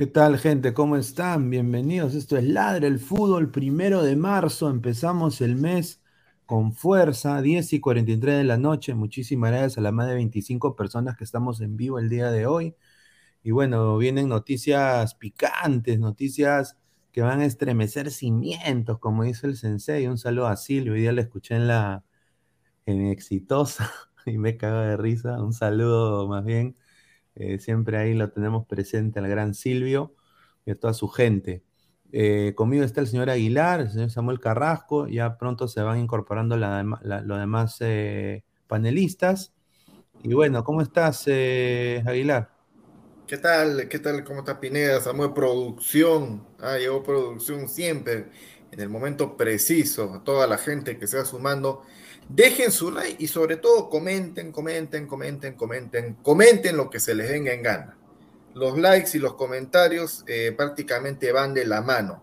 ¿Qué tal, gente? ¿Cómo están? Bienvenidos. Esto es Ladre el Fútbol, primero de marzo. Empezamos el mes con fuerza, 10 y 43 de la noche. Muchísimas gracias a las más de 25 personas que estamos en vivo el día de hoy. Y bueno, vienen noticias picantes, noticias que van a estremecer cimientos, como dice el sensei. Un saludo a Silvio. Hoy día le escuché en la en Exitosa y me cago de risa. Un saludo más bien eh, siempre ahí lo tenemos presente al gran Silvio y a toda su gente. Eh, conmigo está el señor Aguilar, el señor Samuel Carrasco, ya pronto se van incorporando los demás eh, panelistas. Y bueno, ¿cómo estás, Aguilar? ¿Qué tal? ¿Qué tal? ¿Cómo está Pineda? Samuel Producción. Ah, llegó Producción siempre, en el momento preciso. A toda la gente que se va sumando Dejen su like y sobre todo comenten, comenten, comenten, comenten, comenten lo que se les venga en gana. Los likes y los comentarios eh, prácticamente van de la mano.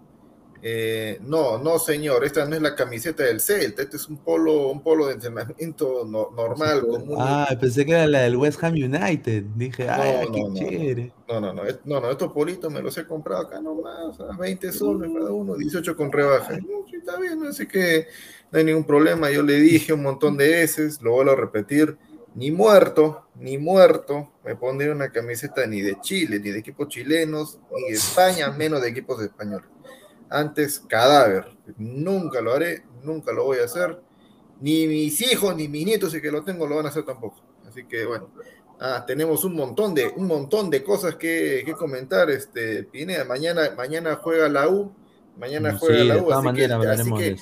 Eh, no, no, señor, esta no es la camiseta del Celta, este es un polo, un polo de entrenamiento normal, común. Ah, pensé que era la del West Ham United. Dije, ay, no, qué no, chévere. No, no, no, no, no, estos politos me los he comprado acá nomás, a 20 soles cada uno, 18 con rebaja. Está bien, así que no hay ningún problema. Yo le dije un montón de veces, lo vuelvo a repetir, ni muerto, ni muerto, me pondré una camiseta ni de Chile, ni de equipos chilenos, ni de España, menos de equipos españoles. Antes, cadáver. Nunca lo haré, nunca lo voy a hacer. Ni mis hijos, ni mis nietos, si que lo tengo, lo van a hacer tampoco. Así que bueno, ah, tenemos un montón de, un montón de cosas que, que comentar. Este, Pineda, mañana, mañana juega la U. Mañana juega la U. Así que, así que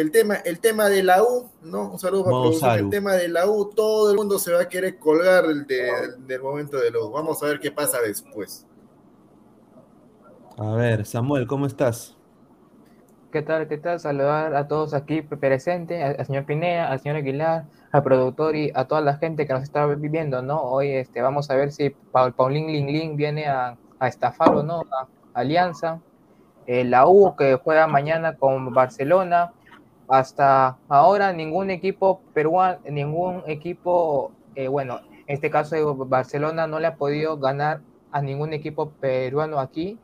el tema, el tema de la U, ¿no? Un saludo para el tema de la U, todo el mundo se va a querer colgar del, del momento de la U. Vamos a ver qué pasa después. A ver, Samuel, ¿cómo estás? ¿Qué tal? ¿Qué tal? Saludar a todos aquí presentes, al señor Pinea, al señor Aguilar, al productor y a toda la gente que nos está viviendo, ¿no? Hoy este, vamos a ver si Paul, Paulín Ling Ling viene a, a estafar o no a Alianza. Eh, la U que juega mañana con Barcelona. Hasta ahora ningún equipo peruano, ningún equipo, eh, bueno, en este caso de Barcelona no le ha podido ganar a ningún equipo peruano aquí.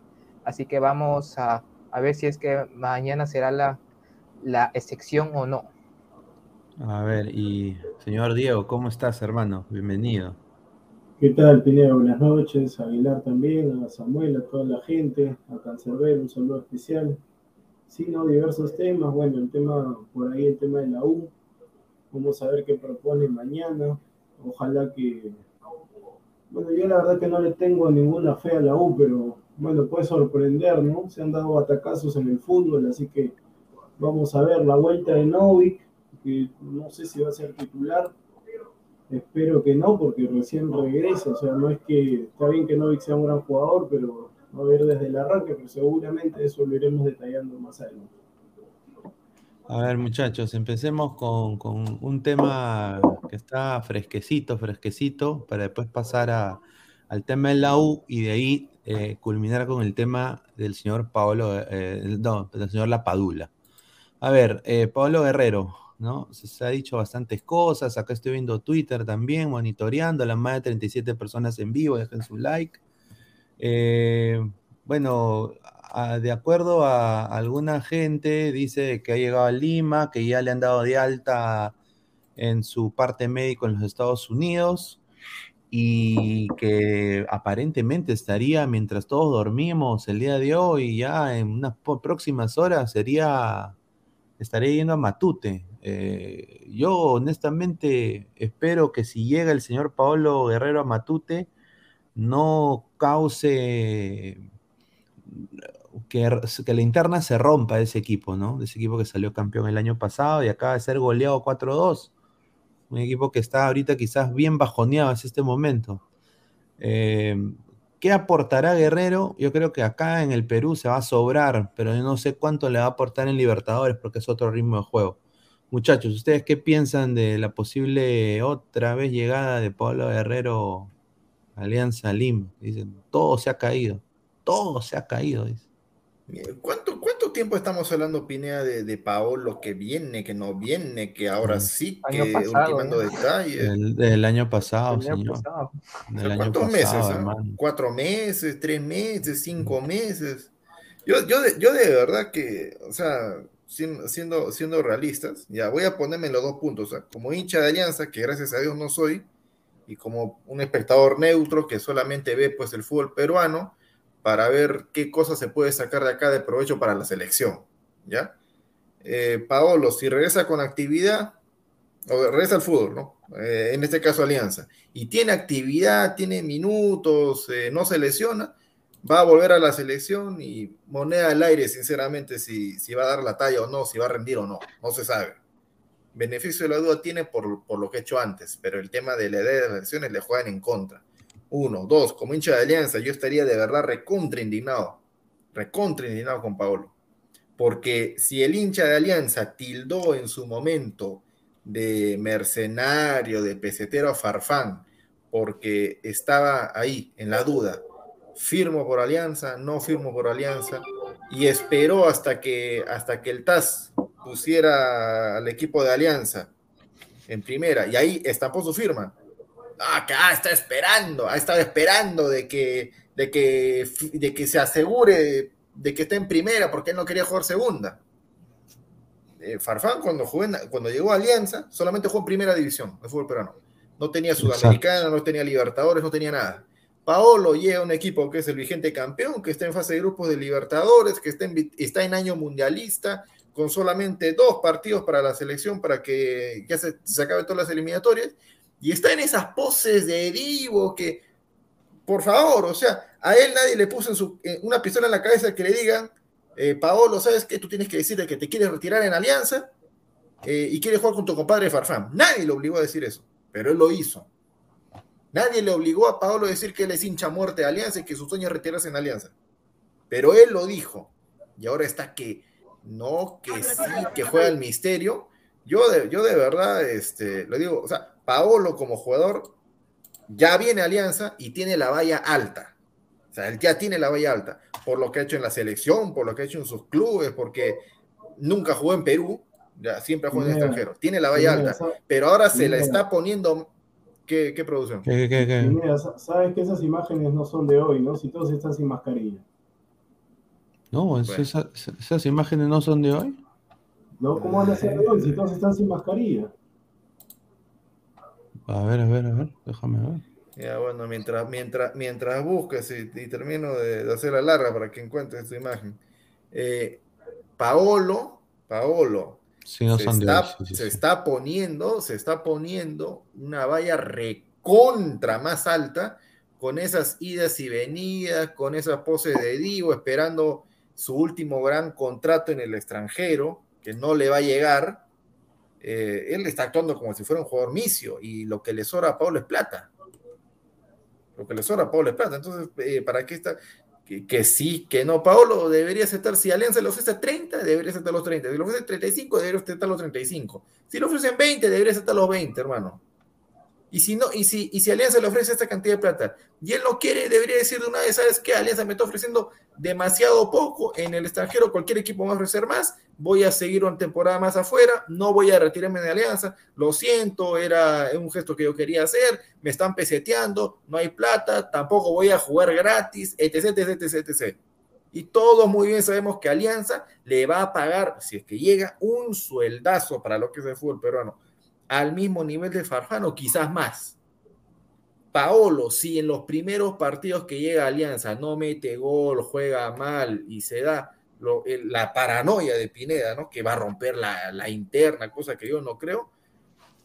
Así que vamos a a ver si es que mañana será la, la excepción o no. A ver, y señor Diego, ¿cómo estás, hermano? Bienvenido. ¿Qué tal, Pineda? Buenas noches. Aguilar también, a Samuel, a toda la gente, a Cancerbero, un saludo especial. Sí, no, diversos temas. Bueno, el tema, por ahí el tema de la U. Vamos a ver qué propone mañana. Ojalá que. Bueno, yo la verdad que no le tengo ninguna fe a la U, pero bueno, puede sorprender, ¿no? Se han dado atacazos en el fútbol, así que vamos a ver la vuelta de Novik, que no sé si va a ser titular, espero que no, porque recién regresa, o sea, no es que está bien que Novik sea un gran jugador, pero a ver desde el arranque, pero seguramente eso lo iremos detallando más adelante. A ver, muchachos, empecemos con, con un tema que está fresquecito, fresquecito, para después pasar a, al tema de la U y de ahí eh, culminar con el tema del señor Paolo, eh, no, del señor Lapadula. A ver, eh, Pablo Guerrero, ¿no? Se, ha dicho bastantes cosas, acá estoy viendo Twitter también, monitoreando, las más de 37 personas en vivo, dejen su like. Bueno, de acuerdo a, alguna gente, dice que ha llegado a Lima, que ya le han dado de alta en su parte médico en los Estados Unidos, y que aparentemente estaría mientras todos dormimos el día de hoy, ya en unas próximas horas sería, estaría yendo a Matute. Eh, yo honestamente espero que si llega el señor Paolo Guerrero a Matute, no cause que, la interna se rompa de ese equipo, ¿no? De ese equipo que salió campeón el año pasado y acaba de ser goleado 4-2 un equipo que está ahorita quizás bien bajoneado en este momento. Eh, ¿Qué aportará Guerrero? Yo creo que acá en el Perú se va a sobrar, pero yo no sé cuánto le va a aportar en Libertadores porque es otro ritmo de juego. Muchachos, ¿ustedes qué piensan de la posible otra vez llegada de Pablo Guerrero Alianza Lima? Dicen, todo se ha caído, todo se ha caído. Dice. ¿Cuánto, ¿Cuánto tiempo estamos hablando, Pinea, de, de Paolo que viene, que no viene, que ahora sí, que ultimando detalles? El, año pasado, señor. ¿Cuántos meses? Ah? ¿Cuatro meses? ¿Tres meses? ¿Cinco meses? Yo, yo, de, yo de verdad que, o sea, siendo, siendo realistas, ya voy a ponerme los dos puntos. O sea, como hincha de Alianza, que gracias a Dios no soy, y como un espectador neutro que solamente ve pues el fútbol peruano, para ver qué cosas se puede sacar de acá de provecho para la selección, ¿ya? Eh, Paolo, si regresa con actividad, o regresa al fútbol, ¿no? Eh, en este caso Alianza, y tiene actividad, tiene minutos, eh, no se lesiona, va a volver a la selección y moneda al aire, sinceramente, si, si va a dar la talla o no, si va a rendir o no, no se sabe. Beneficio de la duda tiene por, por lo que he hecho antes, pero el tema de la edad de las le juegan en contra. Uno, dos, como hincha de Alianza, yo estaría de verdad recontra indignado, recontra indignado con Paolo. Porque si el hincha de Alianza tildó en su momento de mercenario, de pesetero a Farfán, porque estaba ahí en la duda, firmo por Alianza, no firmo por Alianza, y esperó hasta que, hasta que el TAS pusiera al equipo de Alianza en primera y ahí estampó su firma. Ah, que ah, está esperando, ha estado esperando de que, de que, de que se asegure de que esté en primera porque él no quería jugar segunda. Eh, Farfán cuando, cuando llegó a Alianza solamente jugó en primera división de fútbol peruano. No tenía Sudamericana, no tenía Libertadores, no tenía nada. Paolo llega a un equipo que es el vigente campeón, que está en fase de grupos de Libertadores, que está en, está en año mundialista, con solamente dos partidos para la selección para que ya se, se acabe todas las eliminatorias, y está en esas poses de Divo que, por favor, o sea, a él nadie le puso su, una pistola en la cabeza que le digan, eh, Paolo, ¿sabes qué? Tú tienes que decirle que te quieres retirar en Alianza eh, y quieres jugar con tu compadre Farfán. Nadie le obligó a decir eso, pero él lo hizo. Nadie le obligó a Paolo a decir que él es hincha muerte de Alianza y que su sueño es retirarse en Alianza. Pero él lo dijo. Y ahora está que no, que sí, que juega el misterio. Yo de, yo de verdad, este, lo digo, o sea, Paolo como jugador ya viene a Alianza y tiene la valla alta. O sea, él ya tiene la valla alta por lo que ha hecho en la selección, por lo que ha hecho en sus clubes, porque nunca jugó en Perú, ya siempre ha jugado en extranjero. Tiene la valla alta, pero ahora se la está poniendo ¿Qué, qué producción? ¿Qué, qué, qué? Mira, sabes que esas imágenes no son de hoy, ¿no? Si todos están sin mascarilla. No, esas, esas imágenes no son de hoy. No, ¿cómo van a ser de hoy si todos están sin mascarilla? A ver, a ver, a ver, déjame ver. Ya, bueno, mientras, mientras, mientras busques y, termino de, hacer la larga para que encuentres tu imagen. Eh, Paolo, Paolo, se, está, poniendo, se está poniendo una valla recontra más alta con esas idas y venidas, con esas poses de Divo, esperando su último gran contrato en el extranjero, que no le va a llegar. Eh, él está actuando como si fuera un jugador misio y lo que le sobra a Pablo es plata. Lo que le sobra a Pablo es plata. Entonces, eh, ¿para qué está? que, sí, que no. Paolo debería aceptar, si Alianza le ofrece 30, debería aceptar los 30. Si le ofrece 35, debería aceptar los 35. Si le ofrecen 20, debería aceptar los 20, hermano. Y si no, y si, y si Alianza le ofrece esta cantidad de plata y él no quiere, debería decir de una vez, ¿sabes qué? Alianza me está ofreciendo demasiado poco en el extranjero, cualquier equipo va a ofrecer más, voy a seguir una temporada más afuera, no voy a retirarme de Alianza, lo siento, era un gesto que yo quería hacer, me están peseteando, no hay plata, tampoco voy a jugar gratis, etc, etc, etc, etc. Y todos muy bien sabemos que Alianza le va a pagar, si es que llega, un sueldazo para lo que es el fútbol peruano al mismo nivel de Farfán o quizás más. Paolo, si en los primeros partidos que llega a Alianza no mete gol, juega mal y se da la paranoia de Pineda, ¿no? que va a romper la, interna, cosa que yo no creo,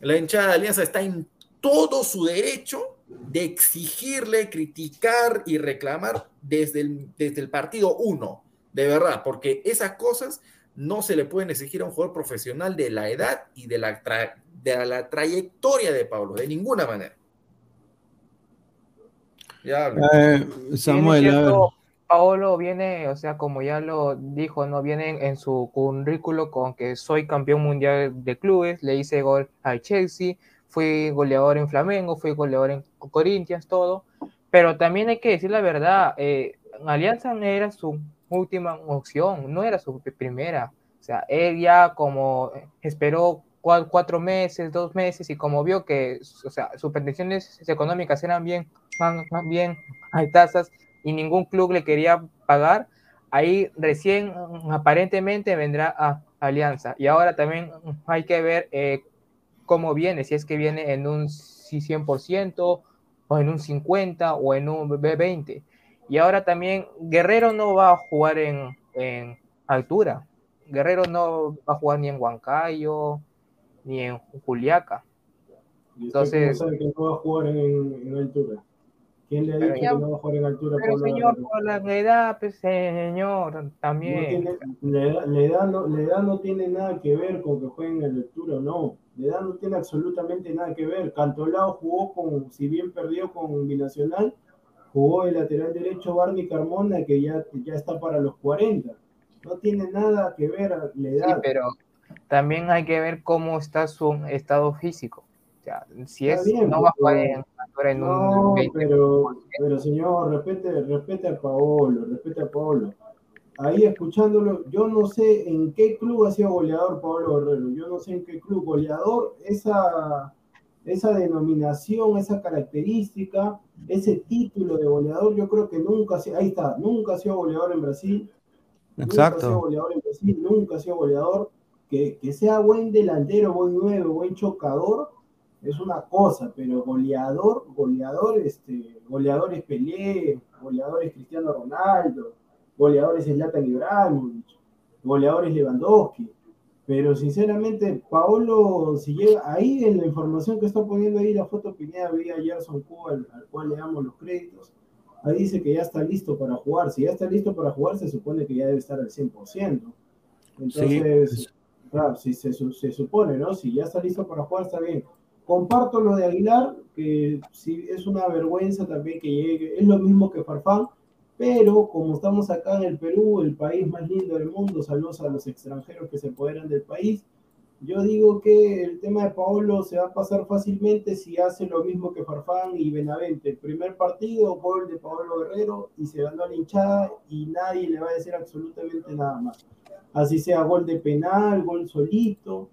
la hinchada de Alianza está en todo su derecho de exigirle, criticar y reclamar desde el, desde el partido uno, de verdad, porque esas cosas no se le pueden exigir a un jugador profesional de la edad y de la, de la trayectoria de Pablo, de ninguna manera. Ya eh, Samuel, Paolo viene, o sea, como ya lo dijo, no viene en su currículo con que soy campeón mundial de clubes, le hice gol al Chelsea, fui goleador en Flamengo, fui goleador en Corinthians, todo. Pero también hay que decir la verdad, eh, Alianza no era su última opción, no era su primera. O sea, él ya como esperó cuatro meses, dos meses, y como vio que o sea, sus pretensiones económicas eran bien, bien tasas y ningún club le quería pagar, ahí recién aparentemente vendrá a Alianza. Y ahora también hay que ver eh, cómo viene, si es que viene en un 100% o en un 50 o en un B20. Y ahora también Guerrero no va a jugar en, en altura. Guerrero no va a jugar ni en Huancayo, ni en Juliaca. Entonces. sabe que no va a jugar en, altura? ¿Quién le ha dicho que no va a jugar en altura? Pero por señor, la... por la edad, pues, señor, también. No tiene, la, edad, no, la edad no tiene nada que ver con que jueguen en altura o no. La edad no tiene absolutamente nada que ver. Cantolao jugó con, si bien perdió con Binacional, jugó el lateral derecho Barney Carmona, que ya, ya está para los 40. No tiene nada que ver la edad. Sí, pero también hay que ver cómo está su estado físico. O sea, si es, no va a jugar en, en no, un pero, pero señor, respete, respete a Paolo, respete a Paolo. ahí escuchándolo, yo no sé en qué club ha sido goleador Pablo Guerrero, yo no sé en qué club goleador, esa, esa denominación, esa característica, ese título de goleador, yo creo que nunca, ha sido- ahí está, nunca ha sido goleador en Brasil, nunca ha sido Exacto. goleador en Brasil, nunca ha sido goleador, que, que sea buen delantero, buen nuevo, buen chocador, es una cosa, pero goleador, goleador, este, goleadores Pelé, goleadores Cristiano Ronaldo, goleadores Zlatan Ibrahimovic, goleadores Lewandowski. Pero sinceramente, Paolo, si llega ahí en la información que está poniendo ahí la foto Pineda, vi a Gerson Cuba, al, al cual le damos los créditos. Ahí dice que ya está listo para jugar. Si ya está listo para jugar, se supone que ya debe estar al 100%. Entonces, Sí. Claro, si se, se supone, ¿no? Si ya está listo para jugar, está bien. Comparto lo de Aguilar, que sí es una vergüenza también que llegue. Es lo mismo que Farfán, pero como estamos acá en el Perú, el país más lindo del mundo, saludos a los extranjeros que se apoderan del país. Yo digo que el tema de Paolo se va a pasar fácilmente si hace lo mismo que Farfán y Benavente. Primer partido, gol de Paolo Guerrero y se ganó la hinchada y nadie le va a decir absolutamente nada más. Así sea gol de penal, gol solito.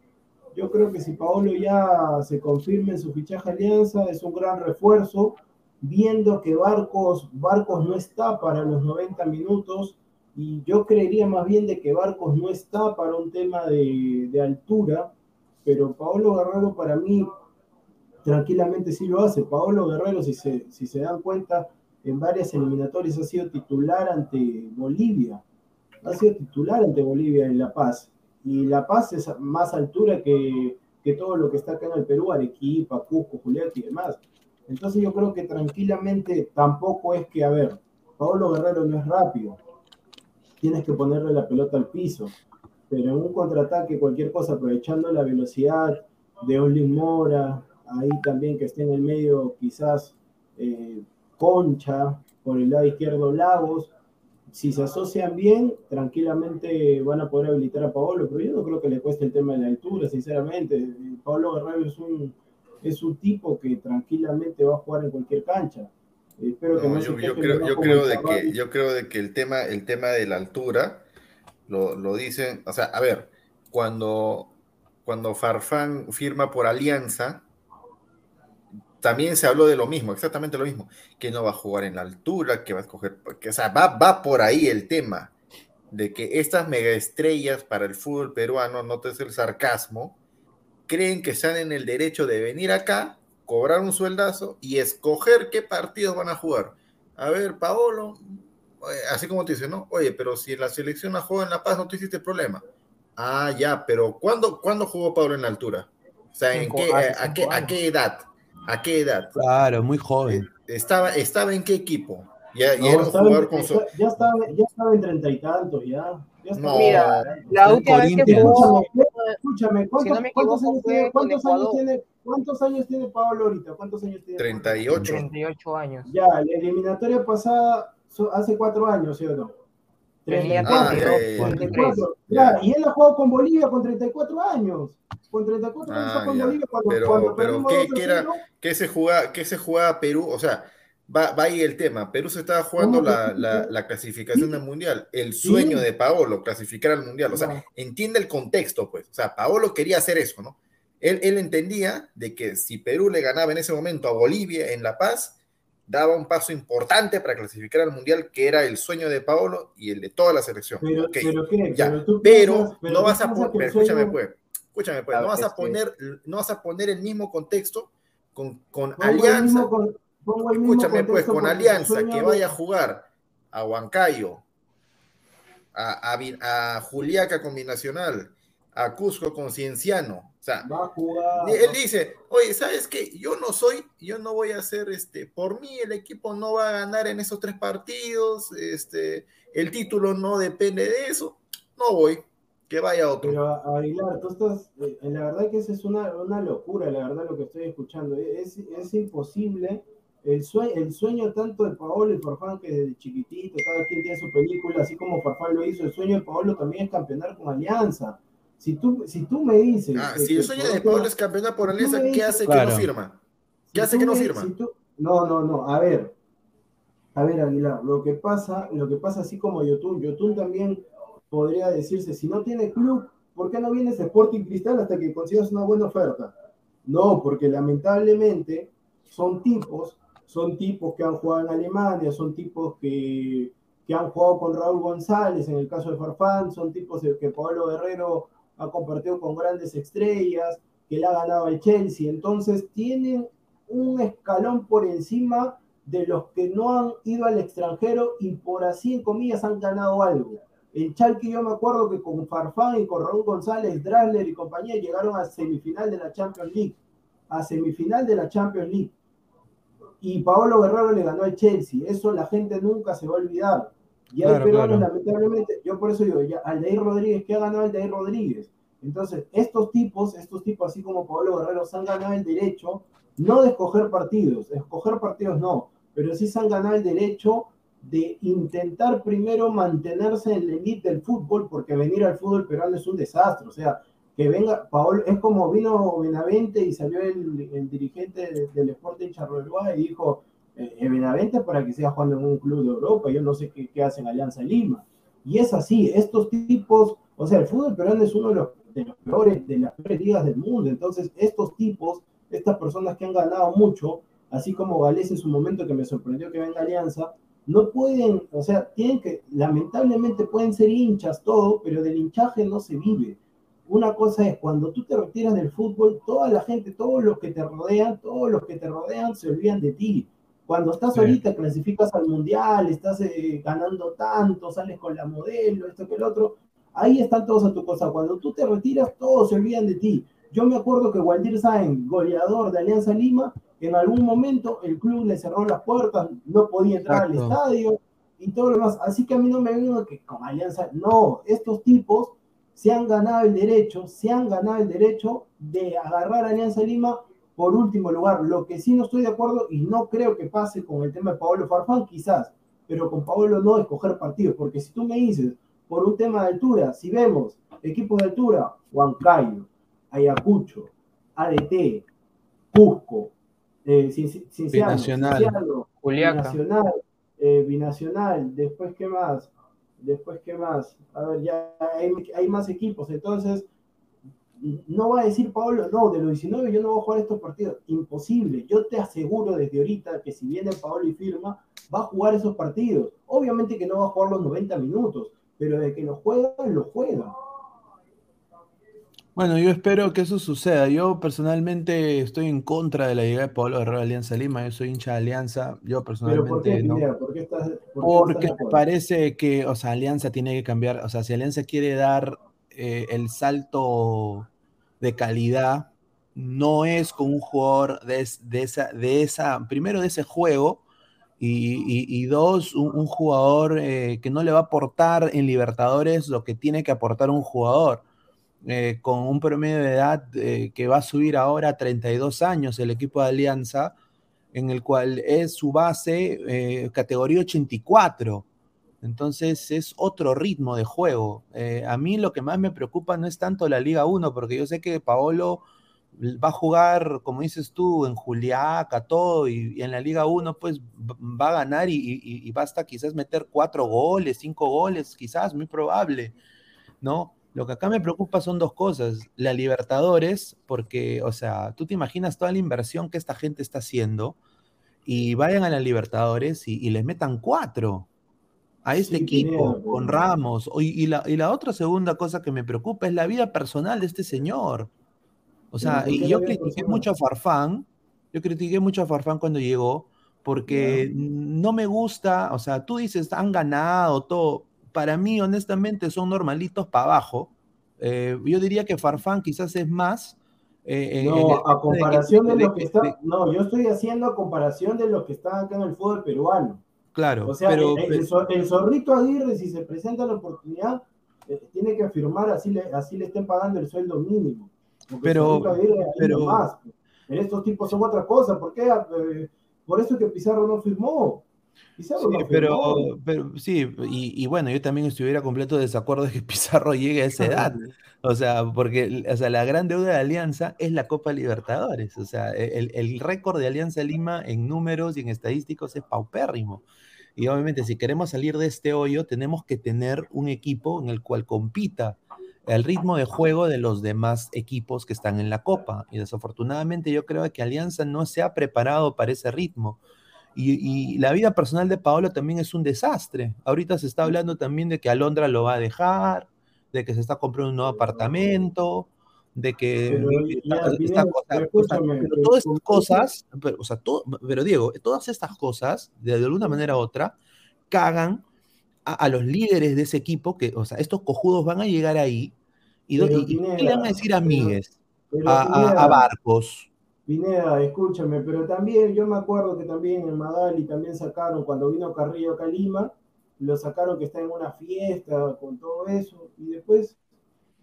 Yo creo que si Paolo ya se confirma en su fichaje Alianza, es un gran refuerzo, viendo que Barcos, Barcos no está para los 90 minutos, y yo creería más bien de que Barcos no está para un tema de, de altura, pero Paolo Guerrero para mí tranquilamente sí lo hace. Paolo Guerrero, si se, si se dan cuenta, en varias eliminatorias ha sido titular ante Bolivia, ha sido titular ante Bolivia en La Paz, y La Paz es más altura que, que todo lo que está acá en el Perú, Arequipa, Cusco, Juliaca y demás. Entonces yo creo que tranquilamente tampoco es que, a ver, Paolo Guerrero no es rápido, tienes que ponerle la pelota al piso, pero en un contraataque, cualquier cosa, aprovechando la velocidad de Olin Mora, ahí también que esté en el medio quizás eh, Concha, por el lado izquierdo Lagos, si se asocian bien, tranquilamente van a poder habilitar a Paolo, pero yo no creo que le cueste el tema de la altura, sinceramente. Paolo Guerrero es un, es un tipo que tranquilamente va a jugar en cualquier cancha. Espero que No, no yo, yo creo, yo creo de que, yo creo de que el tema, el tema de la altura lo, lo dicen, o sea, a ver, cuando, cuando Farfán firma por alianza, también se habló de lo mismo, exactamente lo mismo, que no va a jugar en la altura, que va a escoger, que, o sea, va, va por ahí el tema de que estas megaestrellas para el fútbol peruano, no te es el sarcasmo, creen que están en el derecho de venir acá, cobrar un sueldazo y escoger qué partidos van a jugar. A ver, Paolo, así como te dice, ¿no? Oye, pero si la selección la juega en La Paz, no te hiciste problema. Ah, ya, pero ¿cuándo, ¿cuándo jugó Pablo en la altura? O sea, ¿en qué, a, qué edad? ¿A qué edad? Claro, muy Eh, joven. Estaba, ¿Estaba en qué equipo? Ya, ya No, era un jugador en- con su... ya, estaba, ya estaba en treinta y tantos, ya. No, Mira, la última vez que jugó, Escúchame, ¿cuántos, Si no me cuántos años, tiene, cuántos, años tiene, ¿cuántos años tiene Pablo ahorita? ¿Cuántos años tiene? 38. 38 años. Ya, la eliminatoria pasada, hace cuatro años, ¿sí o no? Tenía 34, Ah, 32, ya, ya, ya. 33. Ya, y él ha jugado con Bolivia con 34 años. Con 34 años Ah, con. Bolivia cuando, Pero- cuando pero ¿qué- 2 a qué era? 0. ¿Qué se jugaba, qué se jugaba Perú? O sea, va, va ahí el tema. Perú se estaba jugando ¿Cómo que la, sí? la- la clasificación Sí. del Mundial. El Sí. sueño de Paolo, clasificar al Mundial. O sea, No. entiende el contexto, pues. O sea, Paolo quería hacer eso, ¿no? Él, él entendía de que si Perú le ganaba en ese momento a Bolivia en La Paz, daba un paso importante para clasificar al Mundial, que era el sueño de Paolo y el de toda la selección. Pero, Ok. pero qué, Ya, pero no vas a poner, escúchame pues, escúchame pues, no vas a poner, no vas a poner el mismo contexto con, con Alianza, mismo con- escúchame pues, con Alianza, que vaya a jugar a Huancayo, a, a, Juliaca con Binacional, a Cusco con Cienciano, sea, Va a jugar. él dice, oye, ¿sabes qué? Yo no soy, yo no voy a hacer, este, por mí el equipo no va a ganar en esos tres partidos, este, el título no depende de eso, no voy, que vaya otro. Pero Aguilar, tú estás, eh, la verdad que eso es una, una locura, la verdad lo que estoy escuchando. Es, es imposible. El sueño, el sueño tanto de Paolo y Farfán, que desde chiquitito, cada quien tiene su película, así como Farfán lo hizo, el sueño de Paolo también es campeonar con Alianza. Si tú, si tú me dices... Ah, que- si sueño por de Pablo es campeonar por Alianza, ¿qué hace que no firma? si ¿Qué hace que no me- firma? si tú- no, no, no, a ver. A ver, Aguilar, lo que pasa, lo que pasa así como Yotun, Yotun también podría decirse, si no tiene club, ¿por qué no vienes a Sporting Cristal hasta que consigas una buena oferta? No, porque lamentablemente son tipos, son tipos que han jugado en Alemania, son tipos que, que han jugado con Raúl González, en el caso de Farfán, son tipos que Pablo Guerrero ha compartido con grandes estrellas, que le ha ganado al Chelsea, entonces tienen un escalón por encima de los que no han ido al extranjero y por así en comillas han ganado algo. El Chalque yo me acuerdo que con Farfán y con Raúl González, Drasler y compañía llegaron a semifinal de la Champions League. A semifinal de la Champions League. Y Paolo Guerrero le ganó al Chelsea. Eso la gente nunca se va a olvidar. Y hay peruanos, lamentablemente, yo por eso digo, ya, Aldair Rodríguez, ¿qué ha ganado Aldair Rodríguez? Entonces, estos tipos, estos tipos así como Pablo Guerrero, se han ganado el derecho, no de escoger partidos, escoger partidos no, pero sí se han ganado el derecho de intentar primero mantenerse en la elite del fútbol, porque venir al fútbol peruano es un desastre. O sea, que venga, Paolo, es como vino Benavente y salió el, dirigente del Sporting Charleroi y dijo, eh, Benavente para que siga jugando en un club de Europa, yo no sé qué, qué hacen Alianza Lima. Y es así, estos tipos, o sea, el fútbol peruano es uno de los, de los peores, de las peores ligas del mundo. Entonces, estos tipos, estas personas que han ganado mucho, así como Gales en su momento que me sorprendió que venga Alianza, no pueden, o sea, tienen que, lamentablemente pueden ser hinchas, todo, pero del hinchaje no se vive. Una cosa es, cuando tú te retiras del fútbol, toda la gente, todos los que te rodean, todos los que te rodean se olvidan de ti. Cuando estás ahorita, clasificas al mundial, estás eh, ganando tanto, sales con la modelo, esto que el otro, ahí están todos a tu cosa. Cuando tú te retiras, todos se olvidan de ti. Yo me acuerdo que Waldir Sáenz, goleador de Alianza Lima, en algún momento el club le cerró las puertas, no podía entrar al estadio y todo lo demás. Así que a mí no me vengo que con Alianza, no, estos tipos se han ganado el derecho, se han ganado el derecho de agarrar a Alianza Lima por último lugar. Lo que sí no estoy de acuerdo y no creo que pase con el tema de Pablo Farfán, quizás, pero con Pablo no escoger partidos, porque si tú me dices, por un tema de altura, si vemos equipos de altura, Huancayo, Ayacucho, ADT, Cusco, eh, binacional. binacional, eh, binacional, después qué más, después qué más, a ver, ya hay, más equipos, entonces no va a decir Pablo, no, de los 19 yo no voy a jugar estos partidos, imposible, yo te aseguro desde ahorita que si viene Pablo y firma, va a jugar esos partidos, obviamente que no va a jugar los 90 minutos, pero de que lo juega, lo juega. Bueno, yo espero que eso suceda. Yo personalmente estoy en contra de la llegada de Pablo Guerrero a Alianza Lima. Yo soy hincha de Alianza. Yo personalmente por qué, no. ¿Por qué estás, Porque me parece que, o sea, Alianza tiene que cambiar. O sea, si Alianza quiere dar eh, el salto de calidad, no es con un jugador de, esa, de esa, primero de ese juego, y, dos, un, jugador eh, que no le va a aportar en Libertadores lo que tiene que aportar un jugador. Eh, con un promedio de edad que va a subir ahora a 32 años el equipo de Alianza, en el cual es su base categoría 84. Entonces es otro ritmo de juego. a mí lo que más me preocupa no es tanto la Liga 1, porque yo sé que Paolo va a jugar, como dices tú, en Juliaca, todo, y, en la Liga 1 pues va a ganar y, y, basta quizás meter cuatro goles, cinco goles, quizás, muy probable, ¿no? Lo que acá me preocupa son dos cosas. La Libertadores, porque, o sea, tú te imaginas toda la inversión que esta gente está haciendo y vayan a la Libertadores y, les metan cuatro a este equipo con Ramos. Y, la, y la otra segunda cosa que me preocupa es la vida personal de este señor. O sea, y yo critiqué mucho a Farfán, yo critiqué mucho a Farfán cuando llegó, porque no me gusta, o sea, tú dices, han ganado todo, para mí, honestamente, son normalitos para abajo. Eh, yo diría que Farfán quizás es más. Eh, no, a comparación de, lo que está. No, yo estoy haciendo a comparación de lo que está acá en el fútbol peruano. Claro. O sea, el, zorrito Aguirre, si se presenta la oportunidad, eh, tiene que firmar así le, así le estén pagando el sueldo mínimo. pero, pero más. En estos tipos son otra cosa. ¿Por qué? por eso que Pizarro no firmó. Sí, pero, pero sí, y, bueno, yo también estuviera completo desacuerdo de que Pizarro llegue a esa edad. O sea, porque o sea, la gran deuda de Alianza es la Copa Libertadores. O sea, el, el récord de Alianza Lima en números y en estadísticos es paupérrimo. Y obviamente, si queremos salir de este hoyo, tenemos que tener un equipo en el cual compita el ritmo de juego de los demás equipos que están en la Copa. Y desafortunadamente yo creo que Alianza no se ha preparado para ese ritmo. Y, la vida personal de Paolo también es un desastre. Ahorita se está hablando también de que Alondra lo va a dejar, de que se está comprando un nuevo apartamento, de que todas estas cosas, pero, o sea, pero Diego, todas estas cosas, de, alguna manera u otra, cagan a, los líderes de ese equipo, que, o sea, estos cojudos van a llegar ahí y, ¿qué le van a decir a Migues, a, Barcos? Pineda, escúchame, pero también yo me acuerdo que también en Magali también sacaron, cuando vino Carrillo a Calima, lo sacaron que está en una fiesta con todo eso, y después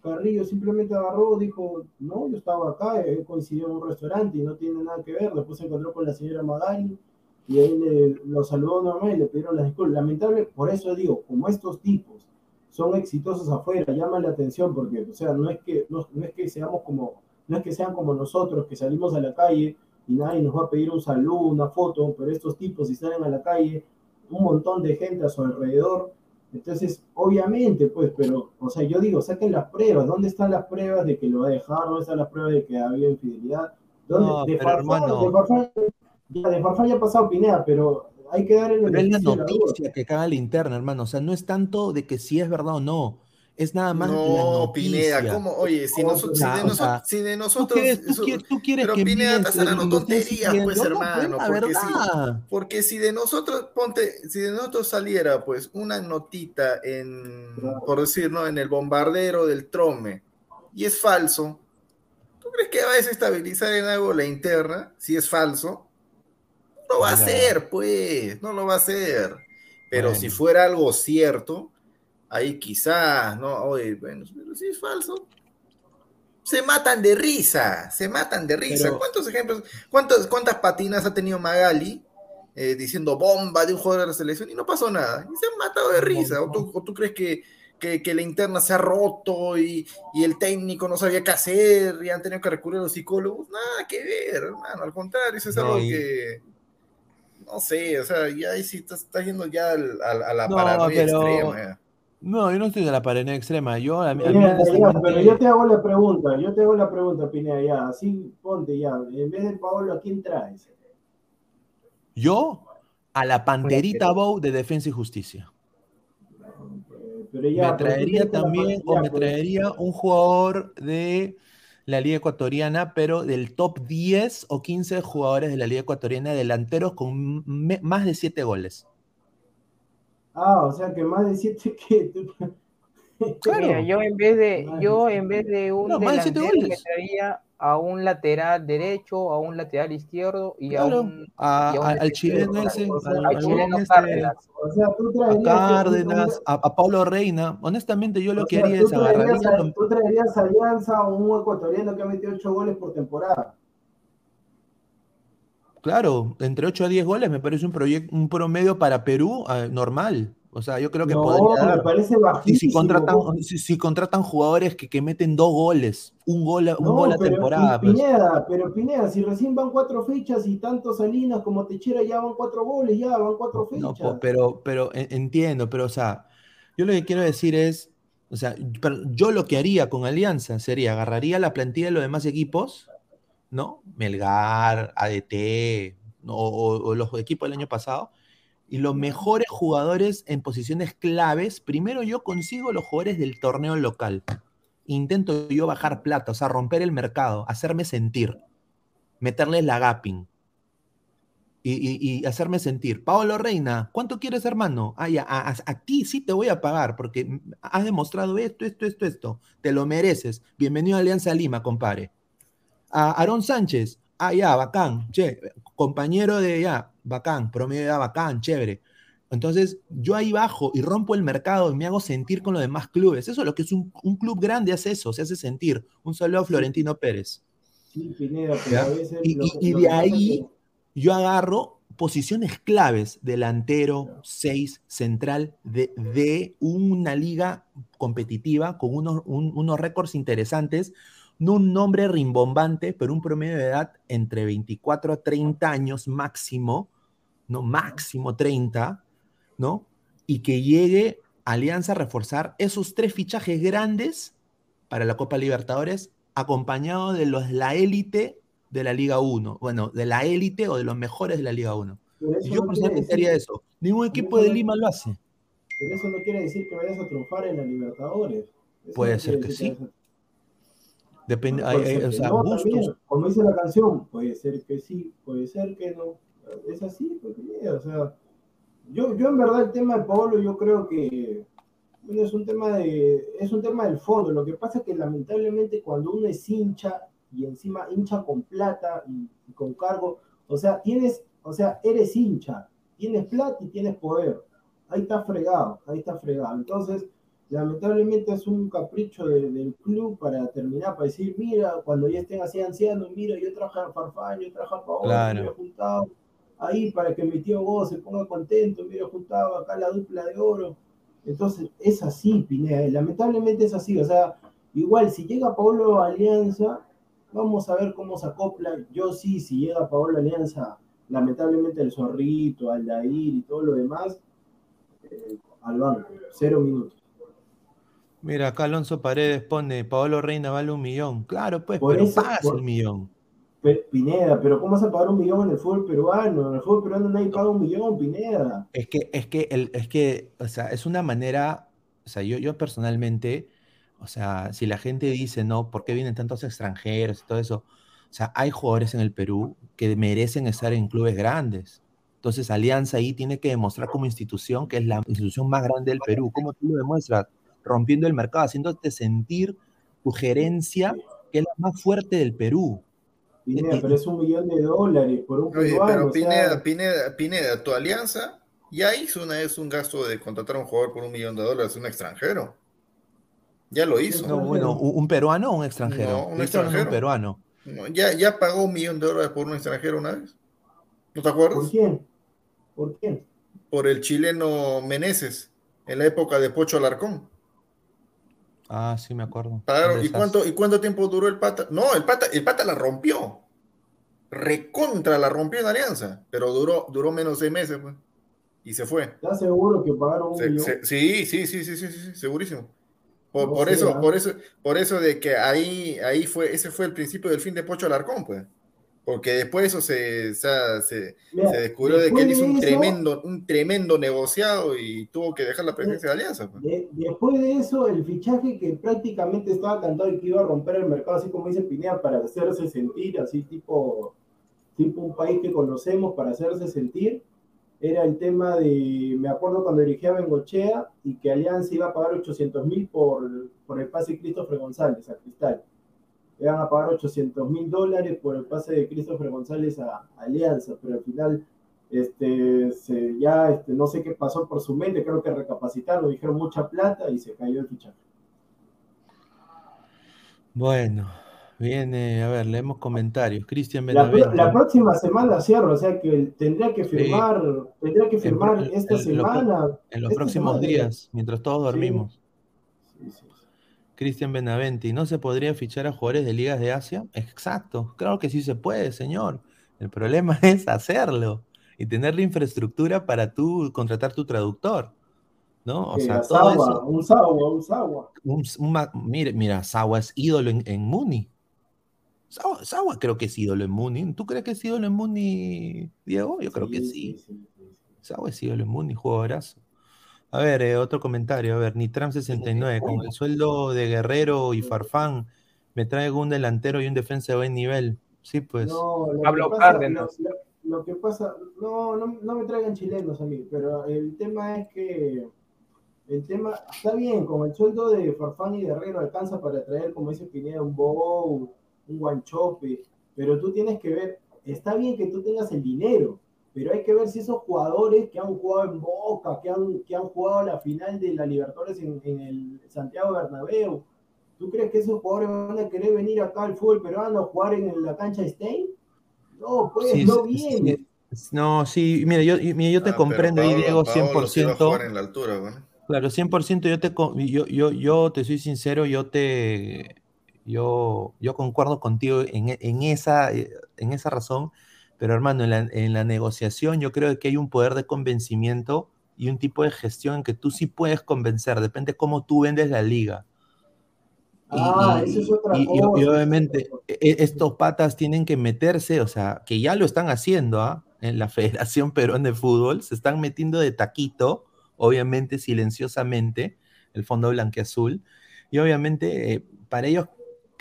Carrillo simplemente agarró, dijo, no, yo estaba acá, él coincidió en un restaurante y no tiene nada que ver. Después se encontró con la señora Magali y ahí le, lo saludó normal y le pidieron las disculpas. Lamentable, por eso digo, como estos tipos son exitosos afuera, llaman la atención porque, o sea, no es que, no, es que seamos como, no es que sean como nosotros que salimos a la calle y nadie nos va a pedir un saludo, una foto, pero estos tipos si salen a la calle, un montón de gente a su alrededor, entonces, obviamente, pues, pero, o sea, yo digo, saquen las pruebas. ¿Dónde están las pruebas de que lo va a dejar? ¿Dónde están las pruebas de que había infidelidad? ¿Dónde? de, Farfán, ya, de Farfán ya ha pasado Pineda, pero hay que dar el Pero es la noticia que caga linterna, hermano. O sea, no es tanto de que si es verdad o no es nada más. No, Pineda, ¿cómo? Oye, si, nosotros, si, de, nosotros, si de nosotros. ¿Tú quieres, tú, quieres, pero que Pineda, estás hablando tonterías, pues, hermano. porque, si, porque si de nosotros, ponte, si de nosotros saliera, pues, una notita en, por decir, ¿no? En el bombardero del Trome, y es falso, ¿tú crees que va a desestabilizar en algo la interna? Si es falso, no va a ser, pues, no lo va a hacer. Pero si fuera algo cierto, ahí quizás, ¿no? Oye, bueno, pero si es falso. Se matan de risa, se matan de risa. ¿Cuántos ejemplos, cuántas, cuántas patinas ha tenido Magali eh, diciendo bomba de un jugador de la selección y no pasó nada? Y se han matado de risa. ¿O tú, crees que, que, la interna se ha roto y, y, el técnico no sabía qué hacer y han tenido que recurrir a los psicólogos? Nada que ver, hermano. Al contrario, eso es algo que no sé, o sea, ya ahí sí estás, yendo ya a, la paranoia extrema. No, yo no estoy de la paranoia extrema. Yo, a, mí, pero yo te hago la pregunta, yo te hago la pregunta, Pineda, ya, así ponte ya. En vez de Paolo, ¿a quién traes? Yo, a la Panterita Bow de Defensa y Justicia. me traería también, o me pues. traería un jugador de la Liga Ecuatoriana, pero del top 10 o 15 jugadores de la Liga Ecuatoriana, delanteros con más de 7 goles. Ah, o sea que más de siete que. Claro. yo en vez de, yo en vez de un delantero me traía a un lateral derecho, a un lateral izquierdo y a un al chileno ese, al, chileno este, Cárdenas. O sea, tú a Cárdenas, a, Pablo Reina. Honestamente, yo lo que haría es agarrar. Tú traerías Alianza a un ecuatoriano que ha metido ocho goles por temporada. Claro, entre 8 a 10 goles me parece un, proyecto, un promedio para Perú ah, normal. O sea, yo creo que no, podría Me parece bajísimo. Si, contratan, si, contratan jugadores que, que, meten dos goles, un gol, un gol a temporada. Pues. Pineda, pero Pineda, si recién van cuatro fechas y tanto Salinas como Techera ya van cuatro goles, ya van cuatro fechas. No, pero, pero entiendo, pero o sea, yo lo que quiero decir es, o sea, yo lo que haría con Alianza sería agarraría la plantilla de los demás equipos ¿no? Melgar, ADT, o, los equipos del año pasado, y los mejores jugadores en posiciones claves, primero yo consigo los jugadores del torneo local. Intento yo bajar plata, o sea, romper el mercado, hacerme sentir, meterles la gapping. Y, hacerme sentir. Paolo Reina, ¿cuánto quieres, hermano? Ah, a, a, ti sí te voy a pagar porque has demostrado esto, esto, esto, esto. Te lo mereces. Bienvenido a Alianza Lima, compadre a Aarón Sánchez, ah, ya, bacán, che, compañero de ya, bacán, promedio ya, bacán, chévere. Entonces, yo ahí bajo y rompo el mercado y me hago sentir con los demás clubes. Eso es lo que es un, club grande, hace eso, se hace sentir. Un saludo a Florentino Pérez. Sí, Pineda, pero a veces y, de ahí yo agarro posiciones claves, delantero, seis, central, de, de una liga competitiva con unos, unos récords interesantes, no un nombre rimbombante, pero un promedio de edad entre 24 a 30 años máximo, no máximo 30, ¿no? Y que llegue Alianza a reforzar esos tres fichajes grandes para la Copa Libertadores, acompañado de los la élite de la Liga 1. Bueno, de la élite o de los mejores de la Liga 1. Yo no personalmente haría eso. Ningún equipo de Lima lo hace. Pero eso no quiere decir que vayas a triunfar en la Libertadores. Eso Puede no ser que sí. vayas a- Depende, hay- hay- o sea, no, también, como dice la canción, puede ser que sí, puede ser que no. Es así, mira, o sea, yo, yo en verdad el tema de Paolo, yo creo que bueno, es un tema de, es un tema del fondo. Lo que pasa es que lamentablemente cuando uno es hincha y encima hincha con plata y, y con cargo, o sea, tienes, o sea, eres hincha, tienes plata y tienes poder. Ahí está fregado, ahí está fregado. Entonces, lamentablemente es un capricho de- del club para terminar, para decir, mira, cuando ya estén así ancianos, mira, yo traje a Farfán, yo traje a Paolo, Claro. he juntado ahí para que mi tío Go se ponga contento, mira, juntado acá la dupla de oro. Entonces, es así, Pineda, lamentablemente es así, o sea, igual si llega Paolo a Alianza, vamos a ver cómo se acopla. Yo sí, si llega Paolo a Alianza, lamentablemente el Zorrito, Aldair y todo lo demás, eh, al banco, cero minutos. Mira, acá Alonso Paredes pone, Paolo Reina vale un millón. Claro, pues, Por pero eso- pagas por- el millón. Pineda, pero ¿cómo vas a pagar un millón en el fútbol peruano? En el fútbol peruano nadie paga un millón, Pineda. Es que, es que, el, es que, o sea, es una manera, o sea, yo, yo personalmente, o sea, si la gente dice, no, ¿por qué vienen tantos extranjeros y todo eso? O sea, hay jugadores en el Perú que merecen estar en clubes grandes. Entonces, Alianza ahí tiene que demostrar como institución que es la institución más grande del Perú. ¿Cómo tú lo demuestras? Rompiendo el mercado, haciéndote sentir tu gerencia, que es la más fuerte del Perú. Pineda, pero es un millón de dólares por un Oye, peruano. pero o sea, Pineda, Pineda, Pineda, tu alianza ya hizo una vez un gasto de contratar a un jugador por un millón de dólares, un extranjero. Ya lo hizo. No, bueno, ¿un, peruano o un extranjero? No, un de un extranjero. peruano. No, ya, ya pagó un millón de dólares por un extranjero una vez. ¿No te ¿Por acuerdas? quién? ¿Por quién? Por el chileno Meneses, en la época de Pocho Alarcón. Ah, sí, me acuerdo. De ¿y, cuánto, ¿Y cuánto tiempo duró el pata? No, el pata, el pata la rompió. Recontra la rompió en Alianza, pero duró, duró menos de seis meses, pues. Y se fue. ¿Estás seguro que pagaron un Se- millón? se- sí, sí, sí, sí, sí, sí, sí, segurísimo. Por, No por eso, ¿ah? por eso, por eso de que ahí, ahí fue, ese fue el principio del fin de Pocho Alarcón, pues. Porque después eso se, o sea, se, Mira, se descubrió de que él hizo un eso- tremendo, un tremendo negociado y tuvo que dejar la presencia de Alianza. pues. De- después de eso, el fichaje que prácticamente estaba cantado y que iba a romper el mercado, así como dice Pineda, para hacerse sentir, así tipo, tipo un país que conocemos, para hacerse sentir, era el tema de, me acuerdo cuando dirigía a Bengochea y que Alianza iba a pagar 800 mil por, por el pase de Christopher González a Cristal. Iban a pagar 800 mil dólares por el pase de Christopher González a Alianza, pero al final este, se, ya este, no sé qué pasó por su mente, creo que recapacitaron, dijeron mucha plata y se cayó el fichaje. Bueno, viene, a ver, leemos comentarios. Cristian La, la próxima semana cierro, o sea que tendría que firmar, tendría que firmar esta lo semana. En los próximos semana. días, mientras todos dormimos. Sí, sí. Cristian Benavente, ¿y no se podría fichar a jugadores de ligas de Asia? Exacto, claro que sí se puede, señor. El problema es hacerlo y tener la infraestructura para tú contratar tu traductor, ¿no? O Que sea, la todo Sawa, eso. un Sawa, un Sawa. un- un mire, mira, Sawa es ídolo en, en Muni. Sawa, Sawa creo que es ídolo en Muni. ¿Tú crees que es ídolo en Muni, Diego? Yo creo que sí. sí, sí, sí. Sawa es ídolo en Muni, jugadorazo. A ver, eh, otro comentario. A ver, Nitram69, con el sueldo de Guerrero y Farfán, me traigo un delantero y un defensa de buen nivel. Sí, pues. No, lo Pablo que pasa, Cárdenas. Lo, lo- lo que pasa, no, no, no me traigan chilenos a mí, pero el tema es que el tema está bien, con el sueldo de Farfán y de Herrero alcanza para traer, como dice Pineda, un Bow, un Guanchope, pero tú tienes que ver, está bien que tú tengas el dinero, pero hay que ver si esos jugadores que han jugado en Boca, que han, que han jugado la final de la Libertadores en, en el Santiago Bernabéu, ¿tú crees que esos jugadores van a querer venir acá al fútbol peruano a jugar en la cancha Stein? No, pues Sí, no sí, viene. sí. No, sí, mira, yo, mira, yo te Ah, comprendo ahí, Paolo- Diego, Paolo sí va a 100%. jugar en la altura, bueno. Claro, 100% yo te, yo, yo, yo te soy sincero, yo te, yo, yo concuerdo contigo en, en esa, en esa razón, pero hermano, en la, en la negociación yo creo que hay un poder de convencimiento y un tipo de gestión en que tú sí puedes convencer, depende cómo tú vendes la liga. Y, Ah, y- eso es otra y- cosa, y obviamente e- estos patas tienen que meterse, o sea, que ya lo están haciendo ¿ah? en la Federación Peruana de Fútbol, se están metiendo de taquito, obviamente silenciosamente, el fondo blanqueazul, y obviamente eh, para ellos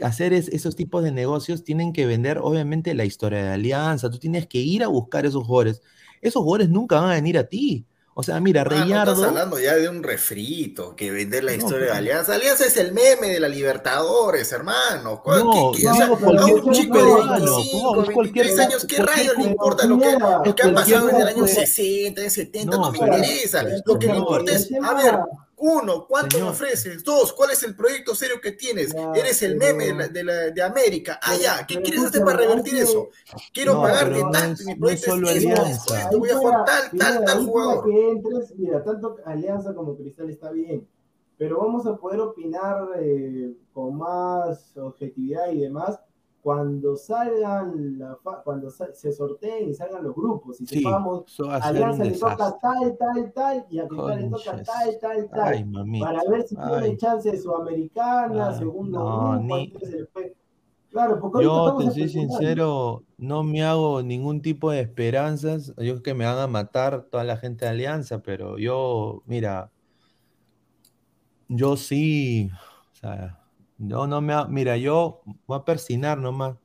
hacer es- esos tipos de negocios tienen que vender obviamente la historia de Alianza, tú tienes que ir a buscar esos jugadores, esos jugadores nunca van a venir a ti, o sea, mira, Ah, no estás Reyardo... hablando ya de un refrito, que vender la No, historia de pero- Alianza. Alianza es el meme de la Libertadores, hermano. ¿Cuál- No, qué- qué- yo o sea, cualquier un chico de peruano, 25, no, es cualquier 23 años, ¿qué rayos le importa lo que, lo que ha pasado en el año cualquier- 60, en 70? No, No, me pero- interesa. pero, Lo que señor, importa es, a ver, uno, ¿cuánto me Señor. ofreces? Dos, ¿cuál es el proyecto serio que tienes? Ya, Eres el pero- meme de, la- de, la- de América. Ah, ya, ¿qué pero quieres hacer para revertir hay que- eso? Quiero No, pagarte no tanto, es- mi no proyecto es solo es esto, voy a jugar tal, tal, Mira, tal jugador. que entres, mira, tanto Alianza como Cristal está bien, pero vamos a poder opinar eh, con más objetividad y demás cuando salgan, la fa- cuando sa- se sorteen y salgan los grupos y Sí, sepamos, a un Alianza le toca tal, tal, tal, y a Cristal le toca tal, tal, tal. Ay, mamita. para ver si tiene Ay. chance de Sudamericana, Ay, segundo no, grupo, ni-. Claro, porque Yo, te soy sincero, no me hago ningún tipo de esperanzas. Yo creo que me van a matar toda la gente de Alianza, pero yo, mira, yo sí, o sea, yo no me, ha- mira, yo voy a persinar nomás.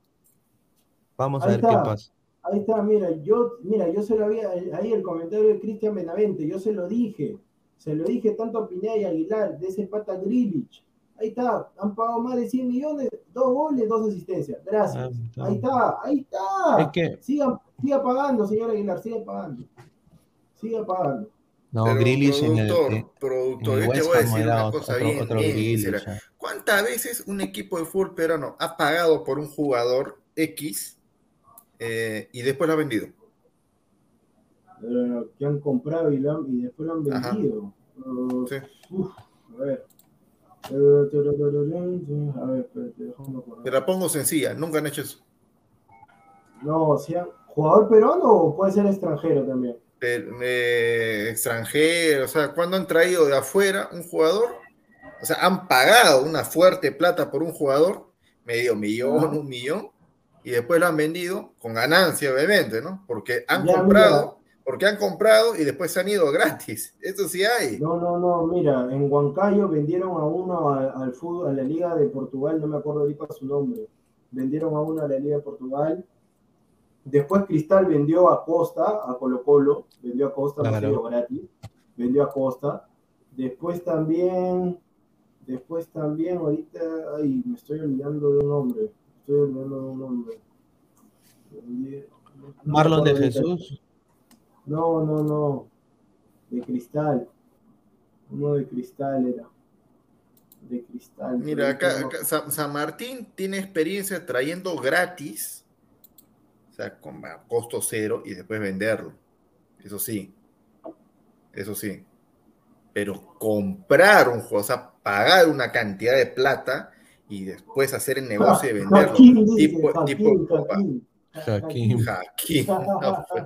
Vamos a ver qué pasa. Ahí está, mira, yo, mira, yo se lo había, ahí el comentario de Cristian Benavente, yo se lo dije, se lo dije tanto a Pineda y Aguilar, de ese pata Grilich. Ahí está, han pagado más de 100 millones, dos goles, dos asistencias. Gracias. Ah, está. Ahí está, ahí está. Es que, Siga, siga pagando, señor Aguilar, siga pagando. Siga pagando. no, Pero, Grealish en el, productor, en productor, el yo te West voy a Ham decir era una otro, cosa otro, bien, otro. ¿Cuántas veces un equipo de fútbol peruano ha pagado por un jugador X eh, y después lo ha vendido? Eh, que han comprado y, lo han- y después lo han vendido. Uh, Sí. uf, a ver. Eh, A ver. Te la pongo sencilla, nunca han hecho eso. No, o sea, ¿jugador peruano o puede ser extranjero también? Eh, eh, extranjero, o sea, cuando han traído de afuera un jugador, o sea, han pagado una fuerte plata por un jugador, medio millón, un millón, y después lo han vendido con ganancia, obviamente, ¿no? Porque han Ya, comprado, porque han comprado y después se han ido gratis. Eso sí hay. No, no, no, mira, en Huancayo vendieron a uno a- al fútbol, a la Liga de Portugal, no me acuerdo ahorita su nombre. Vendieron a uno a la Liga de Portugal. Después Cristal vendió a Costa, a Colo Colo, vendió a Costa, Claro. gratis, vendió a Costa. Después también, después también, ahorita, ay, me estoy olvidando de un nombre, estoy olvidando de un no me Marlon de. Jesús. No, no, no. De cristal. Uno de cristal era. De cristal. Mira, acá, acá San, San Martín tiene experiencia trayendo gratis, o sea, con a costo cero y después venderlo. Eso sí, eso sí. Pero comprar un juego, o sea, pagar una cantidad de plata y después hacer el negocio de venderlo. Joaquín dice, tipo-. Jaquín, no, pues.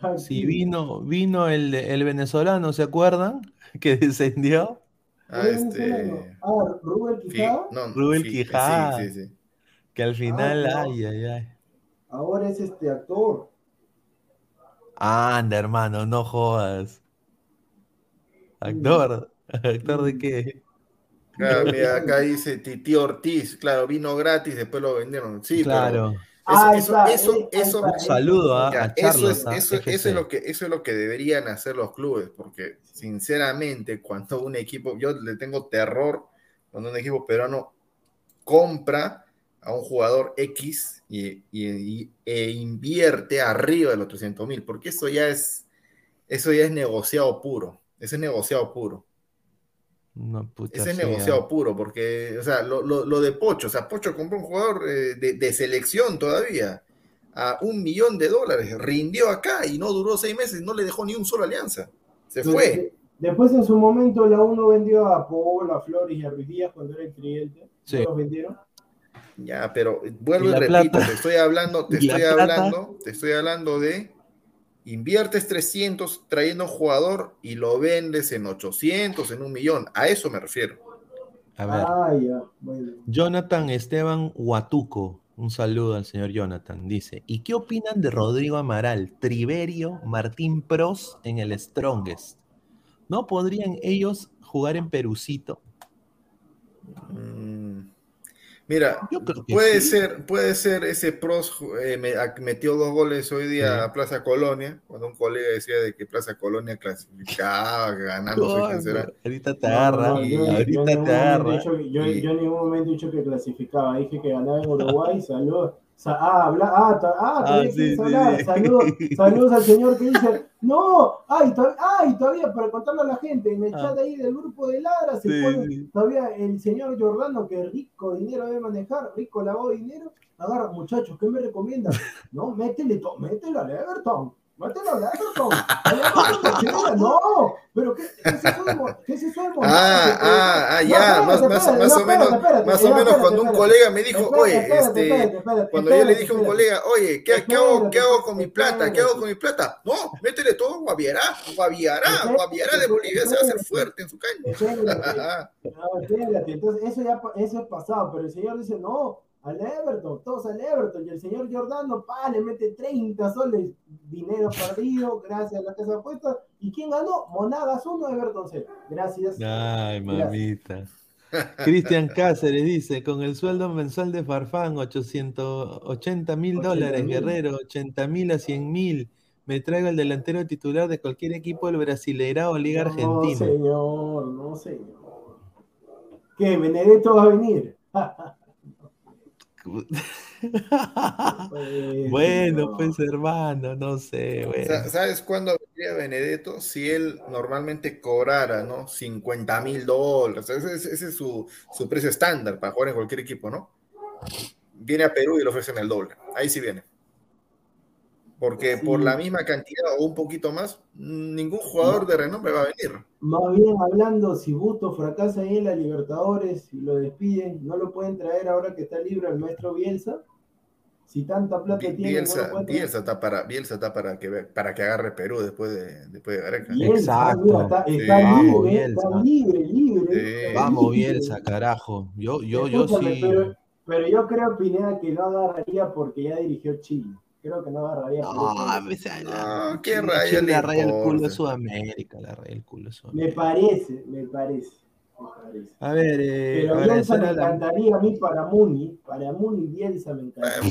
Joaquín. Si vino, vino el, el venezolano, ¿se acuerdan? Que descendió. Ah, ¿Quién es el este. Ah, Rubén Fi- Quijada. no, Rubén Fi- Quijada. Sí, sí, sí. Que al final, no. ay, ay, ay. Ahora es este actor. Anda, hermano, no jodas. Actor. ¿Actor de qué? Claro, mira, acá dice Titi Ortiz, claro, vino gratis, después lo vendieron. Sí, pero claro. Ah, eso, está, eso, ahí eso, está, Un saludo a, Ya, a eso, es, a eso, eso FC. es lo que, eso es lo que deberían hacer los clubes, porque sinceramente cuando un equipo, yo le tengo terror cuando un equipo peruano compra a un jugador X y, y- y- e invierte arriba de los 300 mil, porque eso ya es, eso ya es negociado puro, eso es negociado puro. No, puta, Ese es negociado puro, porque, o sea, lo, lo- lo de Pocho, o sea, Pocho compró un jugador eh, de, de selección todavía a un millón de dólares, rindió acá y no duró seis meses, no le dejó ni un solo alianza, se Pero fue. de- Después en su momento la uno vendió a Paola, a Flores y a Ruiz Díaz cuando era el cliente. Sí. ¿No los vendieron? Ya, pero vuelvo ¿Y y, repito, plata? te estoy hablando, te ¿Y la estoy plata? hablando, te estoy hablando de Inviertes 300 trayendo un jugador y lo vendes en 800, en un millón. A eso me refiero. A ver, Ah, ya, bueno. Jonathan Esteban Huatuco, un saludo al señor Jonathan, dice, ¿y qué opinan de Rodrigo Amaral, Triverio, Martín Pros en el Strongest? ¿No podrían ellos jugar en Perucito? Mm, Mira, Yo creo que puede sí. ser, puede ser ese pros eh, metió dos goles hoy día Sí. a Plaza Colonia, cuando un colega decía de que Plaza Colonia clasificaba, ganando, no será. Ahorita te agarra, no, yo- yo ahorita te agarra. dicho que- yo, Y- yo en ningún momento he dicho que clasificaba, dije que ganaba en Uruguay, saludos. Ah, habla, ah, ta- ah, todavía sí, quieres sí, hablar. sí. Saludos, saludos al señor que dice, no, ay, to- ay, todavía para contarle a la gente, en el Ah. chat ahí del grupo de Ladra se pone todavía el señor Jordano, que rico dinero debe manejar, rico lavado de dinero, agarra, muchachos, ¿qué me recomiendan? No, métele, to- métele al Everton, Everton, al Everton, Chile, no, pero ¿qué, qué es eso de mo- qué es eso de Ah, ah, ah, No, ya, más, más, más no, o menos, más o no, menos cuando un colega me dijo, oye, este, cuando yo le dije a un colega, oye, ¿qué, qué hago, qué hago con mi plata? ¿Qué hago con mi plata? No, métele todo a Guaviará, Guaviará, Guaviará de Bolivia se va a hacer fuerte en su. No, espérate, entonces eso ya eso es pasado, pero el señor dice, no, al Everton, todos al Everton, y el señor Giordano, pa, le mete 30 soles, dinero perdido, gracias a la casa de apuestas, ¿y quién ganó? Monagas 1, Everton 0, gracias. Ay, mamita. Cristian Cáceres dice, con el sueldo mensual de Farfán, 880 mil 80 dólares. Guerrero, 80 mil a 100 mil. Me traigo el delantero titular de cualquier equipo del Brasileirao o Liga No, Argentina. señor, no, señor. ¿Qué, Benedetto va a venir? Bueno, no. pues hermano, no sé, bueno. ¿Sabes cuándo vendría Benedetto? Si él normalmente cobrara, ¿no? 50 mil dólares. Ese es su, su precio estándar para jugar en cualquier equipo, ¿no? Viene a Perú y le ofrecen el doble. Ahí sí viene. Porque Sí. por la misma cantidad o un poquito más, ningún jugador de renombre va a venir. Más bien hablando, si Busto fracasa ahí en la Libertadores y lo despiden, no lo pueden traer ahora que está libre el maestro Bielsa. Si tanta plata Bi- tiene, no Bielsa. Bielsa está para, Bielsa está para que para que agarre Perú después de después de Gareca. Bielsa, Exacto. mira, está, Sí. está Vamos, libre, Bielsa. está libre, libre. Sí. Vamos, libre. Bielsa, carajo. Yo, yo, yo sí. Pero, pero yo creo, Pineda, que no agarraría porque ya dirigió Chile. Creo que no agarraría. por No, eso. a veces la- No, ¿qué raya le raya el culo de Sudamérica, la raya el culo de Me Sudamérica. parece, me parece. me parece. A ver, eh, Pero Bielsa me encantaría a mí para Muni. Para Muni, Bielsa me encantaría.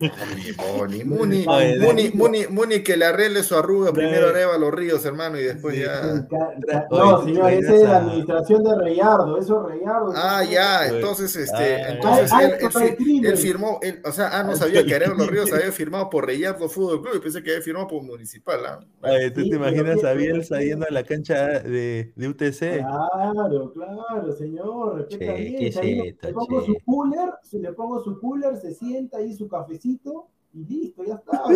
Muni, Muni, Muni, Muni, Muni, que le arregle su arruga, primero arreba los ríos, hermano, y después ya. No, ¿tú te señor, ese es la administración de Reyardo, eso es Reyardo. Ah, ya, entonces, este, entonces Ay, él, firmó, él, o sea, ah, no sabía que el Arevalo Ríos había firmado por Reyardo Fútbol Club, y pensé que había firmado por Municipal, ¿ah? ¿tú Sí, te imaginas a Bielsa yendo a la cancha de, de UTC? Claro, claro, señor, respeta Che, bien. ¿qué es ahí le- pongo che? su cooler, si le pongo su cooler, se sienta ahí su cafecito y listo, ya está.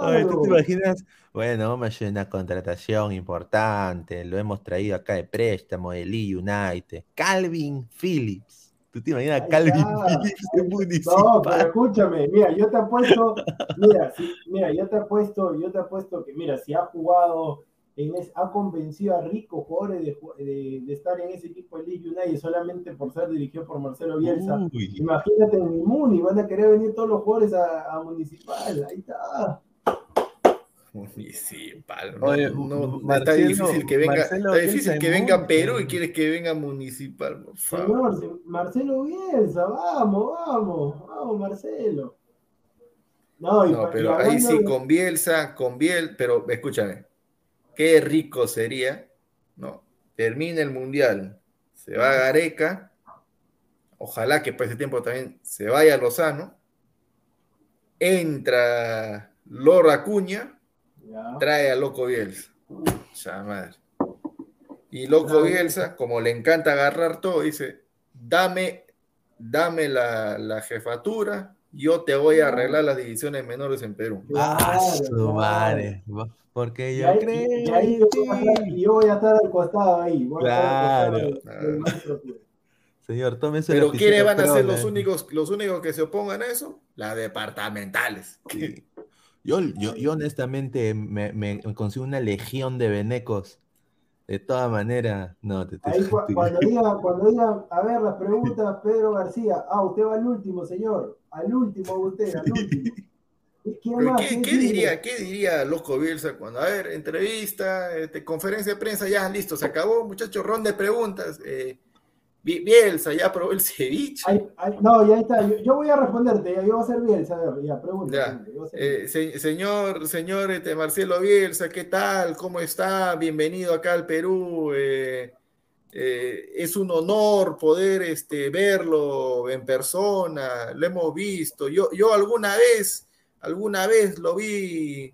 Oye, ¿tú te imaginas? Bueno, vamos a hacer una contratación importante. Lo hemos traído acá de préstamo de Lee United. Calvin Phillips. ¿Tú te imaginas a Calvin. Phillips en No, pero municipal? escúchame, mira, yo te apuesto, mira, sí, mira, yo te apuesto, yo te apuesto que, mira, si ha jugado, en es- ha convencido a ricos jugadores de, ju- de- de estar en ese equipo de League United solamente por ser dirigido por Marcelo Bielsa. Uy, Imagínate en Muni, van a querer venir todos los jugadores a, a Municipal, ahí está. Municipal, no, Oye, no, está difícil que venga, Marcelo está difícil que en venga. Perú y quieres que venga Municipal, por favor. Señor, se- Marcelo Bielsa, vamos, vamos, vamos, Marcelo. No, y No, pero ahí sí, de- con Bielsa, con Biel, pero escúchame, qué rico sería, ¿no? Termina el Mundial, se va a Gareca, ojalá que para ese tiempo también se vaya Lozano, entra Lora Acuña, trae a Loco Bielsa. Ya madre. Y Loco. Bielsa, como le encanta agarrar todo, dice, dame, dame la, la jefatura, yo te voy a arreglar las divisiones menores en Perú. Ah, su madre. Porque Y yo ahí, creo y ahí yo, voy a estar, ti. y yo voy a estar al costado ahí. Voy a estar al Claro. costado del- del maestro Cruz. Señor, tómese Pero ¿quiénes van a ser los únicos, los únicos que se opongan a eso? Las departamentales. Sí. Yo, yo, yo honestamente me, me, me consigo una legión de venecos. De todas maneras, no, te, te- Ahí cu- cuando diga, cuando diga, a ver las preguntas, Pedro García. Ah, usted va al último, señor. Al último, usted, al último. ¿Qué, diría, ¿Qué diría Loco Bielsa cuando, a ver, entrevista, este, conferencia de prensa, ya, listo, se acabó, muchachos, ronda de preguntas. eh, Bi- Bielsa, ya probó el ceviche. No, ya está. Yo, yo voy a responderte. Ya, yo voy a ser ¿sabes? Ya, pregunta. Ya. pregunta, a Eh, se- señor, señor este, Marcelo Bielsa, ¿qué tal? ¿Cómo está? Bienvenido acá al Perú. eh, eh, es un honor poder este, verlo en persona, lo hemos visto. Yo, yo alguna vez, alguna vez lo vi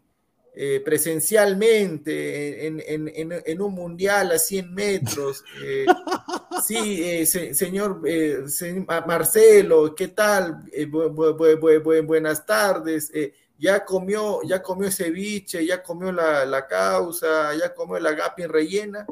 eh, presencialmente en, en- en- en un mundial a 100 metros. eh, sí, eh, se- señor eh, se- Ma- Marcelo, ¿qué tal? Eh, bu- bu- bu- bu- bu- buenas tardes. eh, ya comió, ya comió ceviche, ya comió la, la causa, ya comió la gapi rellena.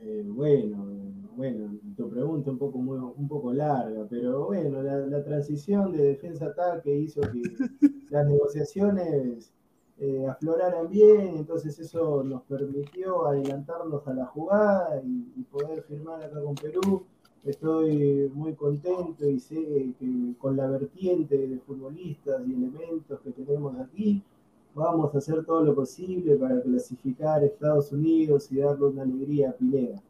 Eh, bueno, bueno, tu pregunta un poco, muy- un poco larga, pero bueno, la, la transición de defensa-ataque hizo que las negociaciones eh, afloraran bien, entonces eso nos permitió adelantarnos a la jugada y, y poder firmar acá con Perú. Estoy muy contento y sé que con la vertiente de futbolistas y elementos que tenemos aquí, vamos a hacer todo lo posible para clasificar a Estados Unidos y darle una alegría a Pineda.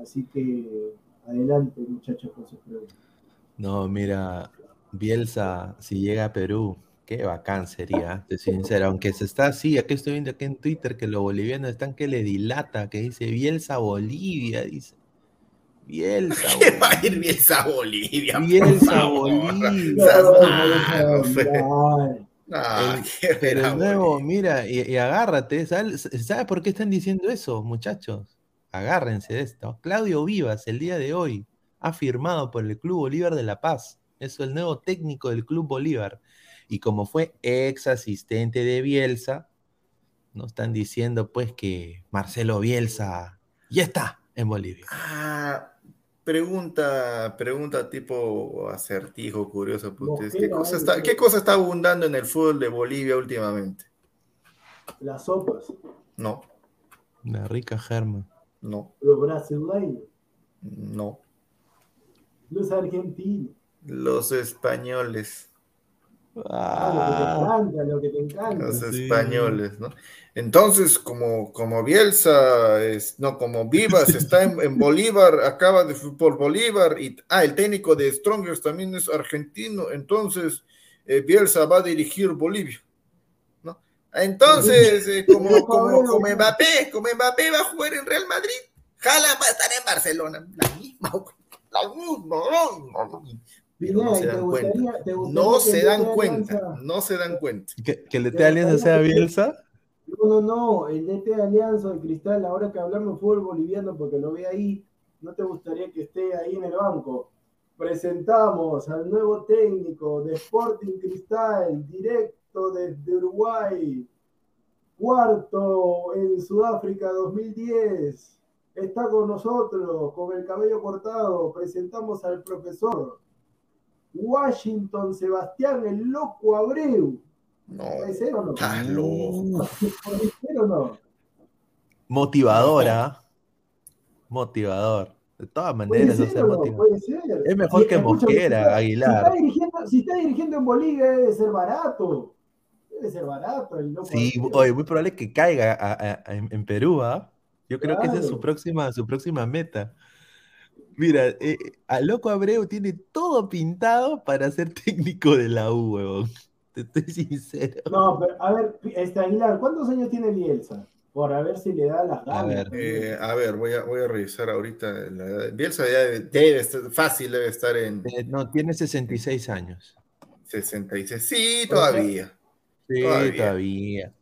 Así que adelante, muchachos, con sus preguntas. No, mira, Bielsa, si llega a Perú, qué bacán sería, te soy sincero, aunque se está así, aquí estoy viendo aquí en Twitter que los bolivianos están que le dilata, que dice Bielsa Bolivia, dice. Bielsa ¿Qué va a ir. Bielsa Bolivia? Bielsa? Bolivia. Ah, qué Pero nuevo, mira, y, y agárrate, ¿sabes ¿sabe por qué están diciendo eso, muchachos? Agárrense de esto. Claudio Vivas, el día de hoy, ha firmado por el Club Bolívar de La Paz. Es el nuevo técnico del Club Bolívar. Y como fue ex asistente de Bielsa, nos están diciendo pues que Marcelo Bielsa ya está en Bolivia. Ah, pregunta, pregunta tipo acertijo, curioso. para ustedes. ¿Qué cosa, está, sí. ¿Qué cosa está abundando en el fútbol de Bolivia últimamente? Las sopas, No, Una rica germa. No, los brasileños, no. los argentinos. Los españoles. Ah, Ah, lo que te encanta, lo que te encanta. Los Sí. españoles, ¿no? Entonces, como, como Bielsa, es, no, como Vivas está en, en Bolívar, acaba de por Bolívar, y ah, el técnico de Strongers también es argentino, entonces eh, Bielsa va a dirigir Bolivia. Entonces, eh, como, como, como Mbappé, como Mbappé va a jugar en Real Madrid, Haaland va a estar en Barcelona, la misma, la misma, ¿no? Pero no Pineda, se ¿y te dan gustaría- cuenta, no se el dan DT cuenta, Alianza- no se dan cuenta. ¿Que, que le Te te alianza sea Bielsa? No, no, no, el DT de Alianza de Cristal, ahora que hablamos de fútbol boliviano, porque lo ve ahí, ¿no te gustaría que esté ahí en el banco? Presentamos al nuevo técnico de Sporting Cristal, directo desde Uruguay, cuarto en Sudáfrica 2010. Está con nosotros, con el cabello cortado. Presentamos al profesor Washington Sebastián, el loco Abreu. No, ¿Puede ser o no? estás loco. ¿Puede ser o no? Motivadora. Motivador. De todas maneras, va a ser ser o no. Es mejor que escúchame, Mosquera, si está- Aguilar. Si está, dirigiendo, si está dirigiendo en Bolivia debe ser barato. Debe ser barato el loco. Sí, oye, muy probable que caiga a- a- a- en, en Perú, ¿ah? Yo creo que esa es su próxima, su próxima meta. Mira, eh, a Loco Abreu tiene todo pintado para ser técnico de la U, huevón. Te estoy sincero. No, pero a ver, este Aguilar, ¿cuántos años tiene Bielsa? Por a ver si le da las ganas. ver. también. Eh, a ver, voy a, voy a revisar ahorita. La edad. Bielsa ya debe, debe estar, fácil debe estar en Eh, no, tiene 66 años. 66. Sí, todavía. Sí, Todavía. todavía.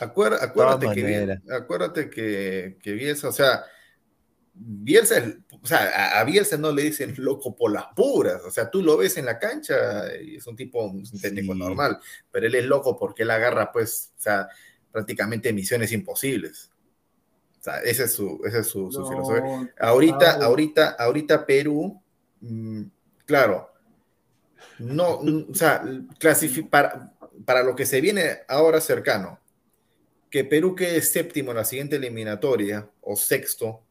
Acuer- acuérdate, que, acuérdate que, que Bielsa, o sea, Bielsa, o sea, a, a Bielsa no le dicen loco por las puras. O sea, tú lo ves en la cancha y es un tipo, un técnico Sí. normal, pero él es loco porque él agarra, pues, o sea, prácticamente misiones imposibles. O sea, esa es su, esa es su, su No, filosofía. Ahorita, ah, ahorita, ahorita Perú, mm, claro, no, mm, o sea, para, para lo que se viene ahora cercano, que Perú quede séptimo en la siguiente eliminatoria o sexto,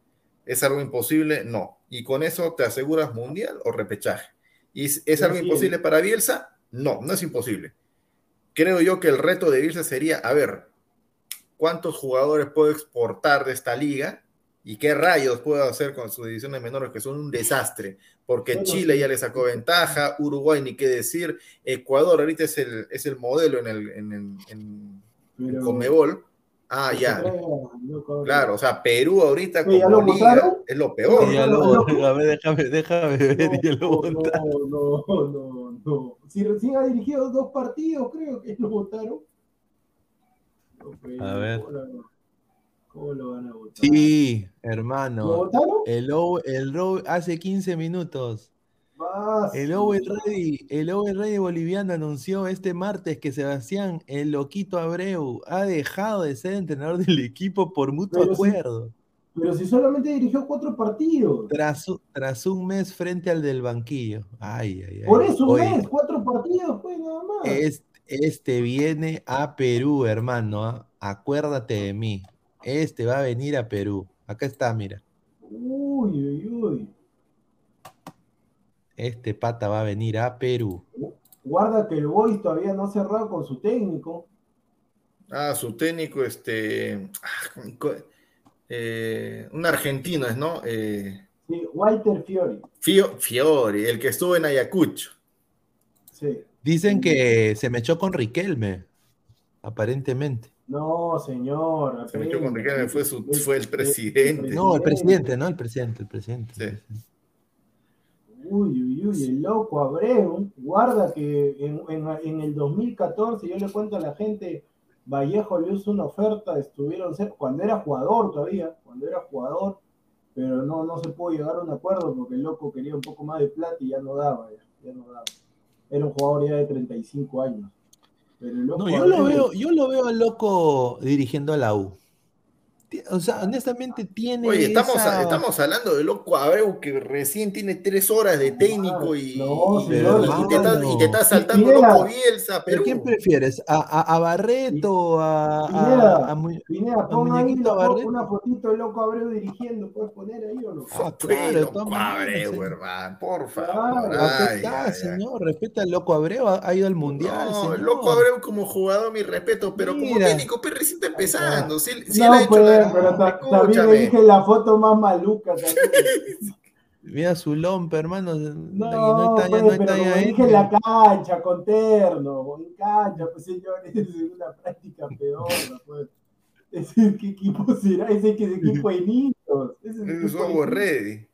¿es algo imposible? No. Y con eso te aseguras mundial o repechaje. ¿Y es, es algo imposible para Bielsa? No, no es imposible. Creo yo que el reto de Bielsa sería, a ver, ¿cuántos jugadores puedo exportar de esta liga? ¿Y qué rayos puedo hacer con sus divisiones menores que son un desastre? Porque Bueno, Chile sí. ya le sacó ventaja, Uruguay ni qué decir, Ecuador ahorita es el, es el modelo en el en, en, en- Pero- Conmebol. Ah, ya, claro, o sea, Perú ahorita Oye, ¿ya lo como liga votaron? es lo peor. Ya lo- a ver, déjame, déjame ver, ya lo No, votaron. no, no, no, no. Si recién ha dirigido dos partidos, creo que lo votaron. No, A ver. ¿cómo lo- ¿Cómo lo van a votar? Sí, ¿Lo hermano. votaron? El Owe, el Owe- hace 15 minutos. El Owen Ready, el Owen Ready boliviano anunció este martes que Sebastián, el loquito Abreu, ha dejado de ser entrenador del equipo por mutuo Pero acuerdo. Pero si solamente dirigió cuatro partidos. Tras, tras un mes frente al del banquillo. Ay, ay, ay. Por eso un Oye, mes, cuatro partidos, pues nada más. Este, este viene a Perú, hermano. ¿ah? Acuérdate de mí. Este va a venir a Perú. Acá está, mira. Uy, uy, uy. Este pata va a venir a Perú. Guarda que el Boys todavía no ha cerrado con su técnico. Ah, su técnico, este, ah, eh, un argentino es, ¿no? Eh, Sí, Walter Fiori. Fio- Fiori, el que estuvo en Ayacucho. Sí. Dicen que se me echó con Riquelme, aparentemente. No, señor. Se metió con. Riquelme, fue, su, fue el presidente. No, el presidente, ¿no? El presidente, el presidente. Sí. Uy, uy, uy, el loco Abreu. Guarda que en, en- en el 2014, yo le cuento a la gente, Vallejo le hizo una oferta, estuvieron cerca, cuando era jugador todavía, cuando era jugador, pero no, no se pudo llegar a un acuerdo porque el loco quería un poco más de plata y ya no daba, ya, ya no daba. Era un jugador ya de 35 años. Pero el loco No, yo lo veo, yo lo veo al loco dirigiendo a la U. O sea, honestamente tiene. Oye, estamos, esa- estamos hablando de loco Abreu que recién tiene tres horas de técnico y, No, y- señor, y te, está, y te está no. saltando Pineda. loco Bielsa, ¿Pero Perú. quién prefieres? ¿A, a- a Barreto? ¿A, a- Pineda. a Mu- Pineda, pon ahí Barreto. una fotito del loco Abreu dirigiendo, ¿puedes poner ahí o no? Ah, claro, de loco Abreu, hermano, por favor. Ay, está, ay, ay. señor. Respeta al loco Abreu. Ha, ha ido al mundial. No, señor. loco Abreu como jugador, mi respeto, pero como Mira. técnico, pues recién está empezando. Si, si él ha hecho pues, la- pero ta- también le dije la foto más maluca. Mira su lompa, hermano. No, no pues, no dije este. la cancha, con terno, en cancha, pues señores, es una práctica peor, pues. Ese, ¿Qué equipo será? Ese que es equipo de niños. Ese es niños. Ready.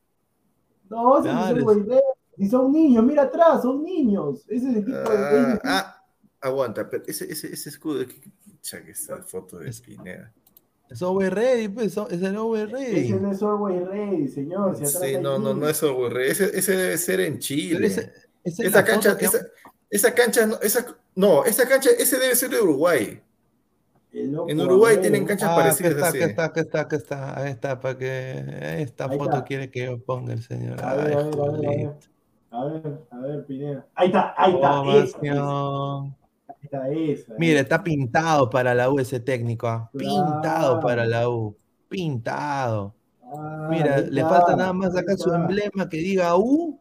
No, ese Claro, es el es-. Si son niños, mira atrás, son niños. Ese es el equipo de Ah, ah, aguanta, pero ese, ese, ese escudo, que, que esa foto de Pineda. Es over ready, pues. Es el over ready. Ese no es Always Ready, señor. Atrás Sí, no, no, no es Software Ready. Ese, ese debe ser en Chile. esa- esa es esa cancha, que- esa, esa cancha, no, esa, no, esa cancha, ese debe ser de Uruguay. Loco En Uruguay tienen canchas Ah, parecidas acá está, está, acá está, acá está. Ahí está, para que. Esta Ahí foto está. quiere que yo ponga el señor. A ver, Ay, a ver, a ver, a ver. A ver, a ver, Pineda. Ahí está, ahí está. Ovación. ahí está esa. Mira, está pintado para la U ese técnico. ah. Pintado Claro. para la U. Pintado. Ah, Mira, le está, falta nada más acá su emblema que diga U.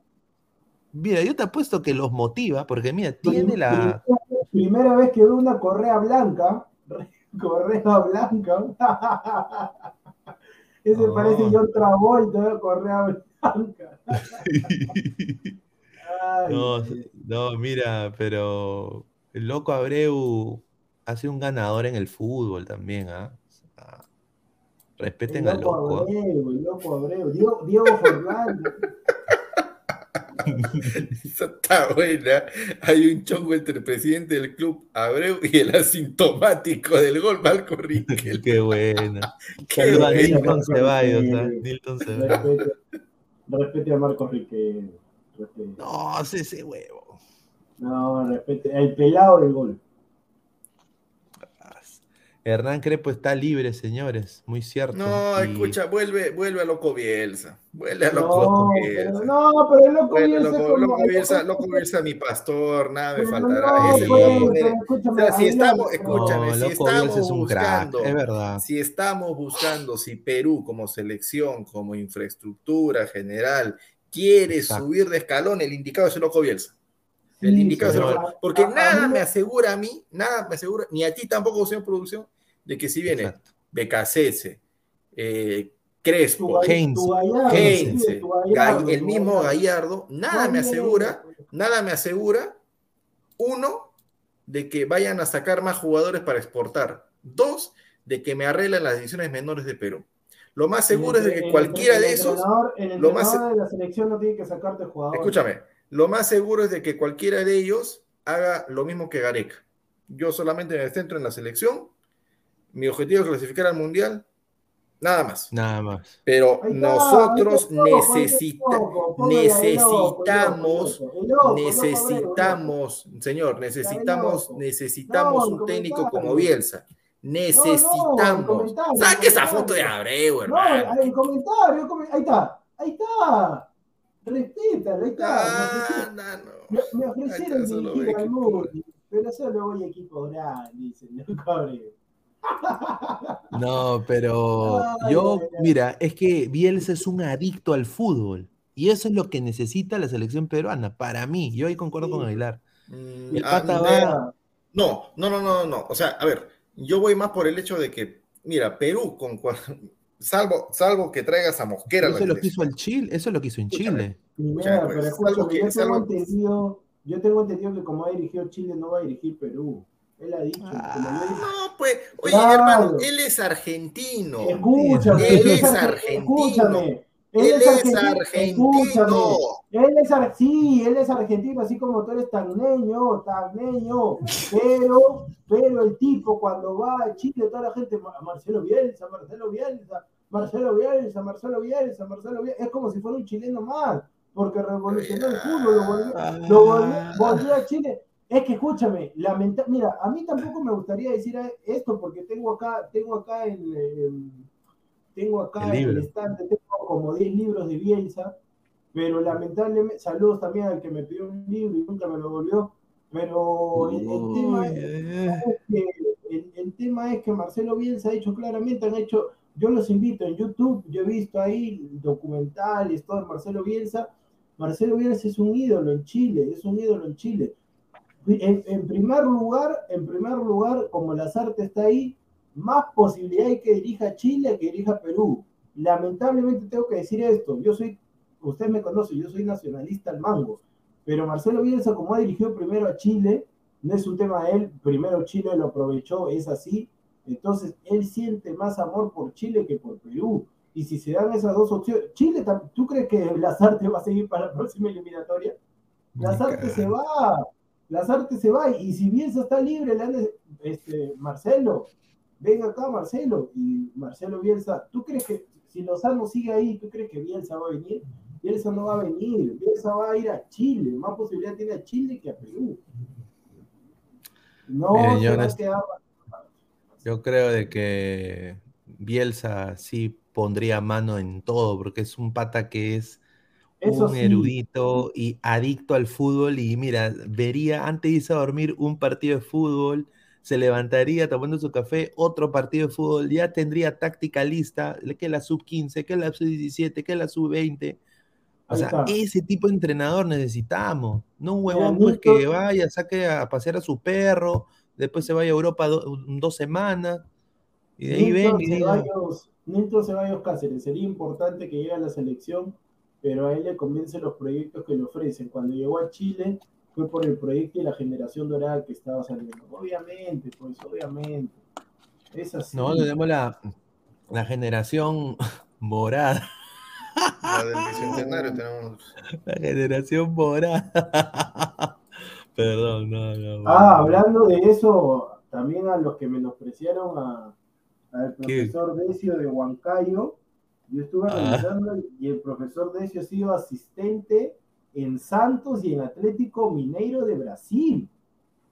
Mira, yo te apuesto que los motiva, porque mira, tiene la. Primera, vez que veo una correa blanca. Correa blanca. Ese No. parece John Travolta, correa blanca. Ay, No, no, mira, pero el loco Abreu ha sido un ganador en el fútbol también, ¿ah? O sea, respeten el al loco loco. ¿ah? Abreu, el loco Abreu. Diego, Diego Fernández. Esa está buena. Hay un chongo entre el presidente del club Abreu y el asintomático del gol, Marco Riquel. Qué bueno. Qué Saluda a bueno. Nilton Ceballos, Ceballos. Respete, respete a Riquelme. respete. No, sí, ese huevo. No, respete. El pelado del gol. Hernán Crepo está libre, señores, muy cierto. No, Y- escucha, vuelve, vuelve a Loco Bielsa. Vuelve a No, Loco pero, Bielsa. no, pero el loco Bielsa es Loco, como- Loco Bielsa, Loco Bielsa, mi pastor, nada me faltará. no, Ese pues, pero escúchame, o sea, si estamos, escúchame, No, si Loco estamos Bielsa es un crack, buscando, es verdad. si estamos buscando si Perú como selección, como infraestructura general, quiere Exacto. subir de escalón, el indicado es el Loco Bielsa. El Sí, indicado es el pero Loco- a- Porque a- nada mí me asegura a mí, nada me asegura, ni a ti tampoco, señor producción, de que si viene. Becasese, eh, Crespo, Gall- el mismo Gallardo. Nada me asegura, nada me asegura, uno, de que vayan a sacar más jugadores para exportar. Dos, de que me arreglen las divisiones menores de Perú. Lo más seguro es de que el- cualquiera el de esos, entrenador- el lo más- de la selección no tiene que sacarte jugadores. escúchame, lo más seguro es de que cualquiera de ellos haga lo mismo que Gareca. Yo solamente me centro en la selección, mi objetivo es clasificar al Mundial, nada más. Nada más. Pero nosotros necesita- necesitamos, necesitamos, señor, necesitamos, necesitamos un técnico como Bielsa. el Necesitamos. Saque esa foto de Abreu, No, hermano. el comentario, ahí está, ahí está. Respétalo, ahí está. Ah, no, no. Me, me ofrecieron está, solo dirigir voy al Murti, pero solo voy a equipo grande, dice el loco Abreu. No, pero Ay, yo, mira, es que Bielsa es un adicto al fútbol. Y eso es lo que necesita la selección peruana, para mí. Yo ahí concuerdo Sí. con Aguilar. Mm, El ah, pata eh, va- No, no, no, no, no. O sea, a ver, yo voy más por el hecho de que, mira, Perú, con salvo, salvo que traigas a Mosquera. Eso es lo que hizo el Chile, eso es lo que hizo en. Chile. Primero, pues, pero que- yo tengo entendido, yo tengo entendido que como ha dirigido Chile no va a dirigir Perú. Él ha dicho, yo dije, No, pues, oye, Claro. hermano, él es argentino. escúchame, Él él es arge- argentino. escúchame, Él es argentino. escúchame, Él es, ar- sí, él es argentino, así como tú eres tagneño, tagneño, pero, pero el tipo cuando va a Chile, toda la gente, "Ma- Marcelo Bielsa, Marcelo Bielsa, Marcelo Bielsa, Marcelo Bielsa, Marcelo Bielsa, es como si fuera un chileno más, porque revolucionó el fútbol, lo volvió, lo volvió, volvió a Chile. Es que escúchame, lamenta, mira, a mí tampoco me gustaría decir esto porque tengo acá, tengo acá en- tengo acá El en el estante, tengo como 10 libros de Bielsa, pero lamentablemente, saludos también al que me pidió un libro y nunca me lo volvió, pero el, el tema es, eh, que, el, el tema es que Marcelo Bielsa ha dicho claramente, han hecho, yo los invito en YouTube, yo he visto ahí documentales, todo de Marcelo Bielsa, Marcelo Bielsa es un ídolo en Chile, es un ídolo en Chile. En, en primer lugar, en primer lugar, como Lazarte está ahí, más posibilidad hay que dirija Chile que dirija Perú. Lamentablemente tengo que decir esto, yo soy, usted me conoce, yo soy nacionalista al mango, pero Marcelo Bielsa, como ha dirigido primero a Chile, no es un tema de él, primero Chile lo aprovechó, es así, entonces él siente más amor por Chile que por Perú. Y si se dan esas dos opciones, Chile, ¿tú crees que Lazarte va a seguir para la próxima eliminatoria? Lazarte se va, Lazarte se va, y si Bielsa está libre, le han este, Marcelo, ven acá Marcelo, y Marcelo Bielsa, ¿tú crees que si Lozano sigue ahí, tú crees que Bielsa va a venir? Bielsa no va a venir, Bielsa va a ir a Chile, más posibilidad tiene a Chile que a Perú. No Miren, yo no- quedar Yo creo de que Bielsa sí pondría mano en todo, porque es un pata que es Eso un sí. erudito y adicto al fútbol. Y mira, vería antes de irse a dormir un partido de fútbol, se levantaría tomando su café, otro partido de fútbol, ya tendría táctica lista, que la sub 15, que la sub 17, que la sub 20. O sea, ese tipo de entrenador necesitamos, no un huevón pues que vaya, saque a pasear a su perro, después se vaya a Europa do- dos semanas y de ahí ven y diga, Ceballos Cáceres, sería importante que llegue a la selección, pero a él le convencen los proyectos que le ofrecen. Cuando llegó a Chile fue por el proyecto y la generación dorada que estaba saliendo. Obviamente, pues obviamente. Es así. no, tenemos la, la generación morada, La del bicentenario tenemos. la generación morada. Perdón, no, no. Ah, bueno. hablando de eso, también a los que menospreciaron a, al ¿Qué? profesor Decio de Huancayo, yo estuve Ah. revisando y el profesor Decio ha sido asistente en Santos y en Atlético Mineiro de Brasil.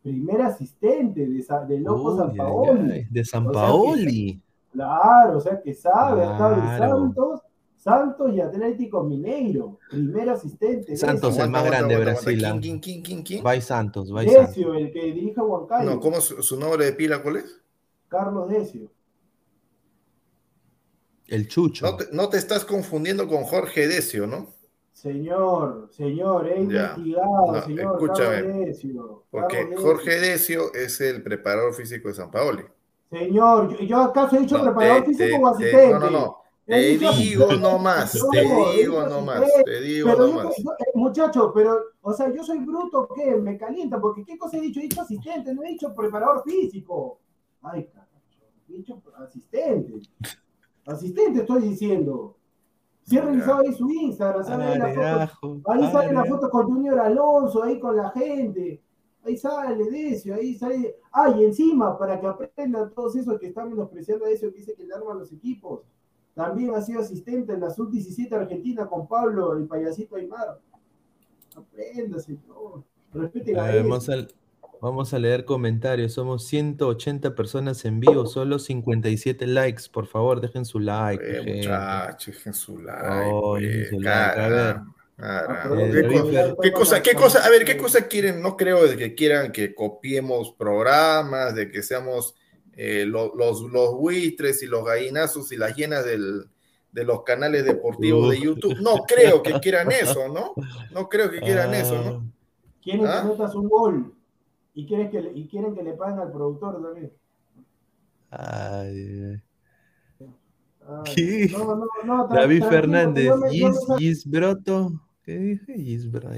primer asistente de, Sa- de Loco San Paoli. de San O sea que- Paoli. Claro, o sea que sabe, Claro. Santos, Santos y Atlético Mineiro. Primer asistente. Santos, Decio. el más grande de. Brasil. ¿Quién, quién, quién, quién? Vai Santos, Vai Santos. Decio, el que dirige a Huancayo. No, ¿cómo su nombre de pila cuál es? Carlos Decio. El Chucho. No te, no te estás confundiendo con Jorge Decio, ¿no? Señor, señor, he Ya. investigado, No, señor escúchame, Carlos Decio. Porque Carlos Decio. Jorge Decio es el preparador físico de San Paoli. Señor, yo, yo acaso he dicho No, preparador te- físico te- o te- asistente. no, no, no. Te digo nomás, No, te digo nomás, asistente. te digo nomás. eh, muchacho, pero, o sea, yo soy bruto, ¿qué? Me calienta, porque ¿qué cosa he dicho? He dicho asistente, no he dicho preparador físico. Ay, carajo, he dicho asistente. Asistente estoy diciendo. Si he revisado ahí su Instagram. Ahí la foto, Areajo, ahí sale la foto con Junior Alonso, ahí con la gente. Ahí sale Decio, ahí sale. Ah, y encima, para que aprendan todos esos que están menospreciando a Decio, que dice que le arman los equipos. También ha sido asistente en la sub-17 Argentina con Pablo, el payasito Aymar. Aprenda, señor. Respeten a Eh, él. Vamos, a, leer comentarios. Somos 180 personas en vivo, solo 57 likes. Por favor, dejen su like. Eh, muchachos, dejen su like. Oh, dejen su like. A ver. caramba, caramba. Eh, ¿Qué, cosa, qué cosa, a ver, qué cosa quieren? No creo de que quieran que copiemos programas, de que seamos eh, lo- los, los buitres y los gallinazos y las llenas del, de los canales deportivos de. YouTube. No creo que quieran eso, ¿no? No creo que quieran eso, Ah, ¿no? Quieren ¿Ah? que metas un gol. Y quieren que le, y quieren que le paguen al productor también. ay, Ay, ¿Qué? No, no, no, tra- David Fernández, Gis, Gis Broto. ¿Qué dije? Gis Broto.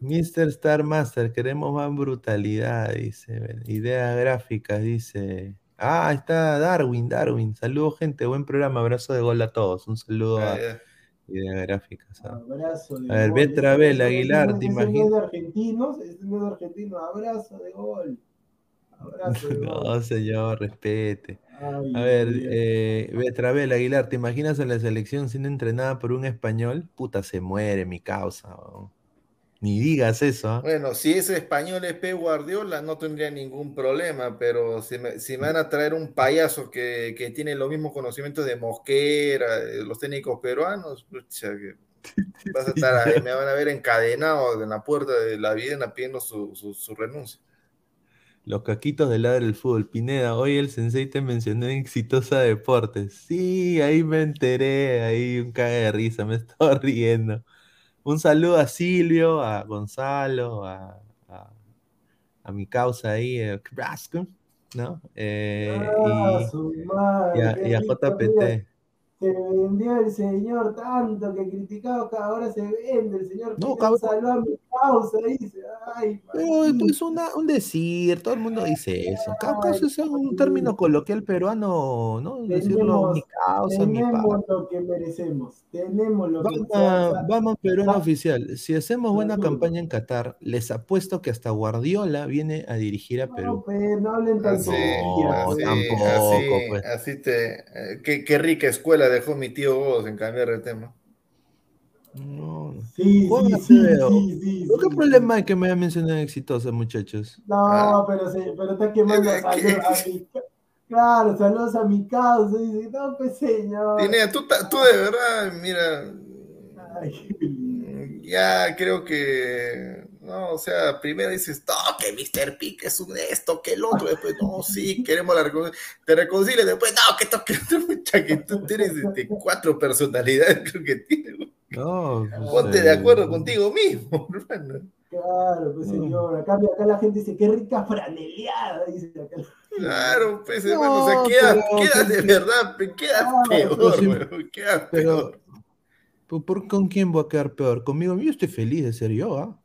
Mr. Star Master, queremos más brutalidad, dice. Idea gráficas, dice. Ah, ahí está Darwin, Darwin. Saludos, gente. Buen programa. Abrazo de gol a todos. Un saludo a Ah, ya. Idea gráficas. ah. Abrazo de A ver, gol. Aguilar, ¿te imaginas? de argentinos, es de argentino. Abrazo de gol. Abrazo de gol. No, señor, respete. Ay, A ver, eh, Betravel, Aguilar, ¿te imaginas a la selección siendo entrenada por un español? Puta, se muere mi causa. Ni digas eso. Bueno, si ese español es Pep Guardiola, no tendría ningún problema, pero si me, si me van a traer un payaso que, que tiene los mismos conocimientos de Mosquera, los técnicos peruanos, pucha, que vas a estar ahí, me van a ver encadenado en la puerta de la Videna pidiendo su, su, su renuncia. Los caquitos del lado del fútbol. Pineda, hoy el sensei te mencionó en Exitosa Deportes. Sí, ahí me enteré, ahí un caga de risa, me estaba riendo. Un saludo a Silvio, a Gonzalo, a, a, a mi causa ahí, eh, ¿no? Eh, Ah, y, su madre, y a, qué y a JPT. Se vendió el señor tanto que criticado que ahora se vende el señor. No, cabrón. salvó a mi causa, dice. Ay, Pero es una- un decir, todo el mundo dice eso. Cada caso es un término coloquial peruano, ¿no? Decirlo, mi causa, mi. Tenemos lo que merecemos. Tenemos lo que Vamos, sa- vamos, peruano sa- oficial. Si hacemos buena campaña en Qatar, les apuesto que hasta Guardiola viene a dirigir a No, Perú. pues, no hablen tan Así, así, tampoco, así, pues. así te, eh, qué, qué rica escuela dejó mi tío vos en cambiar de tema. No, no. Sí, sí, sí, sí, sí, ¿Pero ¿Qué sí. problema hay que me mencionado exitosa, muchachos? No, Ah. pero, se, pero está quemando ¿Qué- saludos qué- a mi Claro, saludos a mi causa. Dice, no, pues señor. Tú, tú de verdad, mira, Ay, qué lindo. ya creo que, no, o sea, primero dices, no, que Mr. Pick es un esto, que el otro, después, no, sí, queremos la reconciliación, te reconcilias, después, no, que esto, que esto, mucha, que tú tienes este, cuatro personalidades, creo que tienes, No, pues, ponte eh, de acuerdo contigo mismo, hermano. Claro, pues señor. Acá, acá la gente dice, qué rica franeleada. Dice acá. Claro, pues, No, hermano, o sea, queda, pero- queda de verdad, pe- queda Ah, peor, pero sí- weón, queda Pero, peor. ¿por, por- con quién voy a quedar peor? Conmigo, yo estoy feliz de ser yo, ¿ah?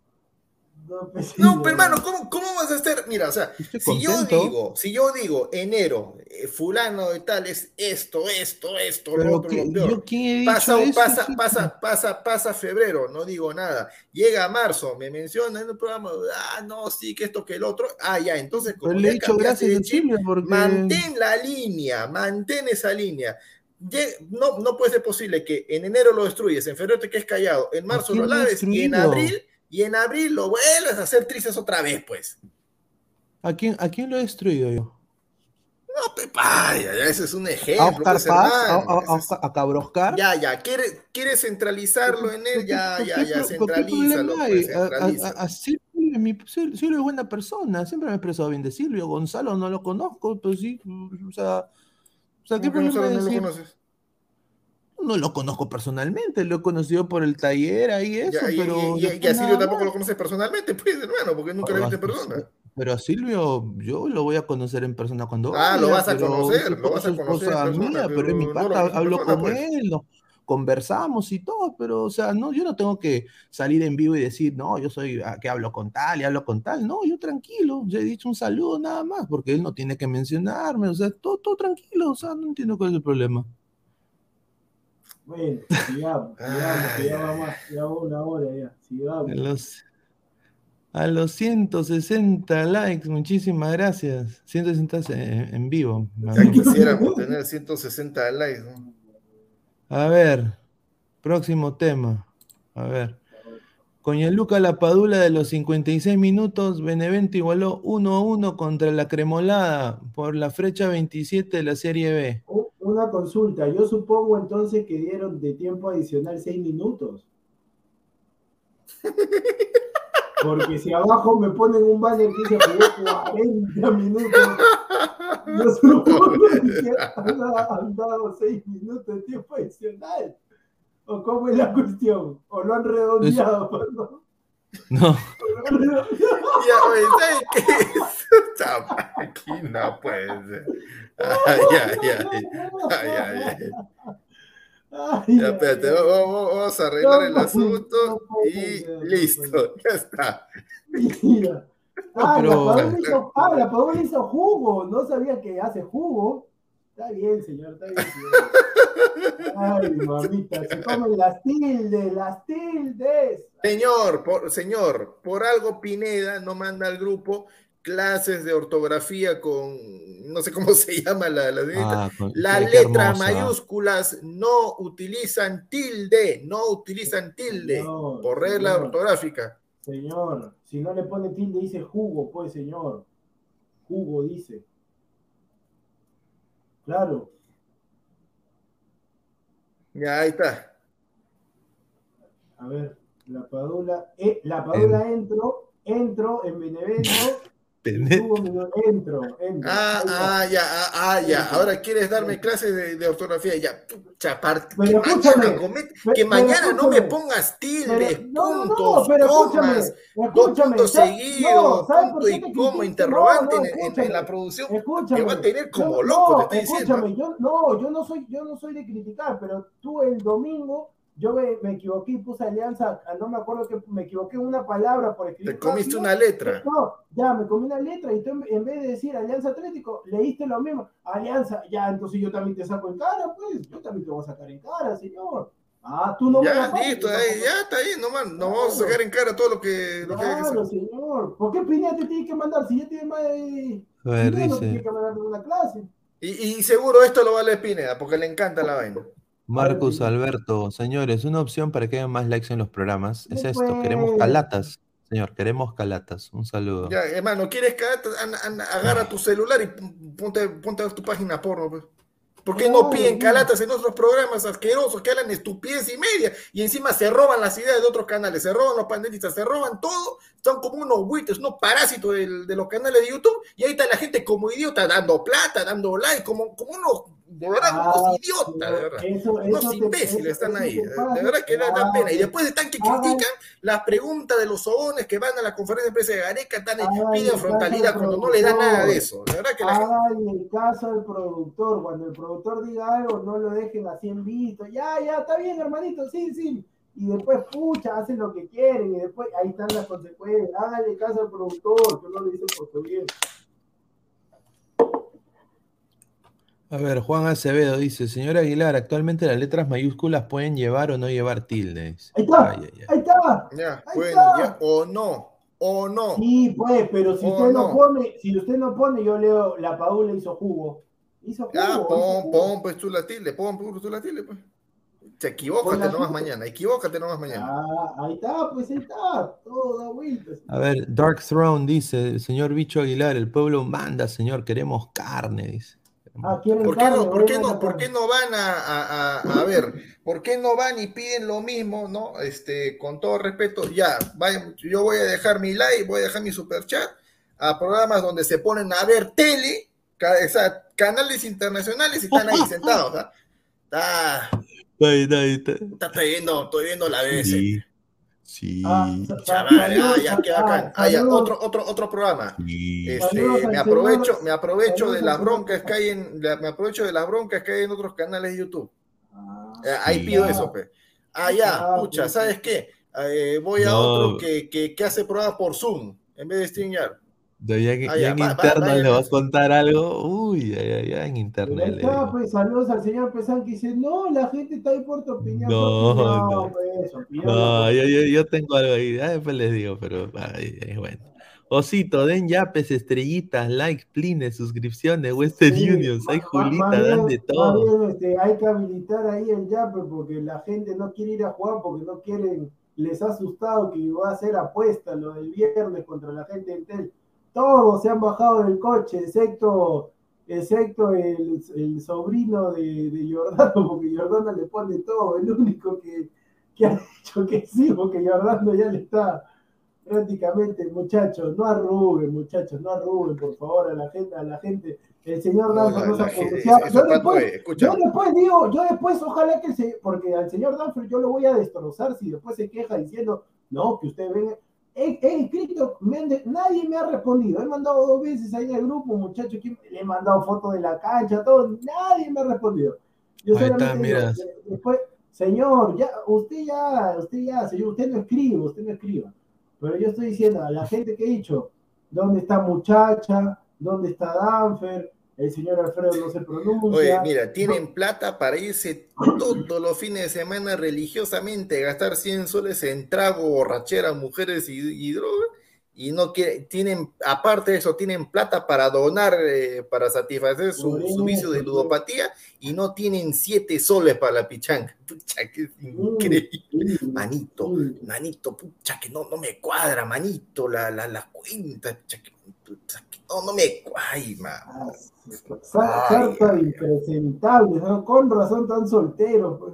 No, pues, No, pero hermano, ¿cómo, ¿cómo vas a estar? Mira, o sea, Estoy si yo digo, si yo digo enero, eh, fulano de tal es esto, esto, esto, lo Pero otro, ¿qué- lo peor. yo quién he dicho Pasa, eso, pasa, pasa, pasa, pasa febrero, no digo nada. Llega marzo, me menciona en el programa, ah, no, sí, que esto, que el otro. Ah, ya, entonces, como le he dicho gracias de Silvia porque... mantén la línea, mantén esa línea. No, no puede ser posible que en enero lo destruyes, en febrero te quedes callado, en marzo lo laves y en abril, y en abril lo vuelves a hacer trizas otra vez, pues. ¿A quién, ¿A quién lo he destruido yo? No, Pepa, ya, ya, ese es un A ejemplo. Oscar pues, Paz, a, hermano, a- a- a Cabroscar. Ya, ya, ¿quieres quiere centralizarlo en él? Ya, ¿Por ya, ya, qué centralízalo, problema pues, hay? A- a- a- a Silvio, mi- Sil- Silvio es buena persona, siempre me he expresado bien de Silvio. Gonzalo no lo conozco, pues sí, o sea, o sea ¿qué ¿Cómo que problema no lo conoces? No lo conozco personalmente, lo he conocido por el taller ahí, eso, Ya, pero. y- y- y a Silvio tampoco lo conoces personalmente, pues, hermano, porque nunca lo Ah, viste en pues, persona. Pero a Silvio yo lo voy a conocer en persona cuando Ah, lo vas a conocer, lo vas a conocer en persona, mía, pero, pero es mi no pata, en hablo persona, con pues. él, no, conversamos y todo, pero o sea, no, yo no tengo que salir en vivo y decir, no, yo soy ah, que hablo con tal y hablo con tal, no, yo tranquilo, yo he dicho un saludo nada más, porque él no tiene que mencionarme, o sea, todo, todo tranquilo, o sea, no entiendo cuál es el problema. Bueno, sigamos, sigamos, que ya va más, ya va una hora ya, sigamos. A los, a los 160 likes, muchísimas gracias. 160 en, en vivo. Ya quisiéramos tener 160 likes, ¿no? A ver, próximo tema. A ver. Con Luca Lapadula de los 56 minutos, Benevento igualó 1 a 1 contra la Cremolada por la fecha 27 de la Serie B. Una consulta, yo supongo entonces que dieron de tiempo adicional seis minutos. Porque si abajo me ponen un banner que dice jugó 40 minutos, yo supongo que han dado- 6 minutos de tiempo adicional. ¿O cómo es la cuestión? ¿O lo han redondeado? ¿no? No. Ya, oye, ¿sabes qué? Esta máquina, pues. Ay, ay, ay. Ay, ay, ay. Ay, Ya, espérate, vamos, vamos a arreglar el No, asunto no puede y ser, no listo, ya está. Mira. Ah, pero- la Padula hizo, ah, la Padula hizo jugo. No sabía que hace jugo. Está bien, señor, está bien, señor. Ay, mamita, se comen las tildes, las tildes. Señor, por, señor, por algo Pineda no manda al grupo clases de ortografía con, no sé cómo se llama la, la. Ah, Las letras mayúsculas no utilizan tilde, no utilizan tilde Señor, por regla señor, ortográfica. Señor, si no le pone tilde, dice jugo, pues, señor. Jugo, dice. Claro. Ya, ahí está. A ver, la Padula, eh, la Padula entró, entró en Benevento, Entro, entro. Ah, Ahí está. ah, ya, ah, ah, ya. Ahora quieres darme clases de, de ortografía. Ya, pucha, que Pero mañana, comet- pero no me pongas Pero- tildes, no, no, no, puntos, pero escúchame, comas, dos puntos seguidos, No, ¿sabes por punto y coma, interrogante No, no, en- la producción. Escúchame. que va a tener como loco, no, te estoy diciendo. escúchame, yo no, yo no soy, yo no soy de criticar, pero tú el domingo yo me, me equivoqué y puse alianza, ah, no me acuerdo que me equivoqué en una palabra por escribir. Te comiste una letra. No, ya me comí una letra y tú en, vez de decir Alianza Atlético, leíste lo mismo. Alianza, ya, entonces yo también te saco en cara, pues. Yo también te voy a sacar en cara, señor. Ah, tú no me Ya, sacas, listo, yo ahí, ya está ahí, nomás. Nos vamos a Claro. sacar en cara todo lo que, lo que hay que Claro, hacer. señor. ¿Por qué Pineda te tiene que mandar? Si ya tiene más de. A ver, no te tiene dice que mandar una clase. Y, y seguro esto lo vale Pineda, porque le encanta la vaina. Marcus. Alberto, señores, una opción para que hagan más likes en los programas es esto, queremos calatas. Señor, queremos calatas. Un saludo. Ya, hermano, ¿quieres anda- agarra tu celular y pon- ponte, ponte a tu página porno? Pues? ¿Por qué no piden calatas en otros programas asquerosos que hablan estupidez y media? Y encima se roban las ideas de otros canales, se roban los panelistas, se roban todo, son como unos buitres, unos parásitos del- de los canales de YouTube, y ahí está la gente como idiota, dando plata, dando like, como, como unos, de verdad, como Ah, unos idiotas, de verdad. Eso, Unos eso te- imbéciles eso- están ahí, de verdad que da, Ah, pena. Y después están que critican las preguntas de los sobones que van a la conferencia de prensa de Gareca, están piden frontalidad cuando no le da nada de eso. De verdad que la gente... El caso al productor. Cuando el productor diga algo, no lo dejen así en visto. Ya, ya, está bien, hermanito, sí, sí. Y después, pucha, hacen lo que quieren. Y después, ahí están las consecuencias. Háganle caso al productor, que no lo dicen por tu bien. A ver, Juan Acevedo dice, señor Aguilar, actualmente las letras mayúsculas pueden llevar o no llevar tildes. Ahí está, Ay, ay, ay. ahí está. Ya, Ahí pueden, está. ya, o no, o no. Sí, pues, pero si usted no. no. pone, si usted no pone, yo leo, la Paula hizo jugo. Hizo jugo. Ya, hizo pon, jugo. pon pues tú la tilde, pon, pon tú la tilde, pues. Te equivócate nomás mañana, equivócate nomás mañana. Ah, ahí está, pues ahí está, todo da vueltas. A ver, Dark Throne dice, señor Bicho Aguilar, el pueblo manda, señor, queremos carne, dice. Ah, ¿Por qué no, por qué no, por qué no van a, a- a- a ver, por qué no van y piden lo mismo, no? Este, con todo respeto, ya, vayan, yo voy a dejar mi like, voy a dejar mi super chat a programas donde se ponen a ver tele, ca- o sea, canales internacionales y están ahí sentados, ¿ah? Está, Ahí está, ahí está. está estoy viendo, estoy viendo la. Sí, sí, Ah, Chaval, ah, saludos, ya, qué ah, bacán. Ah, ya, otro, otro, otro programa. sí. Este, me aprovecho, me aprovecho de las broncas que hay en, me aprovecho de las broncas que hay en otros canales de YouTube. Ah, Eh, ahí Sí. pido eso, pe. Ah, ya, Ah, pucha, pues, ¿sabes qué? Eh, voy a No. otro que, que, que hace pruebas por Zoom en vez de StreamYard. Ya, ya- Ah, ya en va- va- internet le va a contar algo. Uy, ya, ya, ya en internet está, pues saludos al señor Pesán que dice, no, la gente está ahí por tu opinión. No, opinión, no. pues, opinión, No, yo, yo, yo tengo algo ahí, ya después les digo, pero ay, ay, bueno. Osito, den yapes, estrellitas, likes, plines, suscripciones, Western Sí, Unions, hay Julita, más dan de más todo. bien, este, hay que habilitar ahí el yape porque la gente no quiere ir a jugar porque no quieren, les ha asustado que va a ser apuesta lo del viernes contra la gente del TEL. Todos se han bajado del coche, excepto, excepto el, el sobrino de, de porque Jordano le pone todo, el único que, que ha dicho que sí, porque Jordano ya le está prácticamente, muchachos, no arruguen, muchachos, no arruguen, por favor, a la gente, a la gente. El señor No, la- no se ha Yo después, yo después digo, yo después ojalá que se, porque al señor Danfer yo lo voy a destrozar si después se queja diciendo, no, que usted venga. He, he escrito, me han de- nadie me ha respondido. He mandado dos veces ahí al grupo, muchachos, que le he mandado fotos de la cancha, todo, nadie me ha respondido. Yo Ahí está, solamente mira. de- después, señor, ya, usted ya, usted ya, señor, usted no escribe, usted no escriba. Pero yo estoy diciendo a la gente que he dicho, ¿dónde está muchacha? ¿Dónde está Danfer? El señor Alfredo no se Oye, pronuncia. mira, tienen plata para irse todos los fines de semana religiosamente, gastar 100 soles en trago, borrachera, mujeres y, y droga, y no quieren, tienen, aparte de eso, tienen plata para donar, eh, para satisfacer su, su vicio de ludopatía, y no tienen 7 soles para la pichanga. Pucha, que es increíble. Sí, Manito, sí. manito, pucha, que no, no me cuadra, manito, la, la, la cuenta, pucha, que no, no me Ah, Sa- Sarta de impresentables, ¿no? con razón tan soltero. Pues.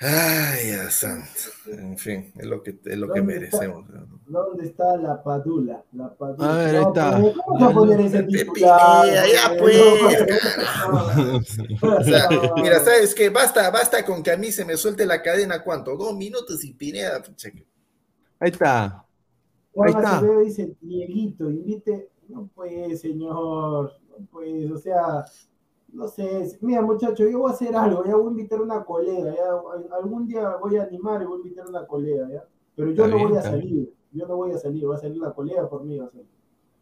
Ay, ya santo. En fin, es lo que, es lo que merecemos. ¿no? ¿Dónde está la padula? La padula. A ver, ahí está. ¿Cómo se va a poner ese titular? ya, pues, no, O sea, mira, ¿sabes qué? Basta, basta con que a mí se me suelte la cadena, ¿cuánto? Dos minutos y que- Ahí está. Juan Ahí está. Acevedo dice, Dieguito, invite. No puede, señor. No puede, o sea, no sé. Mira, muchacho, yo voy a hacer algo. Ya voy a invitar a una colega. Ya, algún día voy a animar y voy a invitar a una colega. ¿ya? Pero yo Está no bien, voy a salir. Yo no voy a salir. Va a salir la colega por mí. Va a, salir.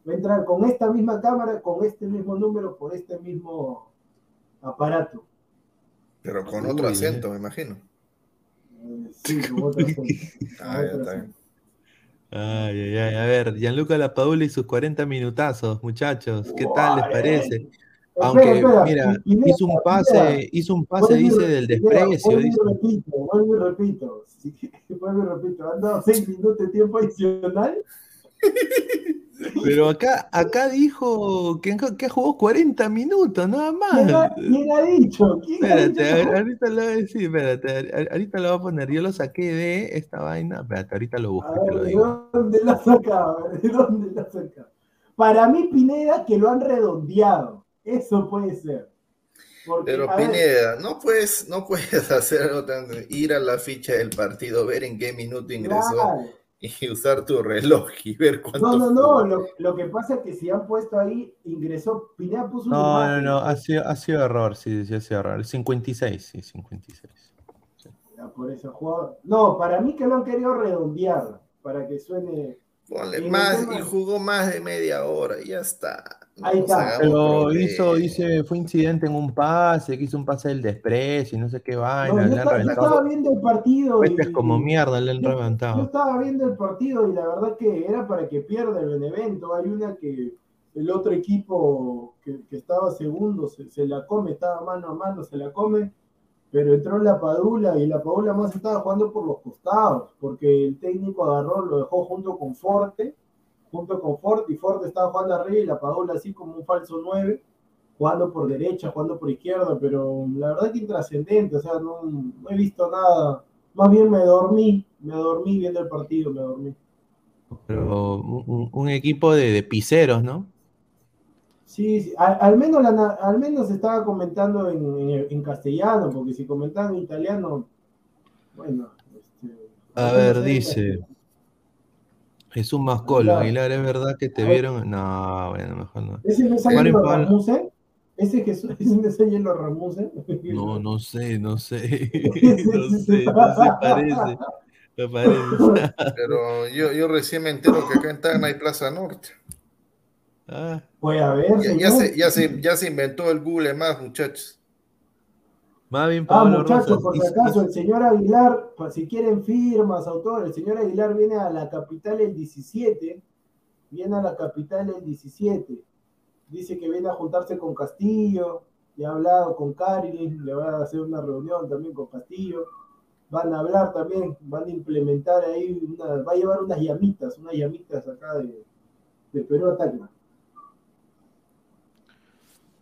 va a entrar con esta misma cámara, con este mismo número, por este mismo aparato. Pero con Uy, otro eh. acento, me imagino. Eh, Sí, con otro acento. Ah, ya está bien. Ay, ay, ay. A ver, Gianluca Lapadula y sus 40 minutazos, muchachos. ¿Qué tal les parece? Espera, Aunque, espera, mira, hizo un pase, hizo un pase, dice, del desprecio. Vuelvo dice. y repito, vuelvo y repito. Sí, vuelvo y repito. Han dado seis minutos de tiempo adicional. Pero acá, acá dijo que, que jugó 40 minutos, nada ¿Quién ha, más. quién ha dicho? ¿Quién ha Espérate, dicho? a ver, ahorita lo voy a decir, espérate, ahorita lo voy a poner. Yo lo saqué de esta vaina. Espérate, ahorita lo busco A y te ver, lo ¿de dónde la sacaba? ¿De dónde la sacaba? Para mí, Pineda, que lo han redondeado. Eso puede ser. Porque, Pero Pineda, no puedes, no puedes hacer algo tan, ir a la ficha del partido, ver en qué minuto ingresó claro. Y usar tu reloj y ver cuánto. No, no, no. Lo, lo que pasa es que si han puesto ahí, ingresó. Pineda puso una No, no, no, ha sido, ha sido error, sí, sí, ha sido error. El 56, sí, 56. Ya, Por eso jugó- No, para mí que lo han querido redondear. Para que suene. Ponle Y más y jugó más de media hora y ya está. No Ahí está. Pero problemas. hizo, dice, fue incidente en un pase, que hizo un pase del desprecio y no sé qué No, vaina, yo, le han esta- yo estaba viendo el partido. Y- como mierda le han Yo, yo reventado. estaba viendo el partido y la verdad que era para que pierda el Benevento. Hay una que el otro equipo que, que estaba segundo se, se la come, estaba mano a mano, se la come. Pero entró la Padula y la Padula más estaba jugando por los costados, porque el técnico agarró, lo dejó junto con Forte, junto con Forte, y Forte estaba jugando arriba y la Padula así como un falso 9, jugando por derecha, jugando por izquierda, pero la verdad que intrascendente, o sea, no, he visto nada, más bien me dormí, me dormí viendo el partido, me dormí. Pero un, un equipo de, de piseros, ¿no? Sí, sí. Al, al menos la, al menos estaba comentando en, en- en castellano, porque si comentaban en italiano, bueno. este, A no ver, sé, dice Jesús Mascolo, Aguilar. Aguilar, ¿es verdad que te vieron? No, bueno, mejor no. ¿Ese no Angelo Pablo. Ramuse? ¿Ese, Jesús, ese no es Angelo Ramuse? No, no sé, no sé, no sé, no se parece, no parece. Pero yo, yo recién me entero que acá en Tacna hay Plaza Norte. Ah, Puede haber, Ya, ya se, ya, se, ya se inventó el Google más, muchachos. más bien Ah, Pablo muchachos, Rosas. por si acaso, el señor Aguilar, si quieren firmas, autores, el señor Aguilar viene a la capital el 17, viene a la capital el 17, dice que viene a juntarse con Castillo, ya ha hablado con Carilin, le va a hacer una reunión también con Castillo, van a hablar también, van a implementar ahí, una- va a llevar unas llamitas, unas llamitas acá de, de Perú a Tacna.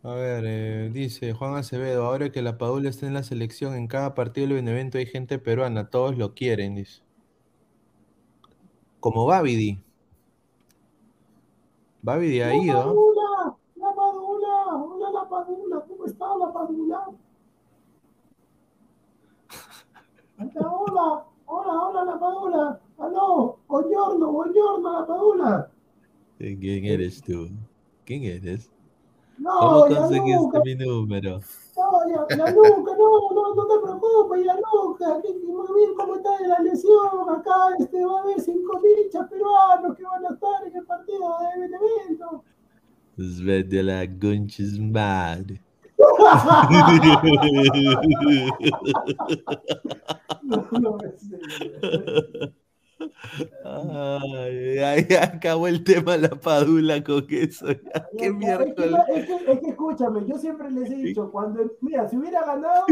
A ver, eh, dice Juan Acevedo, ahora que la Padula está en la selección, en cada partido del Benevento hay gente peruana, todos lo quieren, dice. Como Babidi. Babidi ha ido. Padula! ¡La Padula! ¡Hola la Padula! ¿Cómo está la Padula? Hola, hola, hola, hola la Padula. Aló, buongiorno, buongiorno la Padula. Eh, ¿Quién eres tú? ¿Quién eres? No, ¿Cómo conseguiste mi número? no, ya, la Luca, no, no, no te preocupes, ya Luca, que, que muy bien cómo está la lesión, acá este, va a haber cinco hinchas peruanos que van a estar en el partido de Benevento. Svete la conchis madre. No, no, es- Ay, acabó el tema la Padula con eso. ya. Ya, ¿Qué ya, Es que, miércoles? no- es, que, es que escúchame, yo siempre les he dicho, cuando, mira, si hubiera ganado,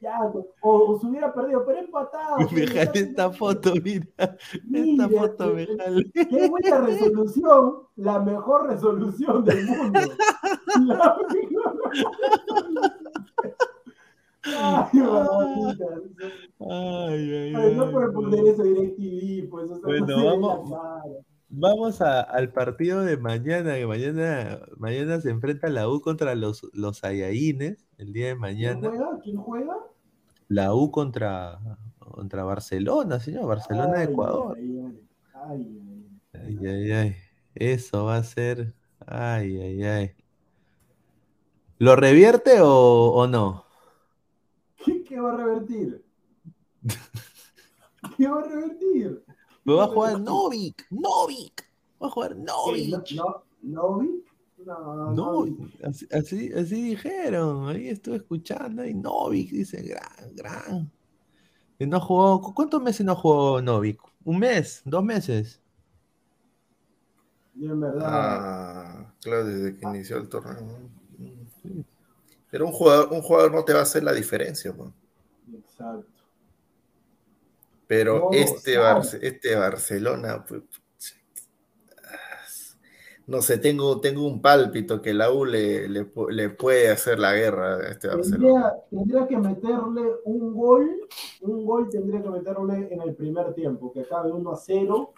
ya, o, o si hubiera perdido, pero empatado. Me jale esta foto, mira. Esta Mira, foto me eh, jale. Qué buena resolución, la mejor resolución del mundo. La mejor Ay. Ay, ay, Ay, no puede poner eso DirecTV, pues, o sea, Bueno, no vamos-. Vamos a- al partido de mañana, que mañana, mañana se enfrenta la U contra los, los Saiyajines, el día de ¿Quién mañana. juega? ¿Quién juega? La U contra, contra Barcelona, señor, Barcelona de Ecuador. ay, ay, ay, ay. Ay, ay, ay. Eso va a ser. Ay, ay, ay. ¿Lo revierte o, o no? ¿Qué, qué va a revertir? ¿Qué va a revertir? Me va a jugar Novik, Novik. Va a jugar ¿Qué, Novik. no, no. No, No, Novi. así, así, así dijeron. Ahí estuve escuchando. Y Novik dice, gran, gran. Y no jugó. ¿cu- ¿Cuántos meses no jugó Novik? ¿Un mes? ¿Dos meses? Yo en verdad. Ah, claro, desde que inició el torneo. Pero un jugador, un jugador no te va a hacer la diferencia, pues. Exacto. Pero No, este. Barce- este Barcelona, pues, no sé, tengo, tengo un pálpito que la U le, le, le puede hacer la guerra a este Barcelona. Tendría, tendría que meterle un gol, un gol tendría que meterle en el primer tiempo, que acabe 1 a 0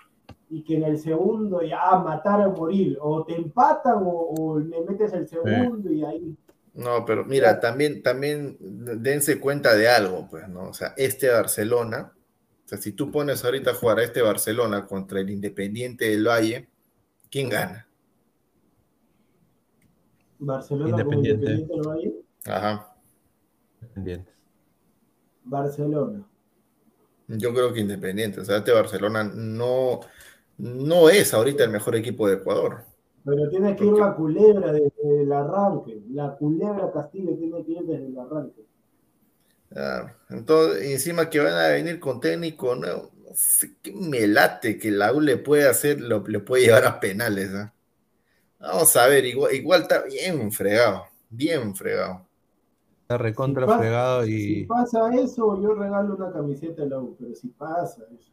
y que en el segundo ya matar a morir. O te empatan o, o le metes el segundo y ahí. No, pero mira, también, también dense cuenta de algo, pues, ¿no? O sea, este Barcelona, o sea, si tú pones ahorita a jugar a este Barcelona contra el Independiente del Valle, ¿quién gana? Barcelona Independiente. Independiente del Valle. Ajá. Pendientes. Barcelona. Yo creo que Independiente, o sea, este Barcelona no, no es ahorita el mejor equipo de Ecuador. Pero tiene que ir la culebra desde el arranque. La culebra Castillo tiene que ir desde el arranque. Ah, entonces, y encima que van a venir con técnico nuevo, no sé qué me late que la U le puede hacer, lo, le puede llevar a penales. ¿ah? Vamos a ver, igual, igual está bien fregado, bien fregado. Está recontra Si pa- fregado Si y. pasa eso, yo regalo una camiseta de la U, pero si pasa eso.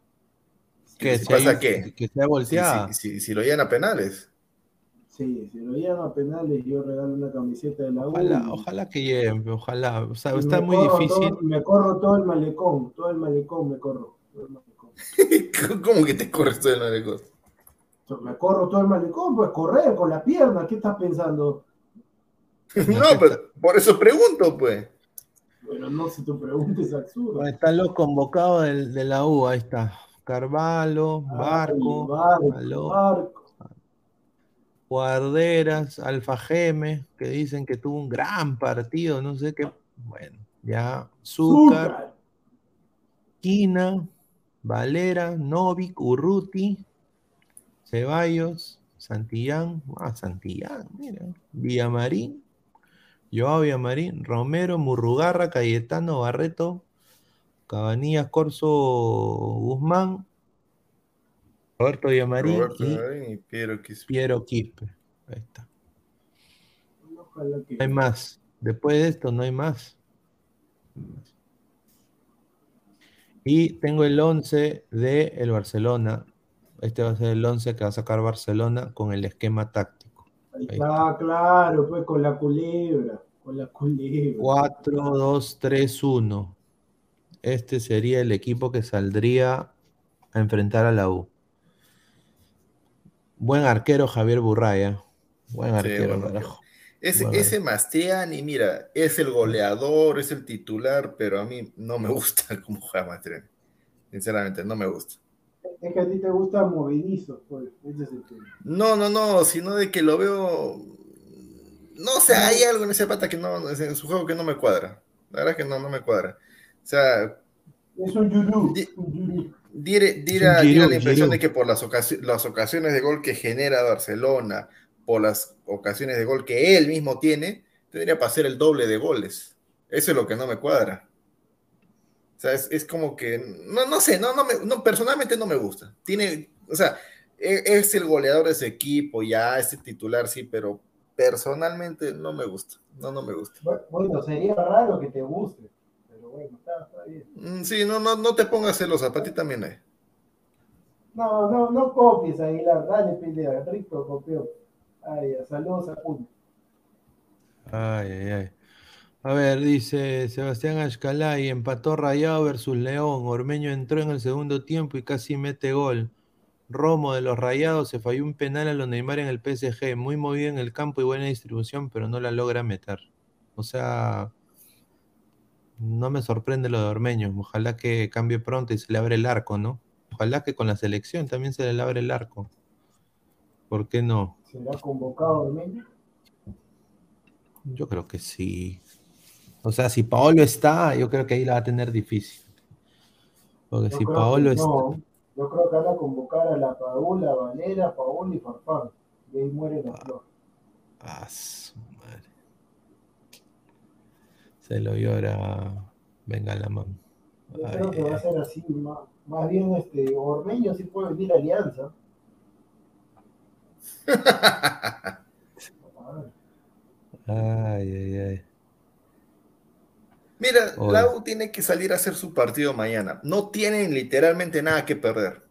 ¿Qué? si Si hay- pasa qué? Que sea Si, volteada. si- si- si lo llevan a penales. Sí, si lo llevan a penales, yo regalo una camiseta de la U. Ojalá, ojalá que lleguen, ojalá. O sea, está muy difícil. todo- me corro todo el malecón, todo el malecón me corro. todo el malecón. ¿Cómo que te corres todo el malecón? Me corro todo el malecón, pues correr con la pierna, ¿qué estás pensando? No, pero por eso pregunto, pues. Bueno, no, si tu pregunta es absurda. Están los convocados de la U, ahí está. Carvalho, Barco, Ay, barco, Aló. barco. Guarderas, Alfa Geme, que dicen que tuvo un gran partido, no sé qué. Bueno, ya. Zúcar. Quina, Valera, Novik, Urruti, Ceballos, Santillán, ah, Santillán, mira, Villamarín, Joao Villamarín, Romero, Murrugarra, Cayetano, Barreto, Cabanillas, Corso, Guzmán, Roberto Villamarín Roberto y y Piero Quispe. Piero Quispe. Ahí está. Ojalá que- No hay más. Después de esto no hay más. Y tengo el 11 de el Barcelona. Este va a ser el 11 que va a sacar Barcelona con el esquema táctico. Ahí Ahí está, claro, pues con la culebra, con la culebra. 4, 2, 3, 1. Este sería el equipo que saldría a enfrentar a la U. Buen arquero Javier Burraya. Buen arquero, buen carajo. Ese, Bueno. ese Mastriani, mira, es el goleador, es el titular, pero a mí no me gusta cómo juega Mastriani. Sinceramente, no me gusta. Es que a ti te gusta movedizo, pues, ese es el tema. No, no, no, sino de que lo veo. No sé, hay algo en ese pata que no, en su juego que no me cuadra. La verdad es que no, no me cuadra. O sea, Es un yurú, Di- un yurú. Diere, diera, Giroud, diera la impresión Giroud. de que por las, ocasi- las ocasiones de gol que genera Barcelona, por las ocasiones de gol que él mismo tiene, tendría para hacer el doble de goles. Eso es lo que no me cuadra. O sea, es, es como que, no, no sé, no, no me, no, personalmente no me gusta. Tiene, o sea, e- es el goleador de ese equipo, ya, es el titular, sí, pero personalmente no me gusta. No, no me gusta. Bu- Bueno, sería raro que te guste, bueno, está, está bien. Mm, Sí, no, no, no te pongas celosa, para ti también hay. No, no, no copies, Aguilar, dale, pelea, rico copió. Ay, ya, saludos a Puno. Ay, ay, ay. A ver, dice Sebastián Ashcalay, empató Rayado versus León. Ormeño entró en el segundo tiempo y casi mete gol. Romo de los Rayados se falló un penal a los Neymar en el PSG. Muy movido en el campo y buena distribución, pero no la logra meter. O sea, no me sorprende lo de Ormeño. Ojalá que cambie pronto y se le abre el arco, ¿no? Ojalá que con la selección también se le abre el arco. ¿Por qué no? ¿Será convocado Ormeño? Yo creo que sí. O sea, si Paolo está, yo creo que ahí la va a tener difícil. Porque Yo si Paolo está. no. Yo creo que van a convocar a la Paula, Valera, Paul y Farfán. Y ahí muere la flor. Ah, madre. Se lo llora. Venga la mano. Yo creo que va a ser así. Más, más bien, este, Ormeño sí puede venir a Alianza. ay, ay, ay. Mira, Oye. la U tiene que salir a hacer su partido mañana. No tienen literalmente nada que perder.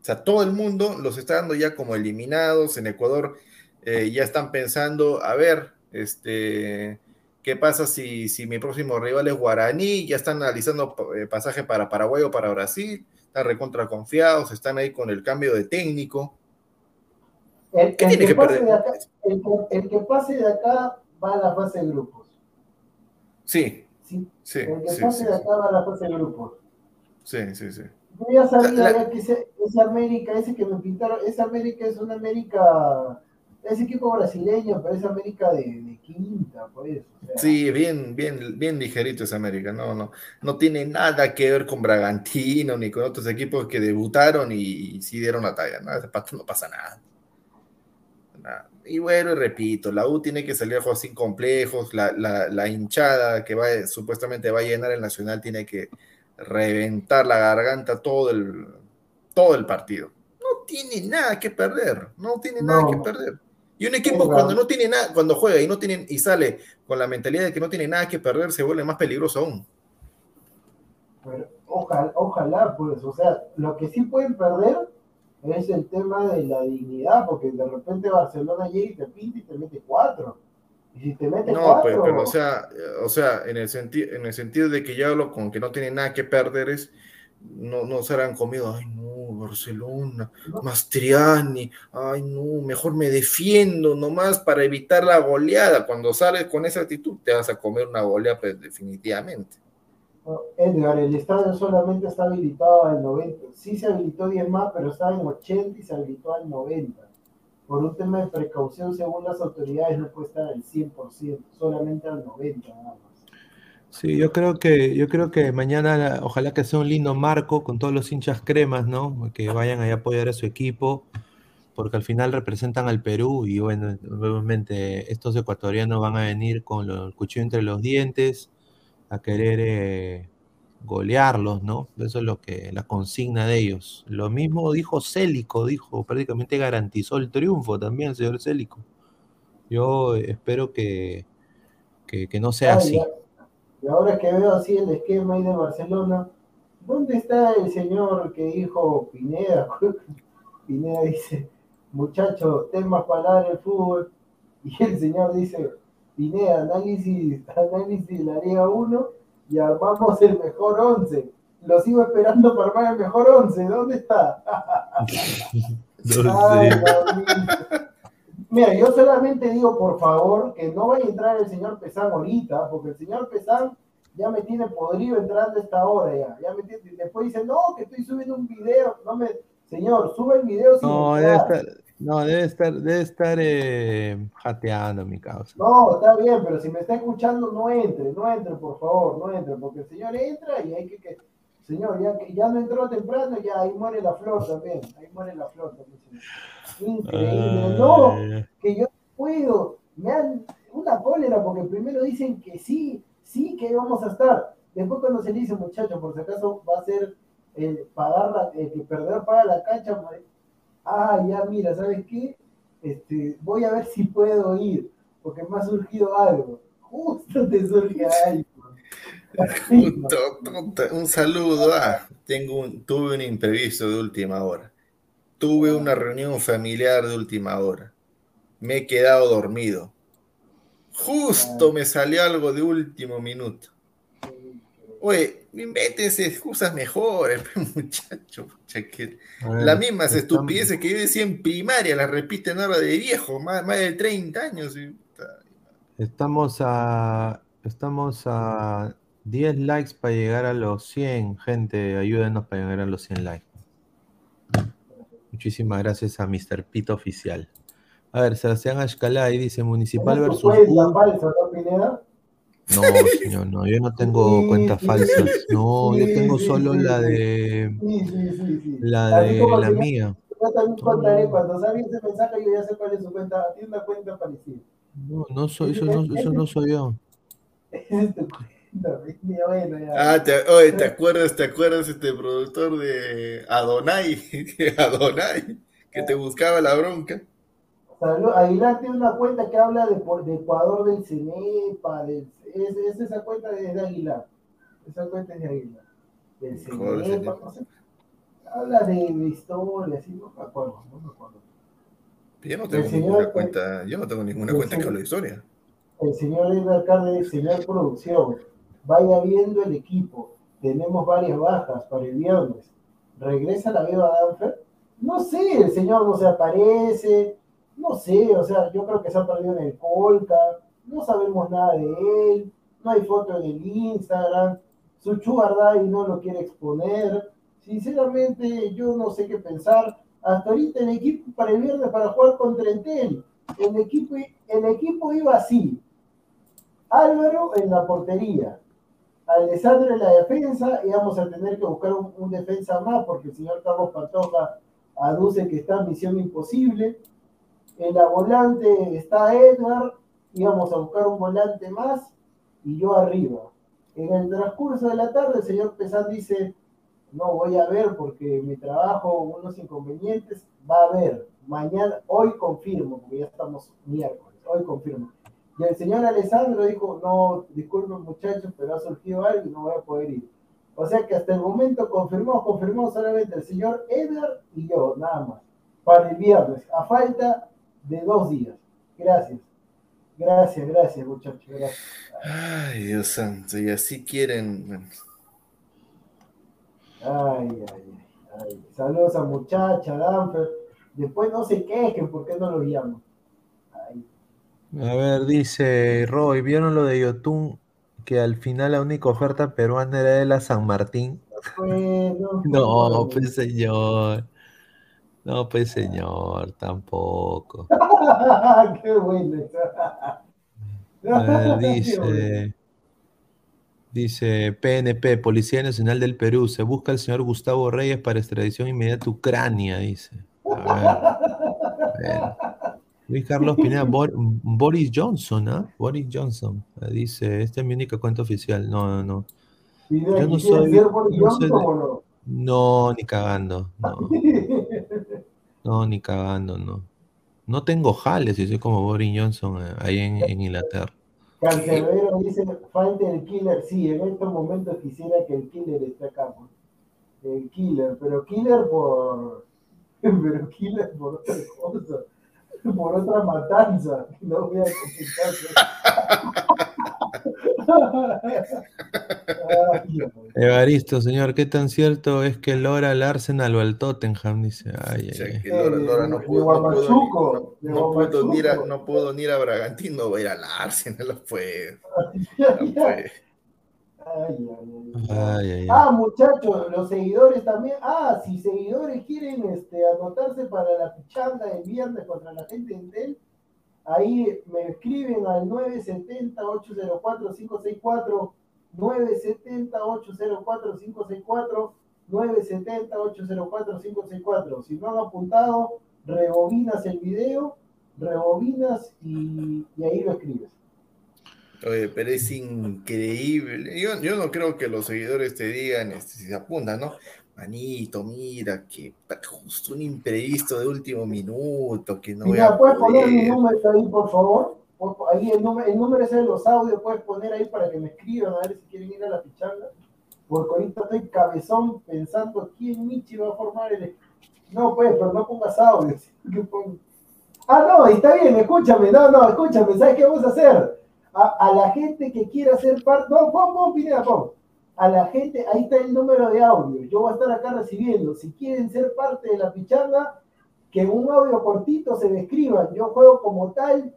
O sea, todo el mundo los está dando ya como eliminados. En Ecuador eh, ya están pensando, a ver, este, ¿qué pasa si, si mi próximo rival es Guaraní? Ya están analizando eh, pasaje para Paraguay o para Brasil. Están recontra confiados, están ahí con el cambio de técnico. El, ¿Qué el tiene que que pase de acá, el, el que pase de acá va a la fase de grupos. Sí, Sí, sí, el que sí, pase sí, de acá va a la fase de grupos. sí, sí, sí. Yo ya sabía La- la- que ese, ese América, ese que me pintaron, esa América es una América, ese equipo brasileño, pero es América de, de quinta, pues. O sea, Sí, bien, bien, bien ligerito es América, no, no, no tiene nada que ver con Bragantino ni con otros equipos que debutaron y, y sí dieron la talla, ¿no? Ese pato no pasa nada. Nada. Y bueno, repito, la U tiene que salir a juegos sin complejos, la, la, la hinchada que va, supuestamente va a llenar el Nacional tiene que reventar la garganta todo el, todo el partido. No tiene nada que perder, no tiene nada No. que perder. Y un equipo cuando no tiene nada, cuando juega y no tiene, y sale con la mentalidad de que no tiene nada que perder, se vuelve más peligroso aún. Pero ojalá, ojalá, pues, o sea, lo que sí pueden perder es el tema de la dignidad, porque de repente Barcelona llega y te pinta y te mete cuatro. Y si te mete No, cuatro, pues, pero o sea, eh, o sea, en el sentido, en el sentido de que ya hablo con que no tiene nada que perder es no, no se habrán comido, ay no, Barcelona, Mastriani, ay no, mejor me defiendo nomás para evitar la goleada. Cuando sales con esa actitud, te vas a comer una goleada, pues definitivamente. Edgar, el estadio solamente está habilitado al 90. Sí se habilitó 10 más, pero estaba en 80 y se habilitó al 90. Por un tema de precaución, según las autoridades, no puede estar al 100%, solamente al 90 nada. Sí, yo creo que, yo creo que mañana ojalá que sea un lindo marco con todos los hinchas cremas, ¿no? Que vayan ahí a apoyar a su equipo, porque al final representan al Perú y bueno, obviamente estos ecuatorianos van a venir con el cuchillo entre los dientes a querer eh, golearlos, ¿no? Eso es lo que, la consigna de ellos. Lo mismo dijo Célico, dijo, prácticamente garantizó el triunfo también, el señor Célico. Yo eh, espero que, que, que no sea Ay, así. ya- Y ahora que veo así el esquema ahí de Barcelona, ¿dónde está el señor que dijo Pineda? Pineda dice, muchacho, ten más palabras el fútbol. Y el señor dice, Pineda, análisis, análisis de la Liga 1 y armamos el mejor 11. Lo sigo esperando para armar el mejor 11. ¿Dónde está? No Ay, sé. mamita. Mira, yo solamente digo, por favor, que no vaya a entrar el señor Pesán ahorita, porque el señor Pesán ya me tiene podrido entrando a esta hora ya. ya me tiene- después dice, no, que estoy subiendo un video. No me... Señor, sube el video sin No, debe estar, no, debe estar, debe estar eh, jateando mi causa. No, está bien, pero si me está escuchando, no entre, no entre, por favor, no entre, porque el señor entra y hay que... que... Señor, ya, que ya no entró temprano, ya ahí muere la flor también, ahí muere la flor también. señor. Increíble, no, Ay, que yo puedo, me dan una cólera porque primero dicen que sí, sí que vamos a estar. Después cuando se le dice, muchacho, por si acaso va a ser el pagar la, el que perder paga la cancha, pues, ah, ya mira, ¿sabes qué? Este, voy a ver si puedo ir, porque me ha surgido algo. Justo te surge algo. Un saludo. Ah, tengo un, tuve un imprevisto de última hora. Tuve una reunión familiar de última hora. Me he quedado dormido. Justo me salió algo de último minuto. Oye, invéntense excusas mejores, muchacho. pucha, que bueno, Las mismas estupideces que yo decía en primaria las repiten ahora de viejo, más, más de 30 años. y- Estamos a, estamos a 10 likes para llegar a los 100, gente, ayúdenos para llegar a los 100 likes. Muchísimas gracias a Mr. Pito Oficial. A ver, Sebastián Ashkalay dice Municipal ¿Tienes versus U. falsa, ¿no, Pineda? No, señor, no, yo no tengo Sí, cuentas sí, falsas. No, yo sí, tengo sí, solo la de Sí, sí, sí, sí. la de la yo- mía. Yo también contaré, cuando salga ese mensaje, yo ya sé cuál es su cuenta. Tiene una cuenta parecida. No, no soy, eso no, eso no soy yo. Es bueno, ya. Ah, te, oye, ¿te acuerdas, te acuerdas este productor de Adonai? Adonai, que te buscaba la bronca. Aguilar tiene una cuenta que habla de, de Ecuador, del CENEPA, del, es, es esa cuenta de, de Aguilar. Esa cuenta es de Aguilar. Del CENEPA, no sé. Habla de, de historia, así, no me acuerdo, no me acuerdo. Yo no tengo El señor- ninguna cuenta, yo no tengo ninguna el cuenta que hable de historia. el señor Edgar Cárdenas, señor producción, vaya viendo el equipo. Tenemos varias bajas para el viernes. ¿Regresa la Beba Danfer? No sé, el señor no se aparece. No sé, o sea, yo creo que se ha perdido en el Colca. No sabemos nada de él. No hay foto en el Instagram. Su daddy no lo quiere exponer. Sinceramente, yo no sé qué pensar. Hasta ahorita el equipo para el viernes para jugar contra Entel. El equipo, el equipo iba así. Álvaro en la portería, Alessandro en la defensa y vamos a tener que buscar un, defensa más porque el señor Carlos Pantoja aduce que está en misión imposible. En la volante está Edgar y vamos a buscar un volante más y yo arriba. En el transcurso de la tarde el señor Pesán dice, no voy a ver porque mi trabajo, unos inconvenientes, va a ver, mañana, hoy confirmo, porque ya estamos miércoles, hoy confirmo. Y el señor Alessandro dijo, no, disculpen muchachos, pero ha surgido algo y no voy a poder ir. O sea que hasta el momento confirmó, confirmó solamente el señor Eder y yo, nada más, para el viernes, a falta de dos días. Gracias. Gracias, gracias, muchachos. Gracias. Ay, Dios santo, y así quieren. Ay, ay, ay. Saludos a muchacha, Danfer. Después no se quejen, ¿por qué no lo llamo? Ay. A ver, dice Roy, ¿vieron lo de Yotun? Que al final la única oferta peruana era de la San Martín. No, pues señor. No, pues señor, tampoco. qué bueno. A ver, dice, dice PNP, Policía Nacional del Perú, se busca al señor Gustavo Reyes para extradición inmediata a Ucrania, dice. A ver, a ver. Luis Carlos Pineda, Bor- Boris Johnson, ¿ah? Boris Johnson. Ah, Dice, esta es mi única cuenta oficial. No, no, no. ¿Y de Yo no soy- Boris no soy Johnson de- o no? No, ni cagando. No, no, ni cagando, no. No tengo jales, y soy como Boris Johnson eh, ahí en, en Inglaterra. Cancerbero dice, falta el killer. Sí, en estos momentos quisiera que el killer esté acá. El killer, pero killer por... Pero killer por otra cosa. Por otra matanza. No voy a Dios. Evaristo, señor, ¿qué tan cierto es que Lora al Arsenal o al Tottenham? Dice, ay, ay, Lora, Lora no pudo, no pudo, ni- no- no pudo ni ir a, no pudo ni ir a Bragantino, va a ir al Arsenal, no puede. No puede. Ay, ay, ay. Ah, muchachos, los seguidores también. Ah, si seguidores quieren este, anotarse para la pichanga del viernes contra la gente de Intel, ahí me escriben al 970-804-564, 970-804-564, 970-804-564. Si no han apuntado, rebobinas el video, rebobinas y, y ahí lo escribes. Oye, pero es increíble. Yo, yo no creo que los seguidores te digan, este, si se apuntan, ¿no? Manito, mira, que justo un imprevisto de último minuto, que no voy Mira, a ¿puedes poner mi número ahí, por favor? Por- Ahí el número, el número es de los audios, puedes poner ahí para que me escriban a ver si quieren ir a la pichanga. Porque ahorita estoy cabezón pensando quién Michi va a formar el. No, pues, pero no pongas audios. Ah, no, está bien, escúchame, no, no, escúchame, ¿sabes qué vamos a hacer? A, a la gente que quiera ser parte. No, pon, pon, Pineda, pon. A la gente, ahí está el número de audio. Yo voy a estar acá recibiendo. Si quieren ser parte de la pichanga, que en un audio cortito se describan. Yo juego como tal,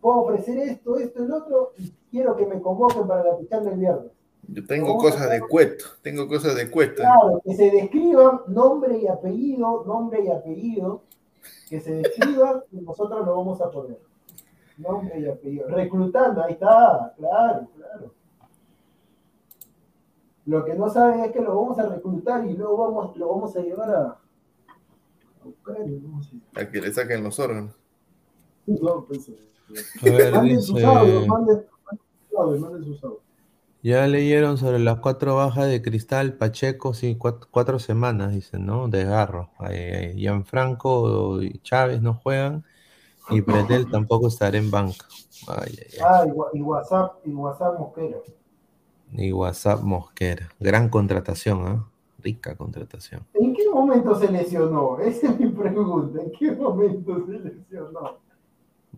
puedo ofrecer esto, esto y lo otro, y quiero que me convoquen para la pichanga el viernes. Yo tengo cosas de cueto, tengo cosas de cueto. Claro, que se describan nombre y apellido, nombre y apellido, que se describan y nosotros lo vamos a poner. Nombre y apellido. Reclutando, ahí está, claro, claro. Lo que no saben es que lo vamos a reclutar y luego vamos, lo vamos a llevar a, a Ucrania. a- A que le saquen los órganos. No, pues, eh, A ver, Manden sus audios, manden manden sus audios, manden sus audios. ya leyeron sobre las cuatro bajas de Cristal, Pacheco, sí, cuatro, cuatro semanas, dicen, ¿no? Desgarro. Ay, ay, Gianfranco y Chávez no juegan y Pretel tampoco estará en banca. Ay, ay, ay. Ah, y, WhatsApp, y WhatsApp Mosquera. Y WhatsApp Mosquera. Gran contratación, ¿ah? Rica contratación. ¿En qué momento se lesionó? Esa es mi pregunta. ¿En qué momento se lesionó?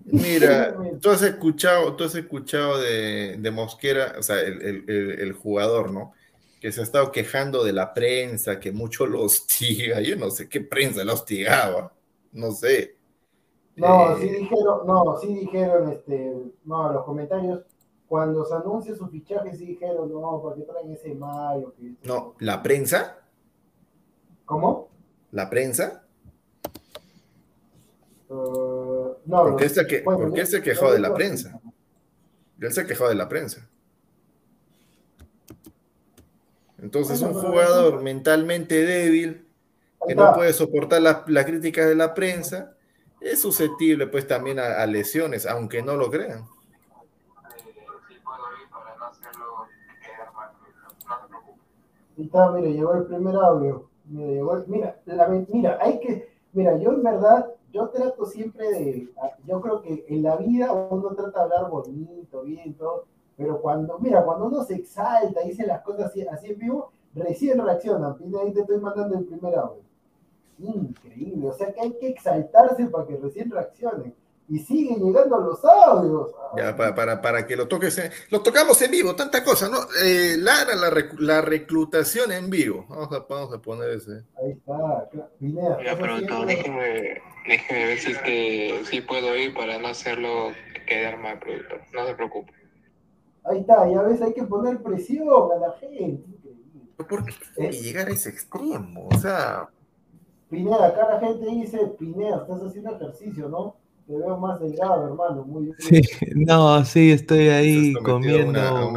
Mira, tú has escuchado, tú has escuchado de, de Mosquera, o sea, el, el- el- el jugador, ¿no? Que se ha estado quejando de la prensa, que mucho lo hostiga. Yo no sé qué prensa lo hostigaba, no sé. No, Eh, sí dijeron, no, sí dijeron, este, no, los comentarios, cuando se anuncia su fichaje, sí dijeron, no, ¿para qué traen ese mayo? Que- No, la prensa, ¿Cómo? la prensa, Eh, no, porque él se, que- bueno, porque él se quejó no de la prensa. Él se quejó de la prensa. Entonces, un jugador mentalmente débil, que no puede soportar la, la crítica de la prensa, es susceptible pues también a, lesiones, aunque no lo crean. Está, mira, llegó el primer audio. Mira, llegó el- mira, la- mira, hay que, mira, yo en verdad, yo trato siempre de, yo creo que en la vida uno trata de hablar bonito, bien, todo, pero cuando, mira, cuando uno se exalta, dice las cosas así, así en vivo, recién reacciona. Y ahí te estoy mandando el primer audio. Increíble, o sea que hay que exaltarse para que recién reaccionen y siguen llegando los audios. Ya, para, para, para que lo toques, lo tocamos en vivo, tanta cosa, ¿no? Eh, Lara, la, la, reclutación en vivo. Vamos a, vamos a poner ese. Ahí está, pero déjeme, déjeme ver si es que sí puedo ir para no hacerlo quedar mal, productor. No se preocupe. Ahí está, ya ves, hay que poner presión a la gente. ¿Por qué tiene que llegar a ese extremo? O sea. Pineda, acá la gente dice, Pineda, estás haciendo ejercicio, ¿no? Te veo más delgado, hermano, muy bien. Sí, no, sí, estoy ahí comiendo.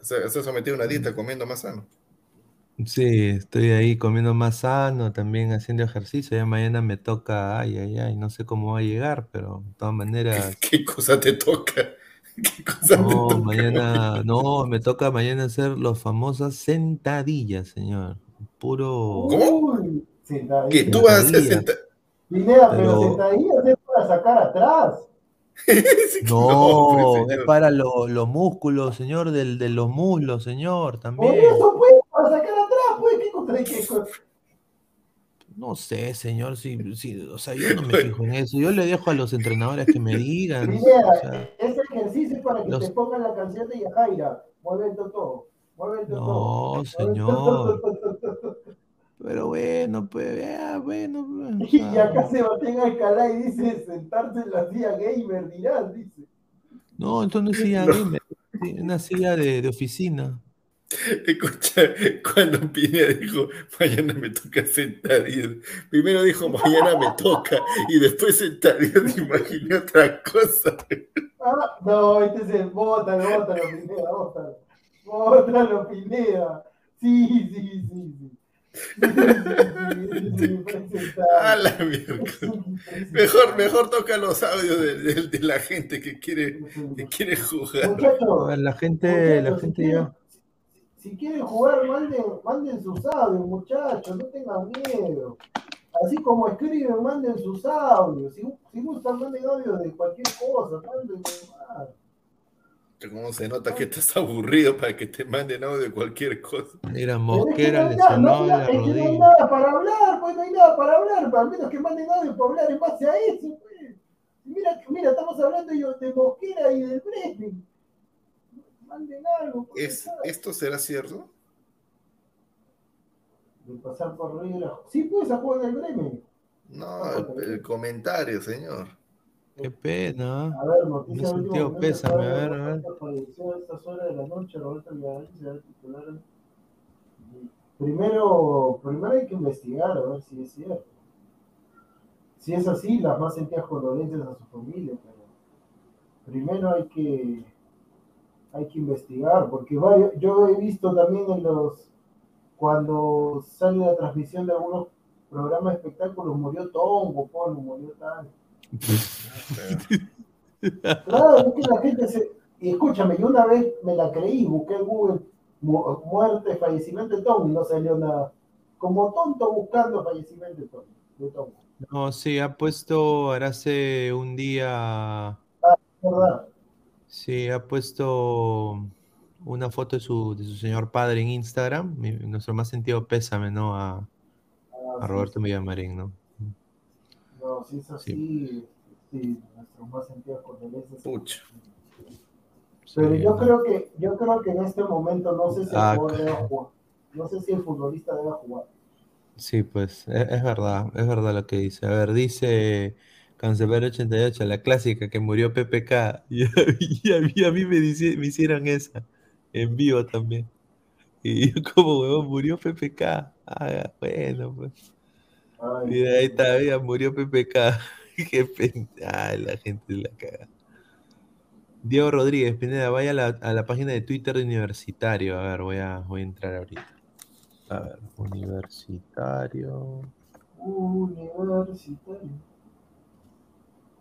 se, ha sometido a una dieta comiendo más sano. Sí, estoy ahí comiendo más sano, también haciendo ejercicio. Ya mañana me toca, ay, ay, ay, no sé cómo va a llegar, pero de todas maneras. ¿Qué, cosa te toca? ¿Qué cosa no, te toca? mañana, no, me toca mañana hacer las famosas sentadillas, señor. Puro. ¿Cómo? ¿Que tú vas a hacer sentadillas? Pineda, pero, pero sentadillas es para sacar atrás. no, es para los músculos, señor, del, de los muslos, señor, también. Por eso, pues, para sacar atrás, pues, ¿qué contra qué? No sé, señor, si, si, o sea, yo no me fijo en eso. Yo le dejo a los entrenadores que me digan. O sea, ese ejercicio es para que los... te pongan la canción de Yajaira. Mueve todo. Mueve todo. No, señor. Pero bueno, pues, ya, bueno. Pues, y acá Sebastián Alcalá y dice sentarse en la silla gamer, dirás, dice. No, entonces no es silla gamer, una silla de, de oficina. Escucha, cuando Pineda dijo, mañana me toca sentadillas, primero dijo, mañana me toca, y después sentadillas, imaginé otra cosa. Ah, no, este es el bótalo, bótalo, Pineda, bótalo. Bótalo, Pineda. Sí, sí, sí, sí. A la mejor, mejor toca los audios de, de, la gente que quiere, que quiere jugar. la gente, la gente ya. Si quieren jugar, manden, manden sus audios, muchachos, no tengan miedo. Así como escriben, manden sus audios. Si, si gustan, manden audios de cualquier cosa, manden más. ¿Cómo se nota que estás aburrido para que te manden audio de cualquier cosa? Mira, Mosquera le sonó la rodilla. no hay nada para hablar, pues no hay nada para hablar, al menos que manden audio para hablar en base a eso, pues. Mira, mira, estamos hablando de Mosquera y del Bremen. Manden algo. Pues, ¿Es, ¿Esto será cierto? De pasar por Río Sí, pues, a jugar del Bremen. No, el, el comentario, señor. Qué pena. A ver, noticia sentido pésame, a ver, a ver. Falleció a estas horas de la noche Roberto Villarreal será titular. Primero, primero hay que investigar a ver si es cierto. Si es así, las más sentidas condolencias a su familia, pero primero hay que hay que investigar, porque varios, yo he visto también en los cuando sale la transmisión de algunos programas de espectáculos, murió Tongo, Polo, murió tal. Claro, es que la gente se. Y escúchame, yo una vez me la creí, busqué en Google muerte, fallecimiento de Tom y no salió nada. Como tonto buscando fallecimiento de Tom. No, sí, ha puesto ahora hace un día. Ah, verdad. Sí, ha puesto una foto de su, de su señor padre en Instagram. nuestro más sentido pésame, ¿no? A, ah, a Roberto sí. Villamarín, ¿no? No, si es así, sí, sí nuestro más sentido. Pucha. Pero sí, yo no. creo que, yo creo que en este momento no sé si ah, el jugador debe jugar. No sé si el futbolista debe jugar. Sí, pues, es, es, verdad, es verdad lo que dice. A ver, dice Cancelero 88, la clásica que murió PPK. Y, y, a, mí, a mí me, dice, me hicieron esa, en vivo también. Y yo como, huevón, murió PPK. Ah, bueno, pues. Ay, y ahí todavía murió PPK. Qué pena. Ay, la gente la caga. Diego Rodríguez, Pineda, vaya a la, a la, página de Twitter de Universitario. A ver, voy a, voy a entrar ahorita. A ver, Universitario. Universitario.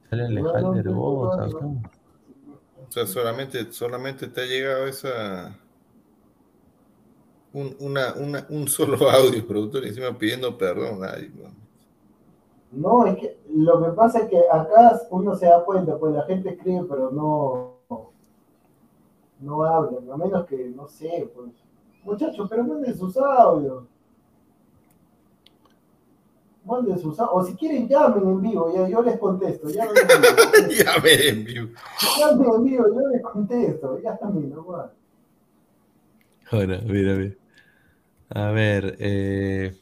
Sale Alejandro Herbosa acá. O sea, solamente, solamente te ha llegado esa. Un, una, una, un solo audio, productor, y encima pidiendo perdón. Ay, no. No, es que Lo que pasa es que acá uno se da cuenta, pues la gente escribe, pero no, no hablan, a menos que, no sé, pues. Muchachos, pero manden sus audios. Manden sus audios. O si quieren, llamen en vivo, ya yo les contesto. Llamen en vivo. Llamen en vivo. Llamen en vivo, yo les contesto. Ya también, nomás. Ahora, mira, mira. A ver, eh...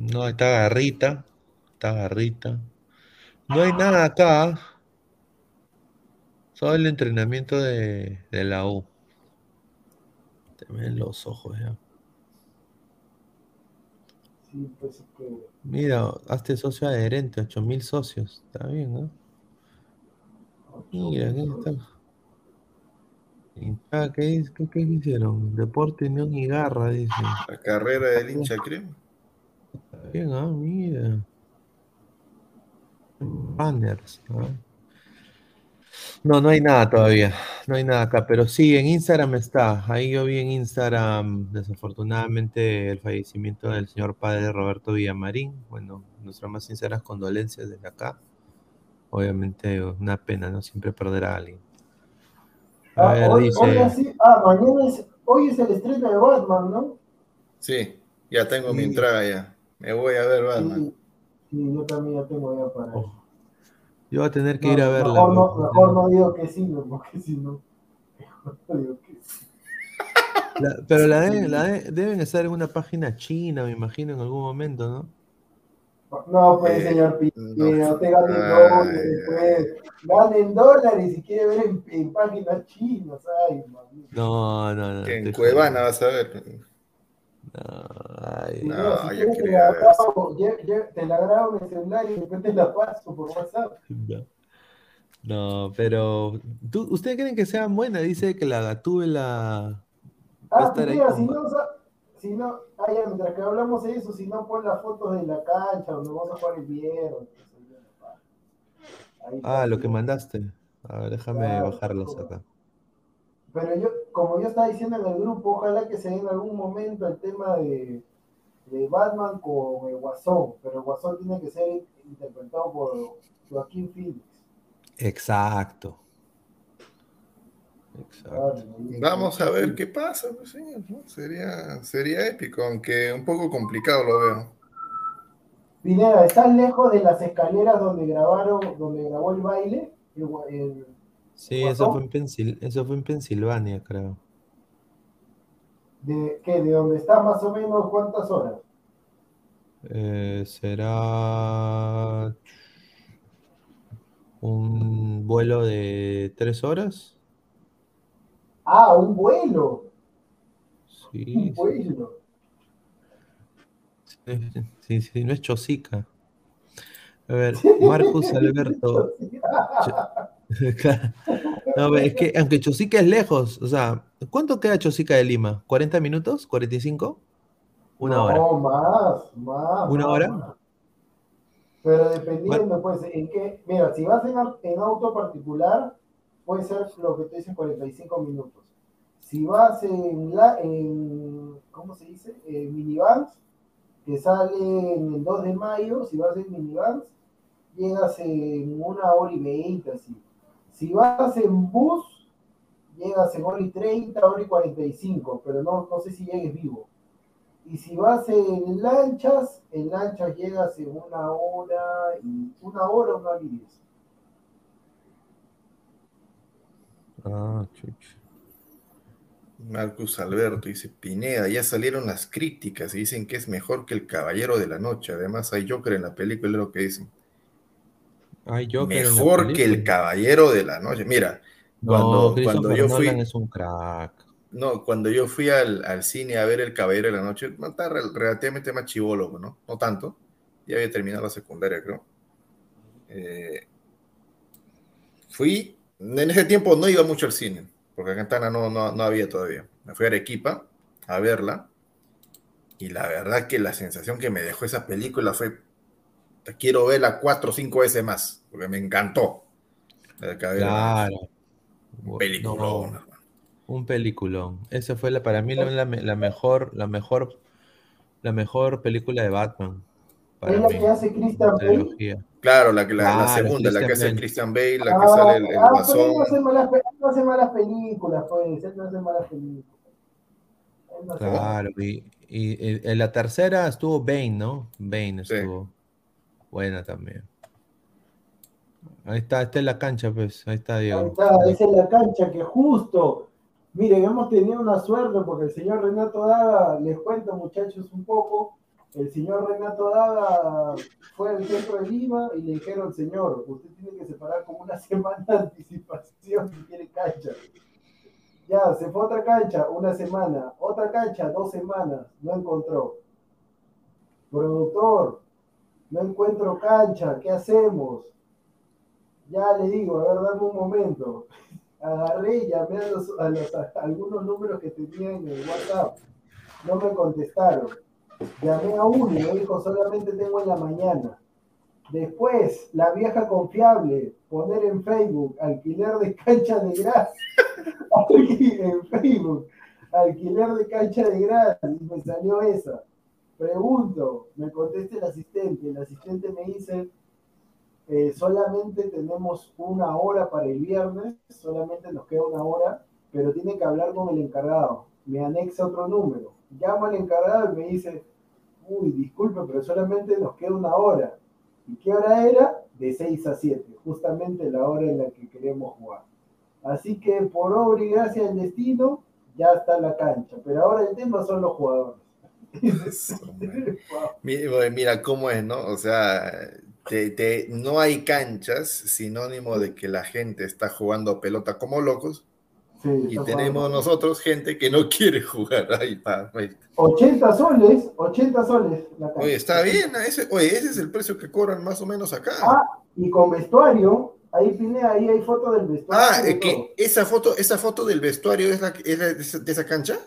no, está Garrita, está Garrita. No hay nada acá. Solo el entrenamiento de, de la U. Te ven los ojos ya. Sí, pues es que. Mira, hazte socio adherente, 8000 socios. Está bien, ¿no? Mira, aquí está. ¿Qué, qué, qué hicieron? Deporte, Unión y Garra, dice. La carrera del hincha, creo. Bien, ah, mira. Banners. ah. No, no hay nada todavía. No hay nada acá, pero sí, en Instagram está. Ahí yo vi en Instagram, desafortunadamente, el fallecimiento del señor padre Roberto Villamarín. Bueno, nuestras más sinceras condolencias desde acá. Obviamente, una pena, ¿no? Siempre perder a alguien. A Ah, ver, hoy, dice. hoy así, ah, mañana es, hoy es el estreno de Batman, ¿no? Sí, ya tengo mi entrada ya. Me voy a ver Batman. Sí, sí, yo también ya tengo ya para Oh, Yo voy a tener que No, ir a verla. Mejor no, weón. mejor no digo que sí, no, porque si no. Mejor no digo que sí. La- pero la, deben, la de- deben estar en una página china, me imagino, en algún momento, ¿no? No, pues, Eh, señor Pi, no. te ganen Ay, dólares, pues. Ganen dólares si quiere ver en, en páginas chinas, ay, mamita. No, no, no. Que en Cuevana vas a ver. No, ay, No, no, si te quería ver grabo, te la grabo en el celular y después te la paso por WhatsApp. no. No, pero ¿tú, ¿ustedes creen que sea buena? Dice que la Gatúbela va a Ah, estar ahí mira, con si no, si no, ah, ya, mientras que hablamos de eso, si no, pon las fotos de la cancha donde vamos a jugar el viernes. Ahí Ah, lo que mandaste. A ver, déjame Claro, bajarlas claro. acá. Pero yo, como yo estaba diciendo en el grupo, ojalá que se dé en algún momento el tema de, de Batman con el Guasón, pero el Guasón tiene que ser interpretado por Joaquín Phoenix. Exacto. Exacto. Vamos a ver qué pasa, pues. Sería, sería épico, aunque un poco complicado lo veo. Pineda, ¿estás lejos de las escaleras donde grabaron, donde grabó el baile? El gua- el- Sí, eso fue en Pensil- eso fue en Pensilvania, creo. de, ¿qué? ¿De donde está más o menos cuántas horas? Eh, será un vuelo de tres horas. Ah, un vuelo. Sí, Un sí, vuelo. sí, sí, no es Chosica. A ver, Marcus Alberto. No, es que aunque Chosica es lejos, o sea, ¿cuánto queda Chosica de Lima? ¿40 minutos? ¿45? Una no, hora. más, más. ¿Una más, hora? más. Pero dependiendo, pues, en qué. Mira, si vas en auto particular, puede ser lo que te dicen 45 minutos. Si vas en, la, en ¿cómo se dice? En minivans, que sale en el 2 de mayo, si vas en minivans, llegas en una hora y veinte, así. Si vas en bus, llegas en hora y 30, hora y 45, pero no, no sé si llegues vivo. Y si vas en lanchas, en lanchas llegas en una hora y una hora, una hora y diez. Ah, chuch. Marcus Alberto dice, Pineda, ya salieron las críticas y dicen que es mejor que el Caballero de la Noche. Además hay Joker en la película, es lo que dicen. Ay, mejor que el. Caballero de la Noche. Mira, cuando, cuando yo fui, Nolan es un crack. no, cuando yo fui al, al cine a ver el Caballero de la Noche, no, rel- relativamente más chivólogo, ¿no? No tanto. Ya había terminado la secundaria, creo. Eh, fui, en ese tiempo no iba mucho al cine, porque acá en Tana no, no, no había todavía. Me fui a Arequipa a verla, y la verdad que la sensación que me dejó esa película fue, "Te quiero verla cuatro o cinco veces más, porque me encantó. Claro. Un peliculón, No, un peliculón. Esa fue la, para mí la, la me- la mejor, la mejor, la mejor película de Batman. para Es la mí. que hace Christian Bale. Trilogía. Claro, la, que- la, la segunda, la que hace Bale. Christian Bale, la que Ah, sale el, el ah, él no hace malas, pe- él no hace malas películas, pues. Él no hace malas películas. No Claro, y, y- y en la tercera estuvo Bane, ¿no? Bane Sí. Buena también. Ahí está, esta es la cancha, pues. Ahí está Ahí Diego. está, esa es la cancha que justo. Miren, hemos tenido una suerte porque el señor Renato Daga, les cuento muchachos un poco, el señor Renato Daga fue al centro de Lima y le dijeron, señor, usted tiene que separar como una semana de anticipación si quiere cancha. Ya, se fue a otra cancha, una semana, otra cancha, dos semanas, no encontró. Productor, no encuentro cancha, ¿qué hacemos? Ya le digo, a ver, dame un momento. Agarré y llamé a, los- a los- algunos números que tenía en el WhatsApp. No me contestaron. Llamé a uno y me dijo, solamente tengo en la mañana. Después, la vieja confiable, poner en Facebook, alquiler de cancha de gras. en Facebook, alquiler de cancha de gras. Y me salió esa. Pregunto, me contesta el asistente. El asistente me dice, eh, solamente tenemos una hora para el viernes, solamente nos queda una hora, pero tiene que hablar con el encargado. Me anexa otro número. Llamo al encargado y me dice, uy, disculpe, pero solamente nos queda una hora. ¿Y qué hora era? De 6 a 7, justamente la hora en la que queremos jugar. Así que por obra y gracia del destino, ya está la cancha. Pero ahora el tema son los jugadores. Mira, mira cómo es, ¿no? O sea, te- te- no hay canchas sinónimo de que la gente está jugando pelota como locos Sí, y tenemos jugando. nosotros gente que no quiere jugar. Ahí está. ahí está. 80 soles, 80 soles la cancha. Oye, está bien, ese, oye, ese es el precio que cobran más o menos acá. Ah, y con vestuario, ahí Pineda, ahí hay foto del vestuario. Ah, eh, que esa foto, esa foto del vestuario es, la, es la de esa cancha.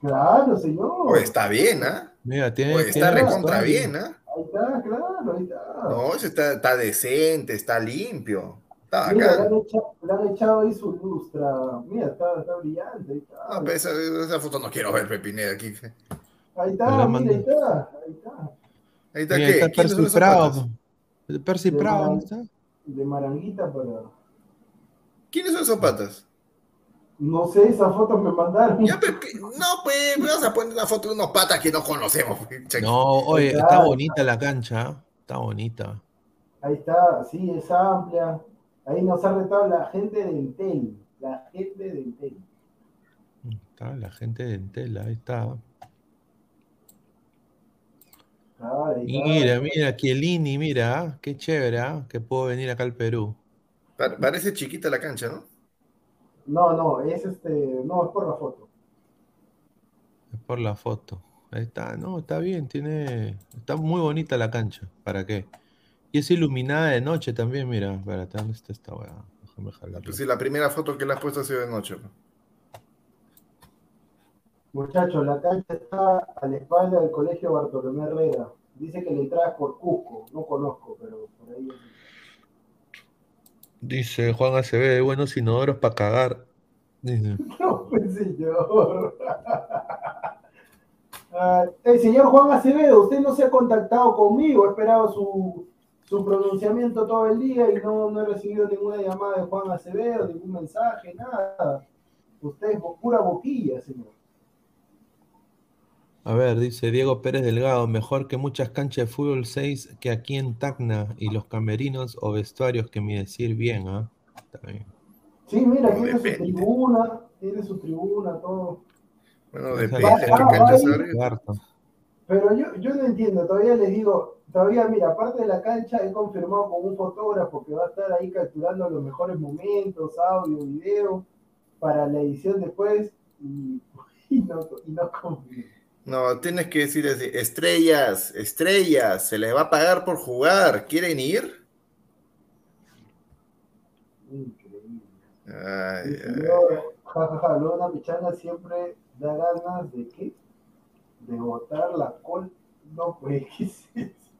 Claro, señor. Oye, está bien, ¿ah? Mira, tiene, Oye, está tiene recontra bien, ¿ah? Ahí está, claro, ahí está. No, ese está, está decente, está limpio. Está Mira, le acá. han, echado, le han echado ahí su lustra. Mira, está, está brillante. Ahí está, No, pero esa, esa foto no quiero ver, Pepinera, aquí. ahí está, mira, ahí está. Ahí está. Ahí está, Mira, ¿qué? ahí está ¿Quiénes son Percy Prado. Percy Prado, ¿dónde está? De Maranguita para. ¿Quiénes son esos patas? No sé, esas fotos me mandaron. Ya, no, pues, vamos a poner una foto de unos patas que no conocemos. No, oye, está Claro. bonita la cancha. ¿eh? Está bonita. Ahí está, sí, es amplia. Ahí nos ha retado la gente de Entel. La gente de Entel. Está la gente de Entela, ahí está. Ah, ahí está. Mira, mira, Chiellini, mira, ¿ah? qué chévere, ¿ah? que puedo venir acá al Perú. Pa- Parece chiquita la cancha, ¿no? No, no, es este, no, es por la foto. Es por la foto. Ahí está, no, está bien, tiene, está muy bonita la cancha. ¿Para qué? Y es iluminada de noche también, mira. Espérate, ¿dónde está esta weá? Déjame jalarla. Pues sí, la primera foto que le has puesto ha sido de noche. ¿no? Muchachos, la cancha está a la espalda del colegio Bartolomé Herrera. Dice que la entrada es por Cusco, no conozco, pero por ahí. Dice Juan Acevedo, buenos inodoros para cagar. No, pues señor. El señor Juan Acevedo, usted no se ha contactado conmigo, he esperado su, su pronunciamiento todo el día y no, no he recibido ninguna llamada de Juan Acevedo, ningún mensaje, nada. Usted es pura boquilla, señor. A ver, dice Diego Pérez Delgado, mejor que muchas canchas de fútbol 6 que aquí en Tacna y los camerinos o vestuarios que mi decir bien, ¿ah? Está bien. Sí, mira, tiene su tribuna, tiene su tribuna, todo. Bueno, depende de dice- qué cancha se ahí. abre. Harto. Pero yo, yo no entiendo, todavía les digo, todavía, mira, aparte de la cancha, he confirmado con un fotógrafo que va a estar ahí capturando los mejores momentos, audio, video, para la edición después, y, y no, y no confío. No, tienes que decir así, estrellas, estrellas, se les va a pagar por jugar, ¿quieren ir? Increíble. Ay, jajaja, luego una pichanga siempre da ganas de qué? De botar la col. No, pues, ¿qué es eso?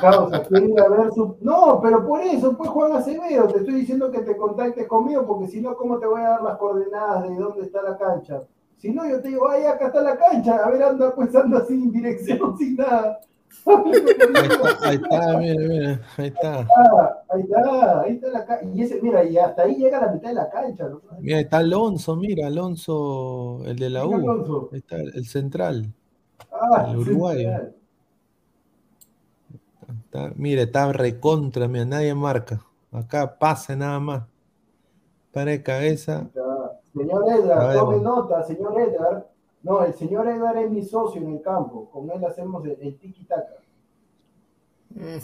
Causa, quiere ir a ver su. No, pero por eso, pues Juan Acevedo, te estoy diciendo que te contactes conmigo, porque si no, ¿cómo te voy a dar las coordenadas de dónde está la cancha? Si no, yo te digo, ay, acá está la cancha. A ver, anda pues anda en dirección, sin nada. Ahí está, mira, mira, ahí está. Ah, ahí está, ahí está la cancha. Y ese, mira, y hasta ahí llega la mitad de la cancha. ¿no? Mira, está Alonso, mira, Alonso, el de la ¿Quién U. Alonso? Ahí está el central. Ah, El uruguayo. central. Está- mira, está recontra, mira, nadie marca. Acá pase nada más. Para de cabeza. Señor Edgar, tome nota, señor Edgar. No, el señor Edgar es mi socio en el campo. Con él hacemos el, el tiki-taka. Mm,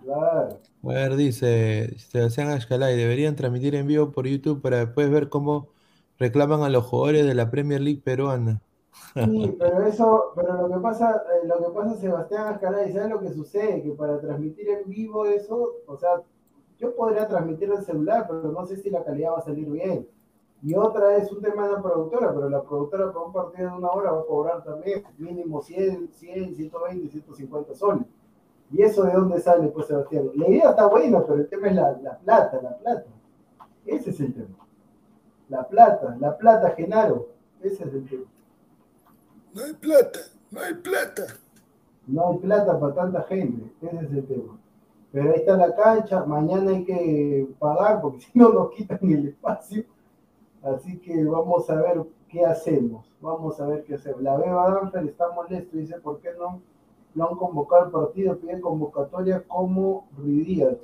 Claro. A ver, dice Sebastián Ashkalay, deberían transmitir en vivo por YouTube para después ver cómo reclaman a los jugadores de la Premier League peruana. Sí, pero eso, pero lo que pasa, eh, lo que pasa, Sebastián Ascaray, ¿sabes lo que sucede? Que para transmitir en vivo eso, o sea, yo podría transmitir en celular, pero no sé si la calidad va a salir bien. Y otra es un tema de la productora, pero la productora para un partido de una hora va a cobrar también mínimo 100, 100, 120, 150 soles. ¿Y eso de dónde sale, pues, Sebastián? La idea está buena, pero el tema es la, la plata, la plata. Ese es el tema. La plata, la plata, Genaro. Ese es el tema. No hay plata, no hay plata. No hay plata para tanta gente, ese es el tema. Pero ahí está la cancha, mañana hay que pagar porque si no nos quitan el espacio. Así que vamos a ver qué hacemos. Vamos a ver qué hacemos. La Beba Danfer está molesto, dice, ¿por qué no lo han convocado al partido? Pide convocatoria como Ruidías.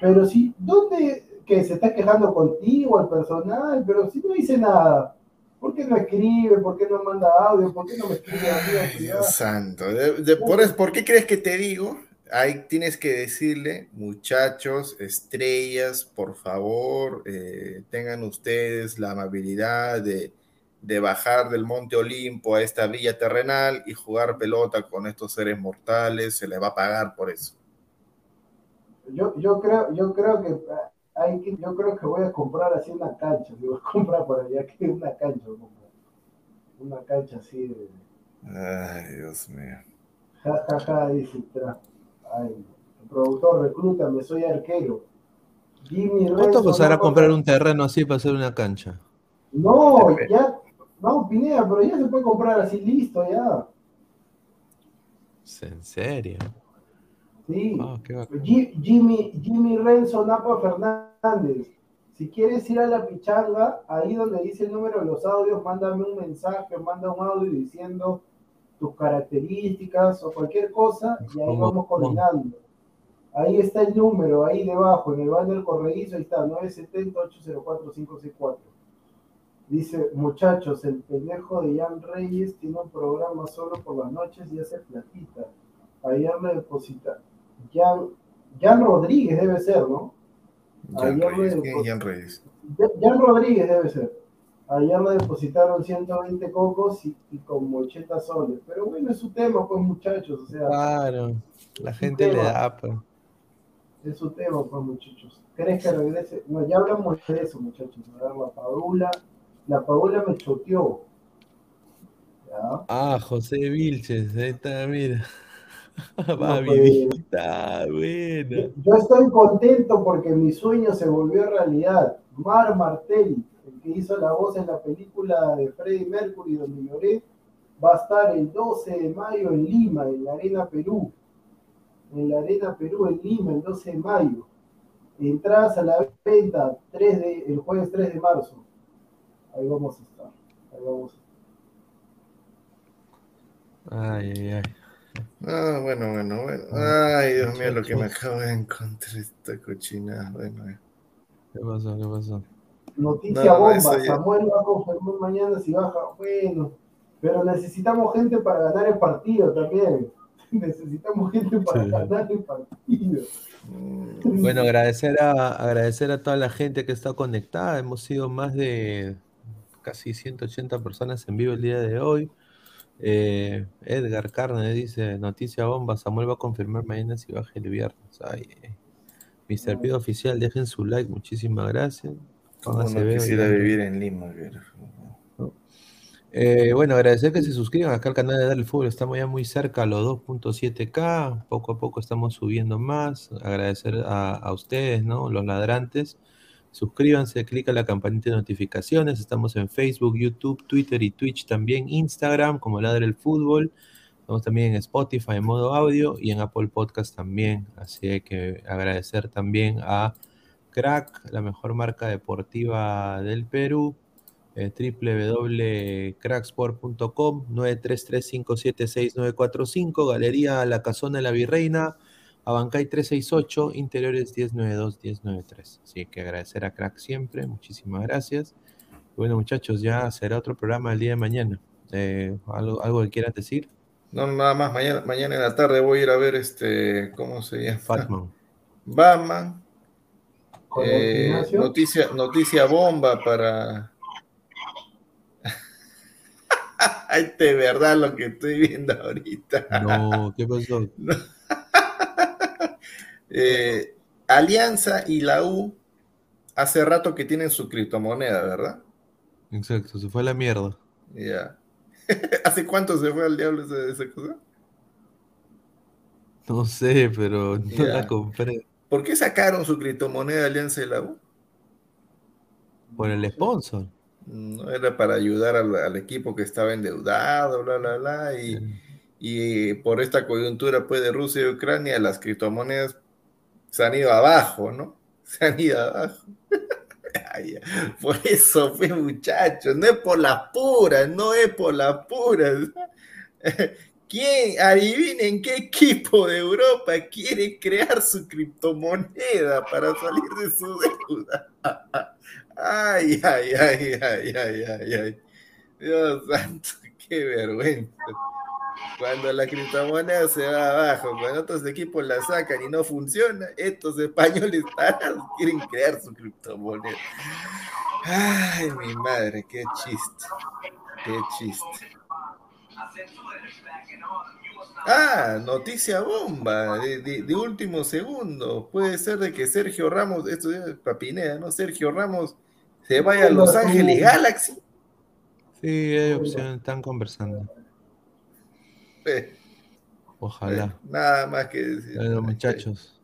Pero si, ¿dónde que se está quejando contigo, al personal? Pero si no dice nada. ¿Por qué no escribe? ¿Por qué no manda audio? ¿Por qué no me escribe a mí? Dios santo. De- de- por, ¿por qué crees que te digo? Ahí tienes que decirle, muchachos, estrellas, por favor, eh, tengan ustedes la amabilidad de, de bajar del Monte Olimpo a esta villa terrenal y jugar pelota con estos seres mortales. Se les va a pagar por eso. Yo, yo creo, yo creo que hay que, yo creo que voy a comprar así una cancha, voy a comprar por allá que una cancha, una cancha así de Ay, Dios mío. ja ja ja dice ay, el productor reclútame, soy arquero. Jimmy ¿Cuánto costará no, comprar un terreno así para hacer una cancha? No, ya, no, Pineda, pero ya se puede comprar así listo ya. ¿En serio? Sí. Ah, Jimmy, Jimmy Renzo Napa Fernández. Si quieres ir a la pichanga, ahí donde dice el número de los audios, mándame un mensaje, manda un audio diciendo tus características o cualquier cosa y ahí vamos coordinando. Ahí está el número, ahí debajo, en el banner corredizo, ahí está, 970-804-564. Dice, muchachos, el pendejo de Jan Reyes tiene un programa solo por las noches y hace platita. Ayer le deposita. Jan, Jan Rodríguez debe ser, ¿no? Jan Ayer Reyes. le ¿Quién es Jan Reyes? Jan Rodríguez debe ser. Ayer le depositaron 120 cocos y, y como 80 soles. Pero bueno, es su tema, pues muchachos. O sea, Claro, la gente le da, pues. es su tema, pues muchachos. ¿Crees que regrese? No, ya hablamos de eso, muchachos. A ver, la Paula. La Paula me choteó. ¿Ya? Ah, José Vilches, ahí está, mira. Va, No, mi pues. buena. Yo estoy contento porque mi sueño se volvió realidad. Mar Martelli, el que hizo la voz en la película de Freddie Mercury donde lloré, va a estar el 12 de mayo en Lima, en la Arena Perú. En la Arena Perú, en Lima, el 12 de mayo. Entradas a la venta 3 de, el jueves 3 de marzo. Ahí vamos a estar. Ahí vamos a estar. Ay, ay, ay. Ah, bueno, bueno, bueno. Ay, Dios mío, lo que me acabo de encontrar esta cochina. Bueno, eh. ¿Qué pasó? ¿Qué pasó? Noticia No, bomba, Samuel va a confirmar mañana si baja. Bueno, pero necesitamos gente para ganar el partido también. Necesitamos gente para Sí. ganar el partido. Mm, Bueno, agradecer a, agradecer a toda la gente que está conectada. Hemos sido más de casi 180 personas en vivo el día de hoy. Eh, Edgar Carne dice, noticia bomba, Samuel va a confirmar mañana si baja el viernes. Ay, eh. Mr. Pido Oficial, dejen su like, muchísimas gracias. Como Juan no Acevedo, quisiera vivir en Lima, Eh, bueno, agradecer que se suscriban acá al canal de Dar el Fútbol. Estamos ya muy cerca a los 2.7K. Poco a poco estamos subiendo más. Agradecer a, a ustedes, ¿no? Los ladrantes. Suscríbanse, clica la campanita de notificaciones. Estamos en Facebook, YouTube, Twitter y Twitch también. Instagram como Ladre el Fútbol. Estamos también en Spotify en modo audio y en Apple Podcast también. Así que agradecer también a Crack, la mejor marca deportiva del Perú. Eh, www.cracksport.com 933576945 Galería La Casona de la Virreina Abancay 368, Interiores 1092-1093. Así que agradecer a Crack siempre, muchísimas gracias. Bueno, muchachos, ya será otro programa el día de mañana. Eh, ¿algo, ¿Algo que quieras decir? No, nada más, mañana, mañana en la tarde voy a ir a ver este, ¿cómo se llama? Batman. Batman. ¿Con el Eh, noticia, noticia bomba para. Ay, de verdad lo que estoy viendo ahorita. No, ¿qué pasó? Eh, Alianza y la U hace rato que tienen su criptomoneda, ¿verdad? Exacto, se fue a la mierda. Ya. ¿Hace cuánto se fue al diablo esa, esa cosa? No sé, pero no la compré. ¿Por qué sacaron su criptomoneda Alianza y la U? Por el sponsor. No era para ayudar al, al equipo que estaba endeudado, bla, bla, bla. Y, y por esta coyuntura pues, de Rusia y Ucrania, las criptomonedas se han ido abajo, ¿no? Se han ido abajo. Ay, por eso fue, muchachos, no es por las puras, no es por las puras. ¿Quién, adivinen qué equipo de Europa quiere crear su criptomoneda para salir de su deuda? Ay, ay, ay, ay, ay, ay, ay. Dios santo, qué vergüenza. Cuando la criptomoneda se va abajo, cuando otros equipos la sacan y no funciona, estos españoles quieren crear su criptomoneda. Ay, mi madre, qué chiste. Qué chiste. Ah, noticia bomba, de, de- de último segundo. Puede ser de que Sergio Ramos, esto es Papineda, ¿no? Sergio Ramos se vaya a Los Ángeles Galaxy. Sí, hay opciones, están conversando. Eh, Ojalá. nada más que decir. Bueno, muchachos.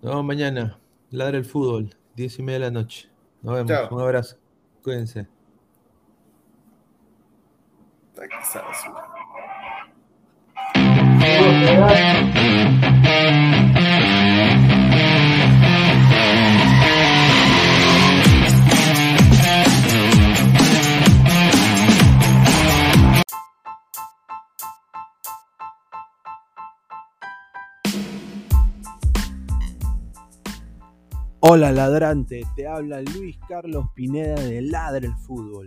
Nos vemos mañana. Ladra el fútbol, 10 y media de la noche. Nos vemos. Chao. Un abrazo. Cuídense. Hola ladrante, te habla Luis Carlos Pineda de Ladre el Fútbol.